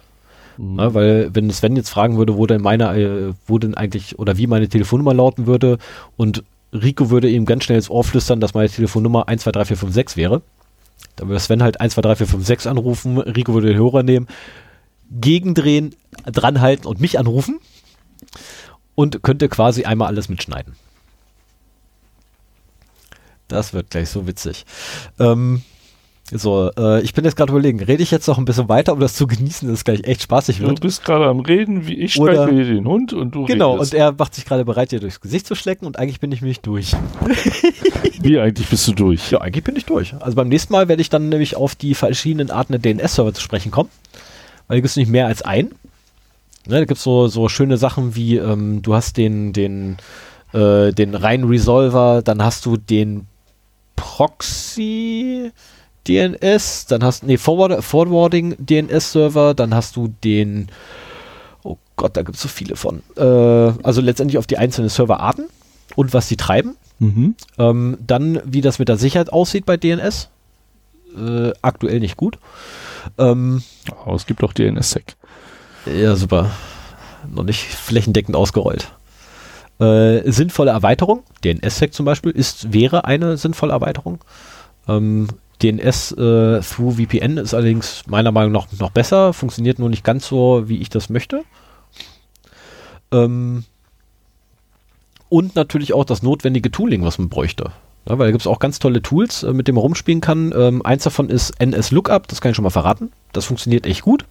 Mhm. Ne, weil wenn Sven jetzt fragen würde, wo denn meine, äh, wo denn eigentlich oder wie meine Telefonnummer lauten würde und Rico würde ihm ganz schnell ins Ohr flüstern, dass meine Telefonnummer 123456 wäre. Dann würde Sven halt 123456 anrufen, Rico würde den Hörer nehmen, gegendrehen, dranhalten und mich anrufen und könnte quasi einmal alles mitschneiden. Das wird gleich so witzig. Ähm, so, äh, ich bin jetzt gerade überlegen, rede ich jetzt noch ein bisschen weiter, um das zu genießen, dass es gleich echt spaßig Du wird? bist gerade am Reden, wie ich Oder- streiche dir den Hund und du Genau, redest. und er macht sich gerade bereit, dir durchs Gesicht zu schlecken und eigentlich bin ich nämlich durch. wie eigentlich bist du durch? Ja, eigentlich bin ich durch. Also beim nächsten Mal werde ich dann nämlich auf die verschiedenen Arten der DNS-Server zu sprechen kommen, weil da gibt es nicht mehr als einen. Ne, da gibt es so, so schöne Sachen wie, ähm, du hast den, den, äh, den reinen Resolver, dann hast du den Proxy DNS, dann hast nee, Forward, Forwarding DNS-Server, dann hast du den, oh Gott, da gibt es so viele von. Äh, also letztendlich auf die einzelnen Serverarten und was sie treiben. Mhm. Ähm, dann, wie das mit der Sicherheit aussieht bei DNS. Äh, aktuell nicht gut. Ähm, Aber es gibt auch DNSSEC. ja, super. Noch nicht flächendeckend ausgerollt. Äh, sinnvolle Erweiterung, DNS-Sec zum Beispiel, ist, wäre eine sinnvolle Erweiterung. Ähm, DNS äh, through VPN ist allerdings meiner Meinung nach noch besser, funktioniert nur nicht ganz so, wie ich das möchte. Ähm, und natürlich auch das notwendige Tooling, was man bräuchte. Ja, weil da gibt es auch ganz tolle Tools, äh, mit denen man rumspielen kann. Ähm, eins davon ist NS Lookup, das kann ich schon mal verraten. Das funktioniert echt gut.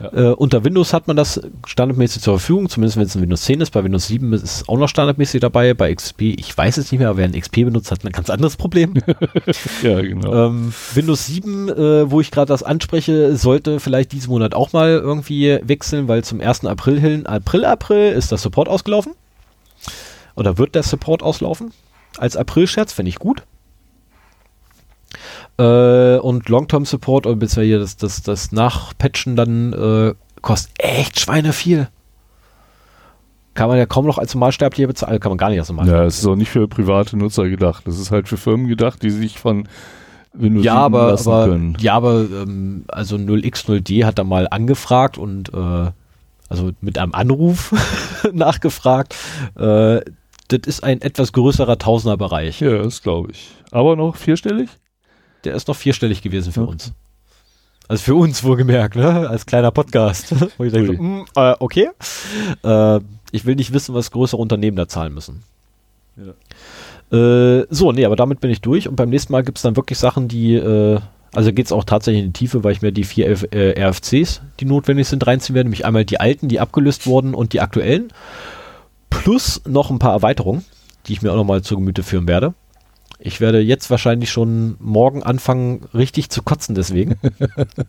Ja. Äh, unter Windows hat man das standardmäßig zur Verfügung, zumindest wenn es in Windows 10 ist. Bei Windows 7 ist es auch noch standardmäßig dabei. Bei XP, ich weiß es nicht mehr, aber wer ein XP benutzt, hat ein ganz anderes Problem. Ja, genau. ähm, Windows 7, äh, wo ich gerade das anspreche, sollte vielleicht diesen Monat auch mal irgendwie wechseln, weil zum 1. April hin, April, April ist das Support ausgelaufen. Oder wird der Support auslaufen? Als April-Scherz fände ich gut. Äh, und Long-Term Support, oder beziehungsweise das, das, das Nachpatchen dann äh, kostet echt Schweine viel. Kann man ja kaum noch als Normalsterblicher bezahlen, kann man gar nicht als ja, Normalsterblicher. es ist auch nicht für private Nutzer gedacht. Das ist halt für Firmen gedacht, die sich von Windows Ja, 7 aber, lassen aber, können. ja, aber ähm, also 0x0d hat da mal angefragt und äh, also mit einem Anruf nachgefragt. Äh, das ist ein etwas größerer Tausenderbereich. Ja, das glaube ich. Aber noch vierstellig? Der ist noch vierstellig gewesen für Okay. uns. Also für uns wohlgemerkt, ne? Als kleiner Podcast. Wo ich denke, so, mm, äh, okay. Äh, ich will nicht wissen, was größere Unternehmen da zahlen müssen. Äh, so, nee, aber damit bin ich durch und beim nächsten Mal gibt es dann wirklich Sachen, die, äh, also geht es auch tatsächlich in die Tiefe, weil ich mir die vier F äh, RFCs, die notwendig sind, reinziehen werde, nämlich einmal die alten, die abgelöst wurden und die aktuellen, plus noch ein paar Erweiterungen, die ich mir auch nochmal zu Gemüte führen werde. Ich werde jetzt wahrscheinlich schon morgen anfangen, richtig zu kotzen deswegen.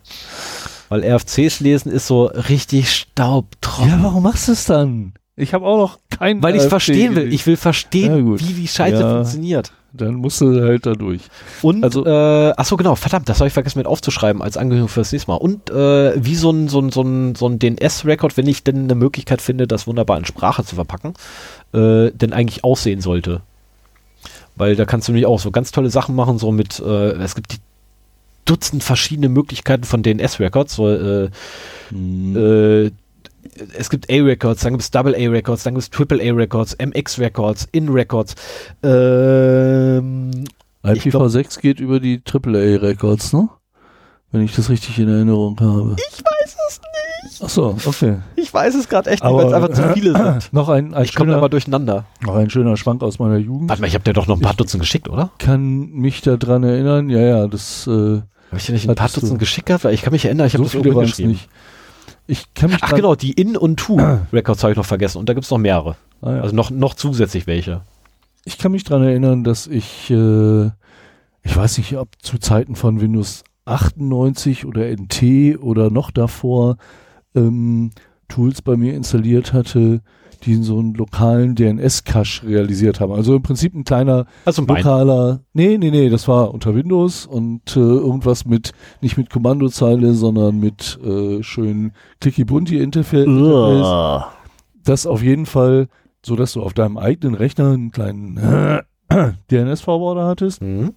Weil RFCs lesen ist so richtig staubtrocken. Ja, warum machst du es dann? Ich habe auch noch keinen. Weil ich es verstehen will. Ich will verstehen, Ja, wie die Scheiße Ja. funktioniert. Dann musst du halt da durch. Und, Also- äh, ach so genau, verdammt, das habe ich vergessen mit aufzuschreiben als Angehörung für das nächste Mal. Und äh, wie so ein, so ein, so ein, so ein DNS-Record, wenn ich denn eine Möglichkeit finde, das wunderbar in Sprache zu verpacken, äh, denn eigentlich aussehen sollte. Weil da kannst du nämlich auch so ganz tolle Sachen machen, so mit, äh, es gibt die Dutzend verschiedene Möglichkeiten von DNS-Records, so, äh, Hm. äh, es gibt A-Records, dann gibt es Double A-Records, dann gibt es Triple A-Records, MX-Records, In-Records. Ähm, IPv6 geht über die AAA-Records, ne? Wenn ich das richtig in Erinnerung habe. Ich weiß es nicht. Ach so, okay. Ich weiß es gerade echt nicht, Aber- weil es einfach zu viele sind. Noch ein, ein, Ich komme schöner, aber durcheinander. noch ein schöner Schwank aus meiner Jugend. Warte mal, ich habe dir doch noch ein paar Dutzend geschickt, oder? Kann mich daran erinnern, ja, ja, das äh, Habe ich dir nicht ein paar Dutzend geschickt gehabt? Weil ich kann mich erinnern, ich habe so das viele geschrieben. nicht. Ich kann mich Ach genau, die In- und To-Records habe ich noch vergessen. Und da gibt es noch mehrere. Ah, ja. Also noch, noch zusätzlich welche. Ich kann mich dran erinnern, dass ich, äh, ich weiß nicht, ob zu Zeiten von Windows 98 oder NT oder noch davor ähm, Tools bei mir installiert hatte, die so einen lokalen DNS-Cache realisiert haben. Also im Prinzip ein kleiner Also ein lokaler, nee, nee, nee, das war unter Windows und äh, irgendwas mit, nicht mit Kommandozeile, sondern mit äh, schön clicky-bunty-Interface. Uah. Das auf jeden Fall, so dass du auf deinem eigenen Rechner einen kleinen äh, DNS-Forwarder hattest Mhm.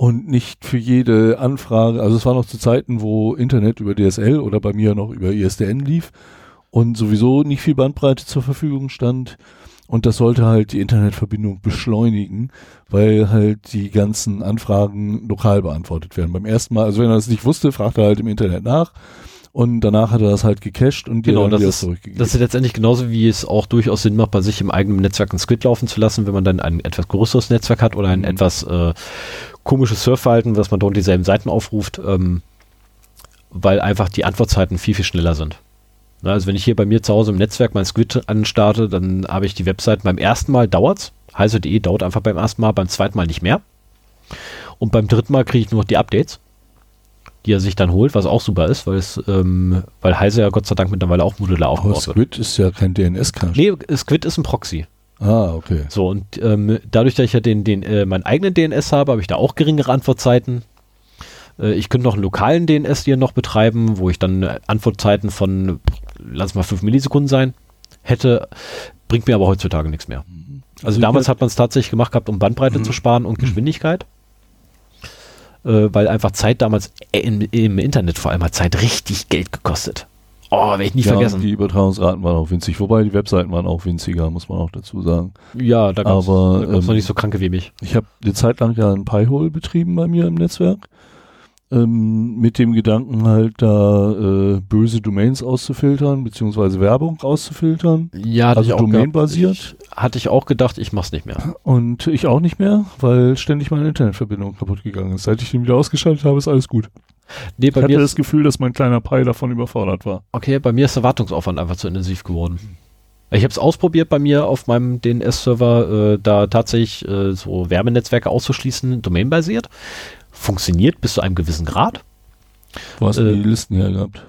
Und nicht für jede Anfrage, also es war noch zu Zeiten, wo Internet über DSL oder bei mir noch über ISDN lief und sowieso nicht viel Bandbreite zur Verfügung stand. Und das sollte halt die Internetverbindung beschleunigen, weil halt die ganzen Anfragen lokal beantwortet werden. Beim ersten Mal, also wenn er das nicht wusste, fragte er halt im Internet nach und danach hat er das halt gecached und Genau, das ist, zurückgegeben. das ist letztendlich genauso, wie es auch durchaus Sinn macht, bei sich im eigenen Netzwerk ein Squid laufen zu lassen, wenn man dann ein etwas größeres Netzwerk hat oder ein Mhm. etwas äh, komisches Surfverhalten, dass man dort dieselben Seiten aufruft, ähm, weil einfach die Antwortzeiten viel, viel schneller sind. Na, also wenn ich hier bei mir zu Hause im Netzwerk mein Squid anstarte, dann habe ich die Webseiten beim ersten Mal dauert's. Heise.de dauert einfach beim ersten Mal, beim zweiten Mal nicht mehr. Und beim dritten Mal kriege ich nur noch die Updates, die er sich dann holt, was auch super ist, weil es, ähm, weil Heise ja Gott sei Dank mittlerweile auch modular Aber aufgebaut wird. Squid ist ja kein DNS-Cache. Nee, Squid ist ein Proxy. Ah, okay. So, und ähm, dadurch, dass ich ja den, den, äh, meinen eigenen DNS habe, habe ich da auch geringere Antwortzeiten. Äh, ich könnte noch einen lokalen DNS hier noch betreiben, wo ich dann äh, Antwortzeiten von, lass mal 5 Millisekunden sein, hätte, bringt mir aber heutzutage nichts mehr. Also, ich damals hat man es tatsächlich gemacht gehabt, um Bandbreite zu sparen und Geschwindigkeit. Äh, weil einfach Zeit damals äh, im, im Internet vor allem hat Zeit richtig Geld gekostet. Oh, werde ich nie ja, vergessen. Die Übertragungsraten waren auch winzig, wobei die Webseiten waren auch winziger, muss man auch dazu sagen. ja, da gab es Aber, noch ähm, nicht so kranke wie mich. Ich habe eine Zeit lang ja ein Pi-Hole betrieben bei mir im Netzwerk. Ähm, mit dem Gedanken halt da äh, böse Domains auszufiltern, beziehungsweise Werbung auszufiltern. Ja, hatte Also ich domainbasiert. Ich, hatte ich auch gedacht, ich mach's nicht mehr. Und ich auch nicht mehr, weil ständig meine Internetverbindung kaputt gegangen ist. Seit ich den wieder ausgeschaltet habe, ist alles gut. Nee, Ich bei hatte mir, das Gefühl, dass mein kleiner Pi davon überfordert war. okay, bei mir ist der Wartungsaufwand einfach zu intensiv geworden. Ich habe es ausprobiert bei mir auf meinem DNS-Server, äh, da tatsächlich äh, so Werbenetzwerke auszuschließen, domainbasiert. Funktioniert bis zu einem gewissen Grad. Wo hast Äh, du die Listen her gehabt?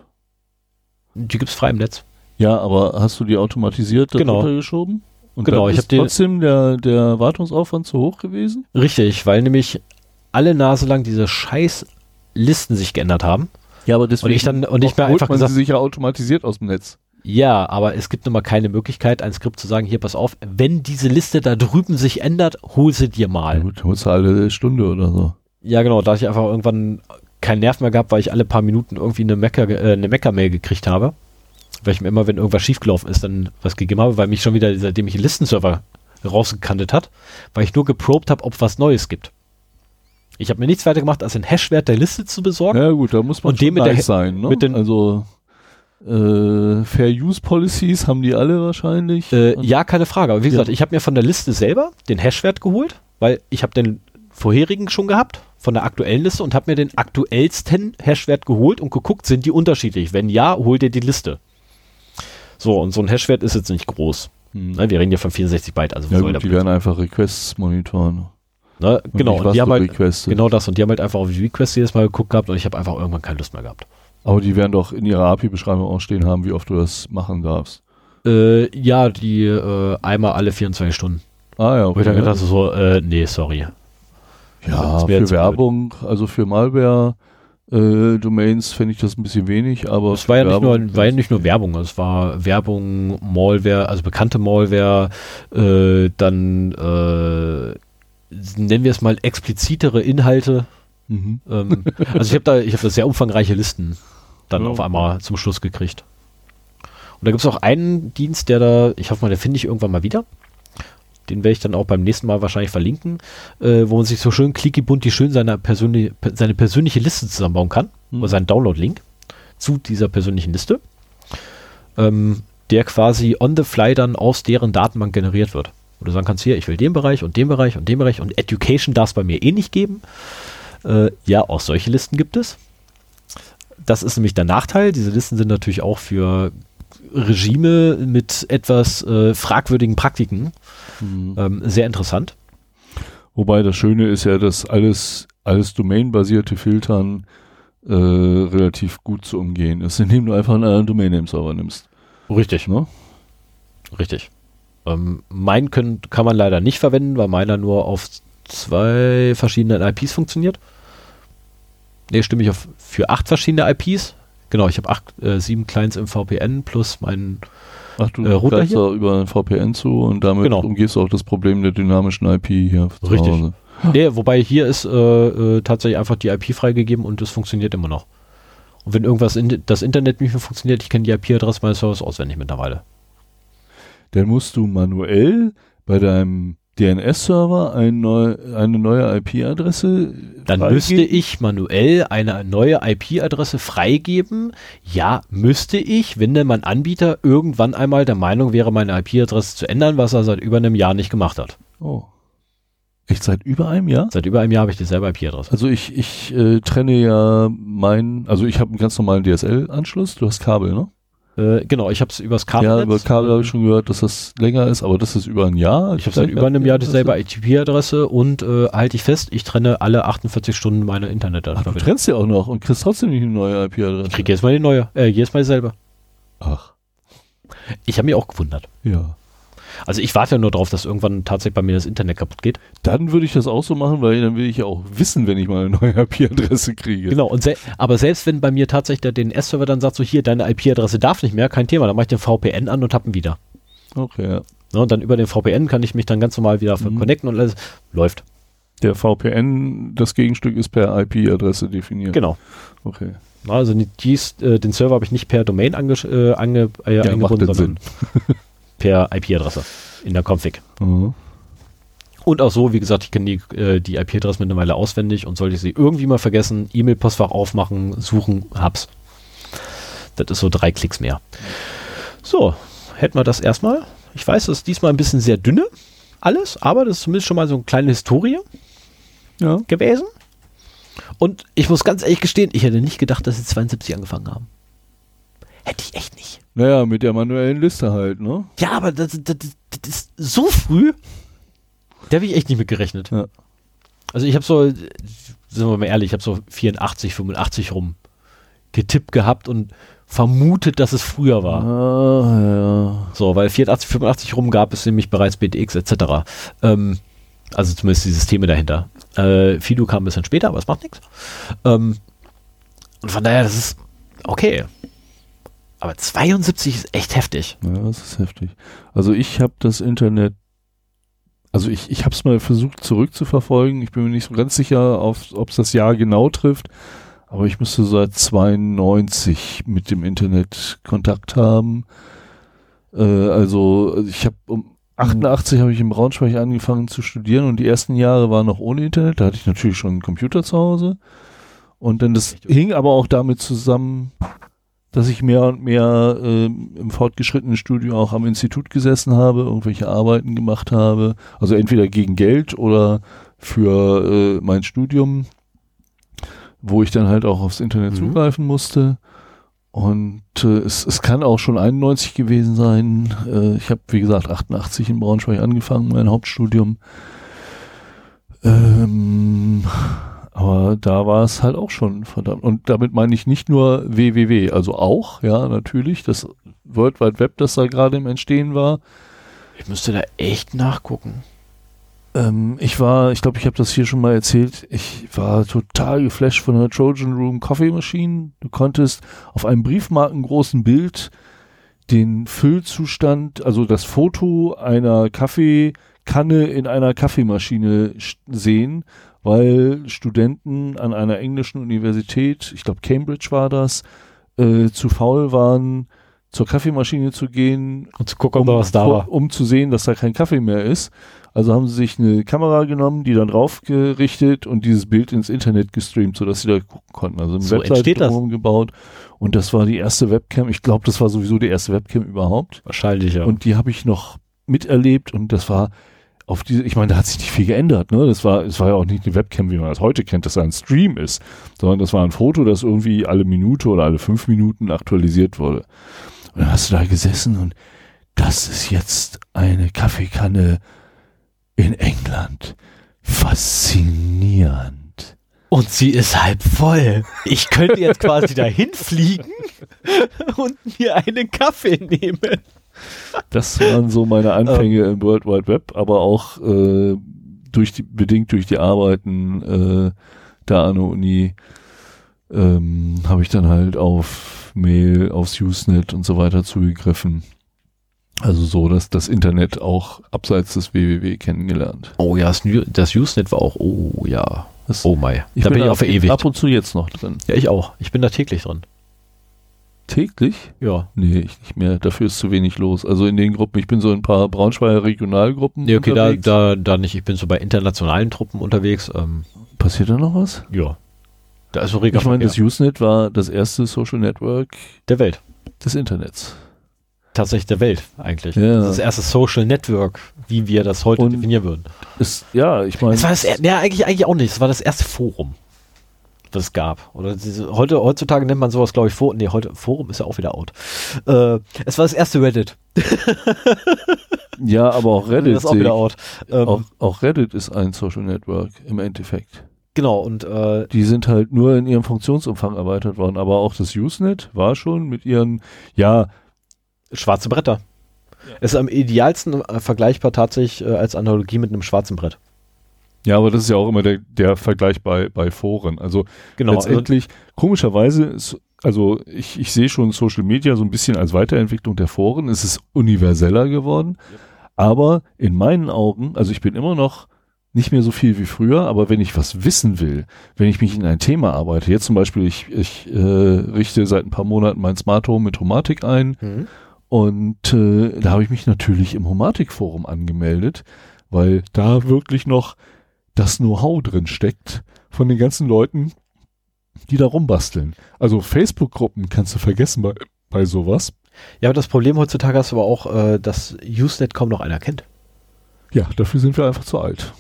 Die gibt's frei im Netz. Ja, aber hast du die automatisiert Genau. darunter geschoben? Und Genau, ich ist hab die- trotzdem der, der Wartungsaufwand zu hoch gewesen? Richtig, weil nämlich alle Nase lang diese scheiß Listen sich geändert haben. Ja, aber deswegen Und ich dann- und ich mir einfach man gesagt- sie sich ja automatisiert aus dem Netz. Ja, aber es gibt nun mal keine Möglichkeit, ein Skript zu sagen, hier pass auf, wenn diese Liste da drüben sich ändert, hol sie dir Ja, mal. gut, holst du alle Stunde oder so. Ja, genau, da ich einfach irgendwann keinen Nerv mehr gehabt, weil ich alle paar Minuten irgendwie eine Mecker, äh, eine Mecker-Mail gekriegt habe. Weil ich mir immer, wenn irgendwas schiefgelaufen ist, dann was gegeben habe, weil mich schon wieder dieser dämliche Listenserver rausgekantet hat, weil ich nur geprobt habe, ob was Neues gibt. Ich habe mir nichts weiter gemacht, als den Hashwert der Liste zu besorgen. Ja gut, da muss man Und dem mit der sein. Ne? mit den- also äh, Fair Use Policies haben die alle wahrscheinlich. Äh, ja, keine Frage. Aber wie Ja. gesagt, ich habe mir von der Liste selber den Hashwert geholt, weil ich habe den vorherigen schon gehabt, von der aktuellen Liste und habe mir den aktuellsten Hashwert geholt und geguckt, sind die unterschiedlich? Wenn ja, hol dir die Liste. So, und so ein Hashwert ist jetzt nicht groß. Hm. Ne, wir reden ja von 64 Byte, also Ja gut, die werden einfach Requests monitoren. ne? Und Genau, und was die haben halt, genau das, und die haben halt einfach auf die Request jedes Mal geguckt gehabt und ich habe einfach irgendwann keine Lust mehr gehabt. Aber die werden doch in ihrer API-Beschreibung auch stehen haben, wie oft du das machen darfst. Äh, ja, die äh, einmal alle 24 Stunden. Ah ja, Wo ich dann okay. gedacht so, äh, nee, sorry. Ja, für jetzt blöd. Werbung, also für Malware äh, Domains fände ich das ein bisschen wenig, aber Es war ja, für nicht nur, Werbung- war ja nicht nur Werbung, es war Werbung, Malware, also bekannte Malware, äh, dann äh, nennen wir es mal explizitere Inhalte. Mhm. Ähm, also ich habe da, ich habe da sehr umfangreiche Listen dann Ja. auf einmal zum Schluss gekriegt. Und da gibt es auch einen Dienst, der da, ich hoffe mal, der finde ich irgendwann mal wieder. Den werde ich dann auch beim nächsten Mal wahrscheinlich verlinken, äh, wo man sich so schön clicky bunti schön seine, persönliche seine persönliche Liste zusammenbauen kann. Mhm. Oder seinen Download-Link zu dieser persönlichen Liste. Ähm, der quasi on the fly dann aus deren Datenbank generiert wird. Wo du sagen kannst, hier, ich will den Bereich und den Bereich und den Bereich und Education darf es bei mir eh nicht geben. Äh, ja, auch solche Listen gibt es. Das ist nämlich der Nachteil. Diese Listen sind natürlich auch für Regime mit etwas äh, fragwürdigen Praktiken mhm. ähm, sehr interessant. Wobei das Schöne ist ja, dass alles, alles domainbasierte Filtern äh, relativ gut zu umgehen ist, indem du einfach einen anderen Domain-Name-Server nimmst. Richtig. Ne? Richtig. Ähm, mein können, kann man leider nicht verwenden, weil meiner nur auf zwei verschiedenen IPs funktioniert. Ne, stimme ich auf für acht verschiedene IPs. Genau, ich habe acht, äh, sieben Clients im VPN plus meinen Ach, du äh, Router hier. da über ein VPN zu und damit genau. umgehst du auch das Problem der dynamischen IP hier Richtig. Hause. Nee, wobei hier ist äh, äh, tatsächlich einfach die IP freigegeben und es funktioniert immer noch. Und wenn irgendwas in das Internet nicht mehr funktioniert, ich kenne die IP-Adresse meines Servers auswendig mittlerweile. Dann musst du manuell bei deinem DNS-Server ein neu, eine neue IP-Adresse Dann freigeben? müsste ich manuell eine neue IP-Adresse freigeben. Ja, müsste ich, wenn denn mein Anbieter irgendwann einmal der Meinung wäre, meine IP-Adresse zu ändern, was er seit über einem Jahr nicht gemacht hat. Oh. Echt seit über einem Jahr? Seit über einem Jahr habe ich dieselbe IP-Adresse. Also ich, ich äh, trenne ja mein, also ich habe einen ganz normalen DSL-Anschluss, du hast Kabel, ne? Äh, genau, ich habe es übers Kabel. Ja, über Kabel habe ich schon gehört, dass das länger ist, aber das ist über ein Jahr. Ich habe seit über einem Jahr dieselbe IP-Adresse und äh, halte ich fest, ich trenne alle 48 Stunden meine Internetadresse. Du trennst ja auch noch und kriegst trotzdem nicht eine neue IP-Adresse. Ich krieg jedes Mal die neue, äh, jedes Mal dieselbe. Ach. Ich habe mich auch gewundert. Ja. Also ich warte ja nur darauf, dass irgendwann tatsächlich bei mir das Internet kaputt geht. Dann würde ich das auch so machen, weil dann will ich ja auch wissen, wenn ich mal eine neue IP-Adresse kriege. Genau, und se aber selbst wenn bei mir tatsächlich der DNS-Server dann sagt, so hier, deine IP-Adresse darf nicht mehr, kein Thema, dann mache ich den VPN an und habe ihn wieder. Okay, ja. ja. Und dann über den VPN kann ich mich dann ganz normal wieder mhm. connecten und alles läuft. Der VPN, das Gegenstück ist per IP-Adresse definiert. Genau. Okay. Also dies, äh, den Server habe ich nicht per Domain ange, äh, ange, äh, ja, eingebunden, sondern per IP-Adresse in der Config. Mhm. Und auch so, wie gesagt, ich kenne die, äh, die IP-Adresse mittlerweile auswendig und sollte ich sie irgendwie mal vergessen, E-Mail-Postfach aufmachen, suchen, hab's. Das ist so drei Klicks mehr. So, hätten wir das erstmal. Ich weiß, das ist diesmal ein bisschen sehr dünne, alles, aber das ist zumindest schon mal so eine kleine Historie ja. gewesen. Und ich muss ganz ehrlich gestehen, ich hätte nicht gedacht, dass sie 72 angefangen haben. Hätte ich echt nicht. Naja, mit der manuellen Liste halt, ne? Ja, aber das, das, das ist so früh. Da habe ich echt nicht mit gerechnet. Ja. Also ich habe so, sind wir mal ehrlich, ich habe so 84, 85 rum getippt gehabt und vermutet, dass es früher war. Ah, ja. So, weil 84, 85 rum gab es nämlich bereits BTX etc. Ähm, also zumindest die Systeme dahinter. Äh, Fido kam ein bisschen später, aber es macht nichts. Ähm, und von daher, das ist okay. Aber 72 ist echt heftig. Ja, das ist heftig. Also ich habe das Internet, also ich, ich habe es mal versucht zurückzuverfolgen. Ich bin mir nicht so ganz sicher, ob es das Jahr genau trifft. Aber ich müsste seit 92 mit dem Internet Kontakt haben. Äh, also ich habe um 88 habe ich im Braunschweig angefangen zu studieren und die ersten Jahre waren noch ohne Internet. Da hatte ich natürlich schon einen Computer zu Hause. Und dann das hing aber auch damit zusammen, dass ich mehr und mehr äh, im fortgeschrittenen Studium auch am Institut gesessen habe, irgendwelche Arbeiten gemacht habe, also entweder gegen Geld oder für äh, mein Studium, wo ich dann halt auch aufs Internet mhm. zugreifen musste. Und äh, es, es kann auch schon 91 gewesen sein. Äh, ich habe, wie gesagt, 88 in Braunschweig angefangen, mein Hauptstudium. Ähm, aber da war es halt auch schon verdammt. Und damit meine ich nicht nur www, also auch, ja, natürlich, das World Wide Web, das da gerade im Entstehen war. Ich müsste da echt nachgucken. Ähm, ich war, ich glaube, ich habe das hier schon mal erzählt, ich war total geflasht von der Trojan Room Coffee Machine. Du konntest auf einem briefmarkengroßen Bild den Füllzustand, also das Foto einer Kaffeekanne in einer Kaffeemaschine sehen weil Studenten an einer englischen Universität, ich glaube Cambridge war das, äh, zu faul waren, zur Kaffeemaschine zu gehen, Und zu gucken, ob um, da was da war. um zu sehen, dass da kein Kaffee mehr ist. Also haben sie sich eine Kamera genommen, die dann draufgerichtet und dieses Bild ins Internet gestreamt, sodass sie da gucken konnten. Also eine So Webseite entsteht das. drumherum gebaut und das war die erste Webcam. Ich glaube, das war sowieso die erste Webcam überhaupt. Wahrscheinlich, ja. Und die habe ich noch miterlebt und das war auf diese, ich meine, da hat sich nicht viel geändert, ne? Das war, es war ja auch nicht eine Webcam, wie man das heute kennt, dass da ein Stream ist, sondern das war ein Foto, das irgendwie alle Minute oder alle fünf Minuten aktualisiert wurde. Und dann hast du da gesessen und das ist jetzt eine Kaffeekanne in England. Faszinierend. Und sie ist halb voll. Ich könnte jetzt quasi dahin fliegen und mir einen Kaffee nehmen. Das waren so meine Anfänge im World Wide Web, aber auch äh, durch die, bedingt durch die Arbeiten äh, da an der Uni ähm, habe ich dann halt auf Mail, aufs Usenet und so weiter zugegriffen. Also so, dass das Internet auch abseits des WWW kennengelernt. Oh ja, das, Usenet war auch, oh ja. Das, Oh mai. da bin ich da auch verewigt. ab und zu jetzt noch drin. Ja, ich auch. Ich bin da täglich drin. Täglich? Ja. Nee, ich nicht mehr. Dafür ist zu wenig los. Also in den Gruppen, ich bin so in ein paar Braunschweiger Regionalgruppen. Nee, okay, da, unterwegs. da, da nicht. Ich bin so bei internationalen Truppen unterwegs. Ähm, Passiert da noch was? ja. Da ist reger Ich meine, das Usenet war das erste Social Network der Welt. des Internets. Tatsächlich der Welt, eigentlich. Ja. Das das erste Social Network, wie wir das heute Und- definieren würden. Ist, ja, ich meine, Es war das, ja, eigentlich, eigentlich auch nicht. Es war das erste Forum, das es gab. Oder diese, heute, heutzutage nennt man sowas, glaube ich, Forum. Nee, heute, Forum ist ja auch wieder out. Äh, es war das erste Reddit. ja, aber auch Reddit. das ist auch wieder out. Ähm, auch, auch Reddit ist ein Social Network im Endeffekt. Genau, und äh, Die sind halt nur in ihrem Funktionsumfang erweitert worden. Aber auch das Usenet war schon mit ihren, ja, schwarze Bretter. Es ist am idealsten äh, vergleichbar tatsächlich äh, als Analogie mit einem schwarzen Brett. Ja, aber das ist ja auch immer der, der Vergleich bei, bei Foren. Also Genau. Also, letztendlich, komischerweise ist, also ich, ich sehe schon Social Media so ein bisschen als Weiterentwicklung der Foren. Es ist universeller geworden. Aber in meinen Augen, also ich bin immer noch nicht mehr so viel wie früher, aber wenn ich was wissen will, wenn ich mich in ein Thema arbeite, jetzt zum Beispiel, ich, ich äh, richte seit ein paar Monaten mein Smart Home mit Homatik ein mhm. und äh, da habe ich mich natürlich im Homatik-Forum angemeldet, weil da wirklich noch das Know-how drin steckt von den ganzen Leuten, die da rumbasteln. Also Facebook-Gruppen kannst du vergessen bei, bei sowas. Ja, aber das Problem heutzutage hast du aber auch, äh, dass Usenet kaum noch einer kennt. Ja, dafür sind wir einfach zu alt.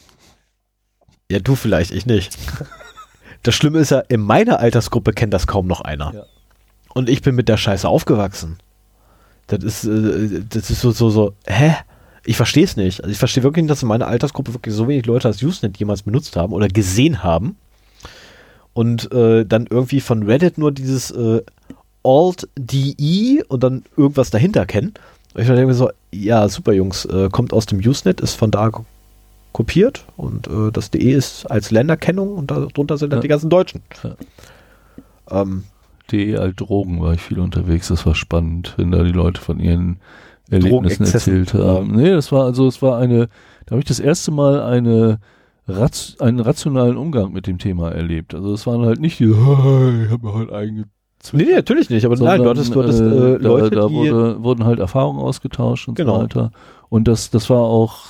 Ja, du vielleicht, ich nicht. Das Schlimme ist ja, in meiner Altersgruppe kennt das kaum noch einer. Ja. Und ich bin mit der Scheiße aufgewachsen. Das ist, äh, das ist so, so, so, hä? Ich verstehe es nicht. Also ich verstehe wirklich nicht, dass in meiner Altersgruppe wirklich so wenig Leute das Usenet jemals benutzt haben oder gesehen haben. Und äh, dann irgendwie von Reddit nur dieses äh, Alt-DE und dann irgendwas dahinter kennen. Und ich denke mir so, ja, super Jungs, äh, kommt aus dem Usenet, ist von da ko- kopiert und äh, das DE ist als Länderkennung und darunter sind dann Ja. die ganzen Deutschen. Ja. Ähm, DE alt Drogen war ich viel unterwegs, das war spannend, wenn da die Leute von ihren Erlebnissen erzählt haben. Nee, das war also, es war eine, da habe ich das erste Mal eine einen rationalen Umgang mit dem Thema erlebt. Also es waren halt nicht die, ich habe mir halt eigene nee, nee, natürlich nicht, aber nein, du hattest, du hattest äh, äh, Leute, da, da die... wurde, wurden halt Erfahrungen ausgetauscht und Genau. so weiter. Und das, das war auch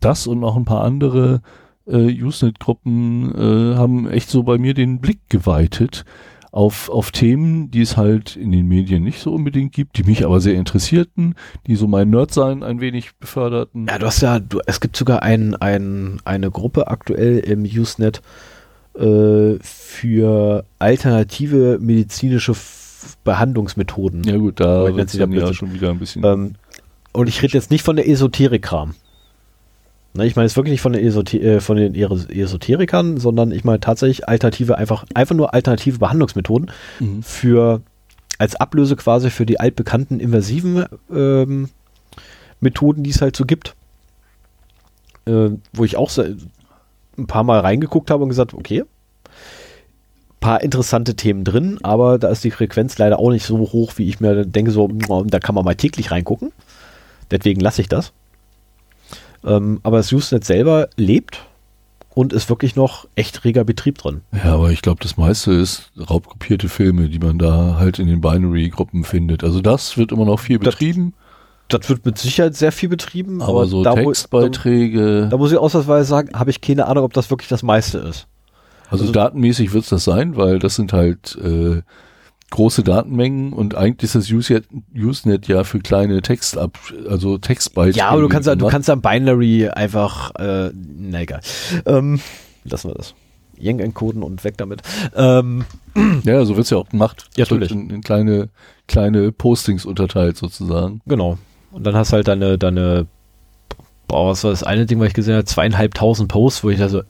das und noch ein paar andere äh, Usenet-Gruppen äh, haben echt so bei mir den Blick geweitet auf, auf Themen, die es halt in den Medien nicht so unbedingt gibt, die mich aber sehr interessierten, die so mein Nerdsein ein wenig beförderten. Ja, du hast ja, du, es gibt sogar ein, ein, eine Gruppe aktuell im Usenet äh, für alternative medizinische Behandlungsmethoden. Ja gut, da wird dann ja schon wieder ein bisschen Ähm, und ich rede jetzt nicht von der Esoterik-Kram. Ne, ich meine jetzt wirklich nicht von, der Esote äh, von den Esoterikern, sondern ich meine tatsächlich alternative, einfach, einfach nur alternative Behandlungsmethoden Mhm. für als Ablöse quasi für die altbekannten invasiven ähm, Methoden, die es halt so gibt. Äh, wo ich auch ein paar Mal reingeguckt habe und gesagt, okay, paar interessante Themen drin, aber da ist die Frequenz leider auch nicht so hoch, wie ich mir denke, so, da kann man mal täglich reingucken. Deswegen lasse ich das. Ähm, aber das Usenet selber lebt und ist wirklich noch echt reger Betrieb drin. Ja, aber ich glaube, das meiste ist raubkopierte Filme, die man da halt in den Binary-Gruppen findet. Also das wird immer noch viel Das- betrieben, Das wird mit Sicherheit sehr viel betrieben, aber, so da, Textbeiträge, Da, da muss ich ausnahmsweise sagen, habe ich keine Ahnung, ob das wirklich das meiste ist. also, also- datenmäßig wird es das sein, weil das sind halt äh, große Datenmengen und eigentlich ist das Usenet, Usenet ja für kleine Textab, also Textbeiträge. Ja, aber du kannst du kannst ja Binary einfach, äh, na egal. Ähm, lassen wir das. Yang encoden und weg damit. Ähm, Ja, so wird's ja auch gemacht. Ja, natürlich. In, in kleine, kleine Postings unterteilt sozusagen. genau. Und dann hast du halt deine, deine, boah, was war das eine Ding, was ich gesehen habe, zweieinhalbtausend Posts, wo ich da so,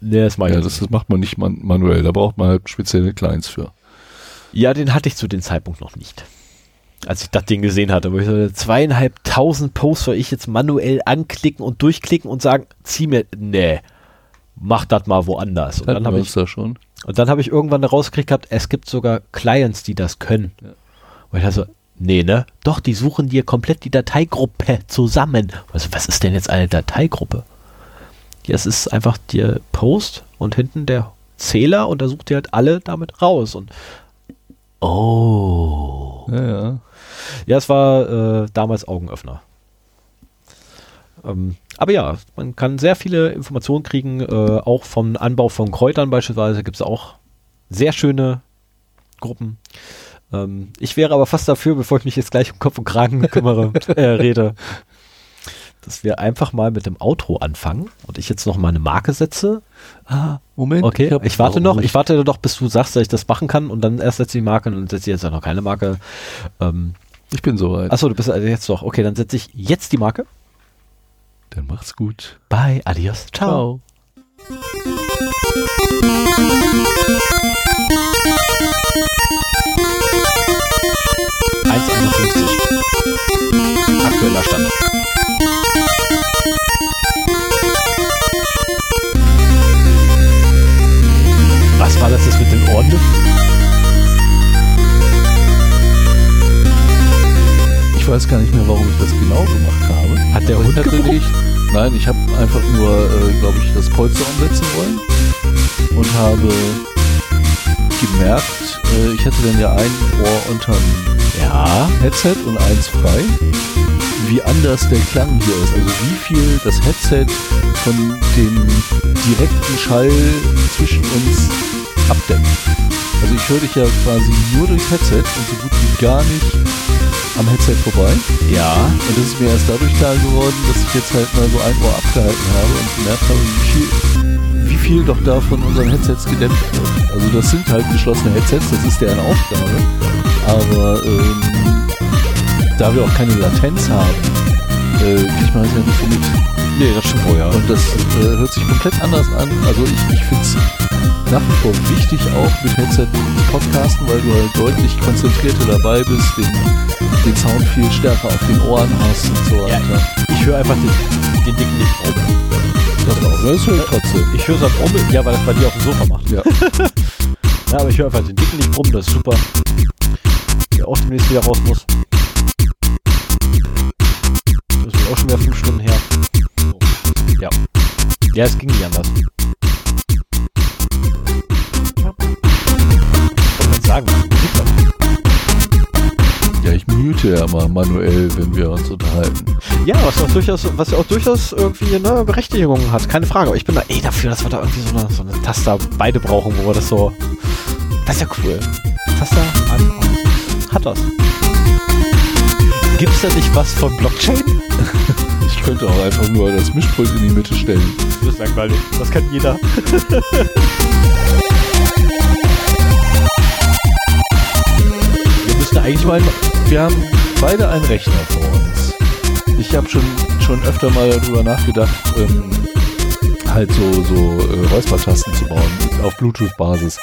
nee, das mach ich Ja, das, das macht man nicht man manuell. Da braucht man halt spezielle Clients für. Ja, den hatte ich zu dem Zeitpunkt noch nicht. Als ich das Ding gesehen hatte, wo ich so zweieinhalbtausend Posts soll ich jetzt manuell anklicken und durchklicken und sagen, zieh mir, nee, mach das mal woanders. Und dann habe ich, da schon. und dann habe ich irgendwann rausgekriegt gehabt, es gibt sogar Clients, die das können. Ja. Und ich dachte so, nee, ne? Doch, die suchen dir komplett die Dateigruppe zusammen. Also, was ist denn jetzt eine Dateigruppe? Ja, es ist einfach der Post und hinten der Zähler und da sucht ihr halt alle damit raus. Und oh. Ja, ja. Ja, es war äh, damals Augenöffner. Ähm, aber ja, man kann sehr viele Informationen kriegen, äh, auch vom Anbau von Kräutern beispielsweise gibt es auch sehr schöne Gruppen. Ähm, ich wäre aber fast dafür, bevor ich mich jetzt gleich um Kopf und Kragen kümmere, äh, rede, dass wir einfach mal mit dem Outro anfangen und ich jetzt noch mal eine Marke setze. Ah, Moment. Okay, hab- ich, warte noch, nicht? ich warte noch, bis du sagst, dass ich das machen kann und dann erst setze ich die Marke und dann setze ich jetzt auch noch keine Marke. Ähm, Ich bin soweit. Achso, du bist also jetzt doch. Okay, dann setze ich jetzt die Marke. Dann macht's gut. Bye, adios, ciao. Aktueller Stand. Was war das jetzt mit den Ohren? Ich weiß gar nicht mehr, warum ich das genau gemacht habe. Hat der Hund ich hatte gebrochen? nicht, Nein, ich habe einfach nur, äh, glaube ich, das Polster umsetzen wollen und habe gemerkt, äh, ich hatte dann ja ein Ohr unterm Ja. Headset und eins frei, wie anders der Klang hier ist. Also wie viel das Headset von dem direkten Schall zwischen uns abdeckt. Also ich höre dich ja quasi nur durchs Headset und so gut wie gar nicht am Headset vorbei. Ja. Und das ist mir erst dadurch klar geworden, dass ich jetzt halt mal so ein Ohr abgehalten habe und gemerkt habe, wie viel, wie viel doch da von unseren Headsets gedämpft wird. Also das sind halt geschlossene Headsets, das ist deren Aufgabe. Aber ähm, da wir auch keine Latenz haben, äh, kriegt man das ja nicht so mit. Nee, das stimmt wohl, ja. Und das äh, hört sich komplett anders an. Also ich, ich finde es nach wie vor wichtig auch mit Headset zu podcasten, weil du halt deutlich konzentrierter dabei bist, den, den Sound viel stärker auf den Ohren hast und so Ja, weiter. ich höre einfach den, den Ding nicht rum. Das auch, das höre ich trotzdem. Ich höre es halt rum, ja, weil das bei dir auf dem Sofa macht. Ja. Ja, aber ich höre einfach den Dicken nicht rum, das ist super. Der auch demnächst wieder raus muss. Schon wieder fünf Stunden her. So. Ja. Ja, es ging nicht anders. Ich wollte sagen, ja, ich mute ja mal manuell, wenn wir uns unterhalten. Ja, was auch durchaus, was ja auch durchaus irgendwie eine Berechtigung hat, keine Frage. Aber ich bin da eh dafür, dass wir da irgendwie so eine, so eine Taster beide brauchen, wo wir das so. Das ist ja cool. Taster an, aus. Hat was. Gibt's da nicht was von Blockchain? Ich könnte auch einfach nur das Mischpult in die Mitte stellen. Das ist langweilig. Das kann jeder. Wir müssten eigentlich mal. Wir haben beide einen Rechner vor uns. Ich habe schon, schon öfter mal darüber nachgedacht, ähm, halt so, so äh, Räuspertasten zu bauen auf Bluetooth-Basis.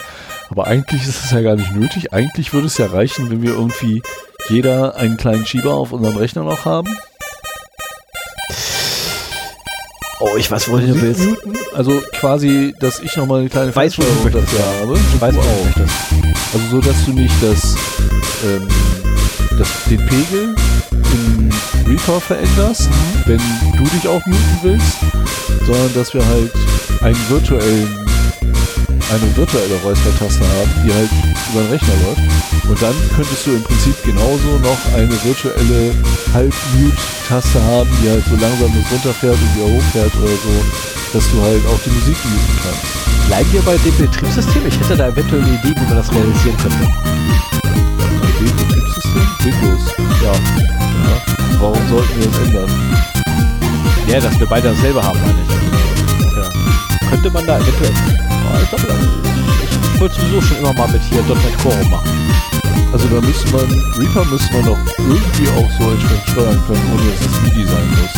Aber eigentlich ist es ja gar nicht nötig. Eigentlich würde es ja reichen, wenn wir irgendwie jeder einen kleinen Schieber auf unserem Rechner noch haben. Oh, ich weiß, wo du willst. Also quasi, dass ich nochmal eine kleine dafür ja. habe. Ich weiß auch. Also so, dass du nicht das, ähm, das, den Pegel im Reaper veränderst, wenn du dich auch muten willst, sondern dass wir halt einen virtuellen eine virtuelle Räuspertaste haben, die halt über den Rechner läuft. Und dann könntest du im Prinzip genauso noch eine virtuelle Halb-Mute-Taste haben, die halt so langsam das runterfährt und wieder hochfährt oder so, dass du halt auch die Musik muten kannst. Bleiben wir bei dem Betriebssystem? Ich hätte da eventuell eine Idee, wie man das realisieren könnte. Bei dem Betriebssystem? Windows. Ja. Ja. Warum sollten wir das ändern? Ja, dass wir beide dasselbe haben, meine ich. Ja. Könnte man da eventuell. Oh, ich glaube, ich, ich wollte sowieso schon immer mal mit hier .NET Core machen. Also da müsste man, Reaper müsste man doch irgendwie auch so entsprechend steuern können, ohne dass es MIDI sein muss.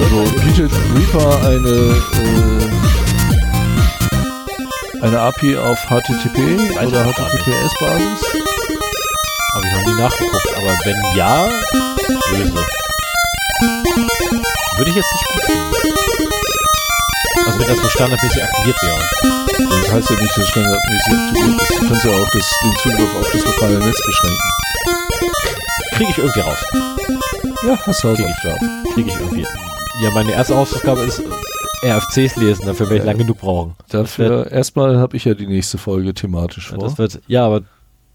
Also bietet Reaper eine, äh, eine API auf HTTP Weiß oder. HTTPS-Basis? Habe ich noch nie nachgeguckt. Aber wenn ja, böse. Würde ich jetzt nicht gut finden. Also wenn das so standardmäßig aktiviert wäre. Das heißt ja nicht, dass standardmäßig aktiviert ist. Du kannst ja auch das, den Zugriff auf das lokale Netz beschränken. Kriege ich irgendwie raus. Ja, hast du Kriege Hausaufgaben. ich, krieg ich irgendwie. Ja, meine erste Hausaufgabe ist RFCs lesen. Dafür werde ich Ja. lange genug brauchen. Dafür erstmal habe ich ja die nächste Folge thematisch vor. Das wird, ja, aber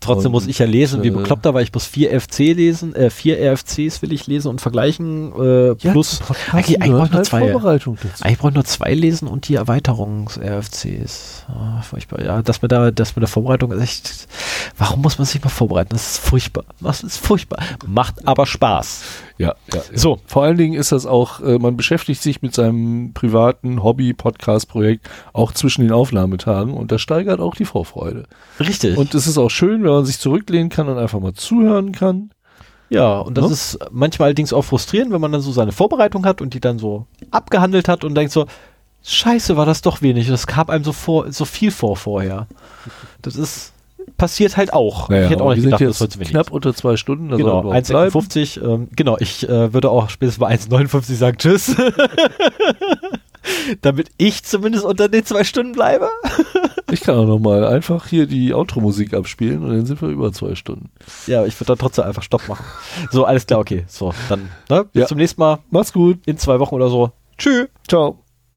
trotzdem Und, muss ich ja lesen, wie äh, bekloppter, weil ich muss vier FC lesen, äh, vier RFCs will ich lesen und vergleichen, äh, plus, eigentlich, eigentlich brauche ich nur zwei. halt dazu. Eigentlich brauche ich nur zwei lesen und die Erweiterungs-RFCs. Ah, furchtbar. Ja, das mit der, das mit der Vorbereitung ist echt, warum muss man sich mal vorbereiten? Das ist furchtbar. Das ist furchtbar. Macht aber Spaß. Ja, ja, ja. So. Vor allen Dingen ist das auch, äh, man beschäftigt sich mit seinem privaten Hobby-Podcast-Projekt auch zwischen den Aufnahmetagen und das steigert auch die Vorfreude. Richtig. Und es ist auch schön, wenn man sich zurücklehnen kann und einfach mal zuhören kann. Ja, und das Ne? ist manchmal allerdings auch frustrierend, wenn man dann so seine Vorbereitung hat und die dann so abgehandelt hat und denkt so, scheiße, war das doch wenig. Das kam einem so vor, so viel vor vorher. Das ist, passiert halt auch. ich hätte auch nicht gedacht, das wird knapp unter zwei Stunden. soll Genau, überhaupt bleiben. 1,56. Ähm, genau, ich äh, würde auch spätestens bei 1,59 sagen Tschüss. Damit ich zumindest unter den zwei Stunden bleibe. Ich kann auch noch mal einfach hier die Outro-Musik abspielen und dann sind wir über zwei Stunden. Ja, ich würde dann trotzdem einfach Stopp machen. So, alles klar, okay. So, dann ne? bis Ja. zum nächsten Mal Mach's gut. in zwei Wochen oder so. Tschüss. Ciao.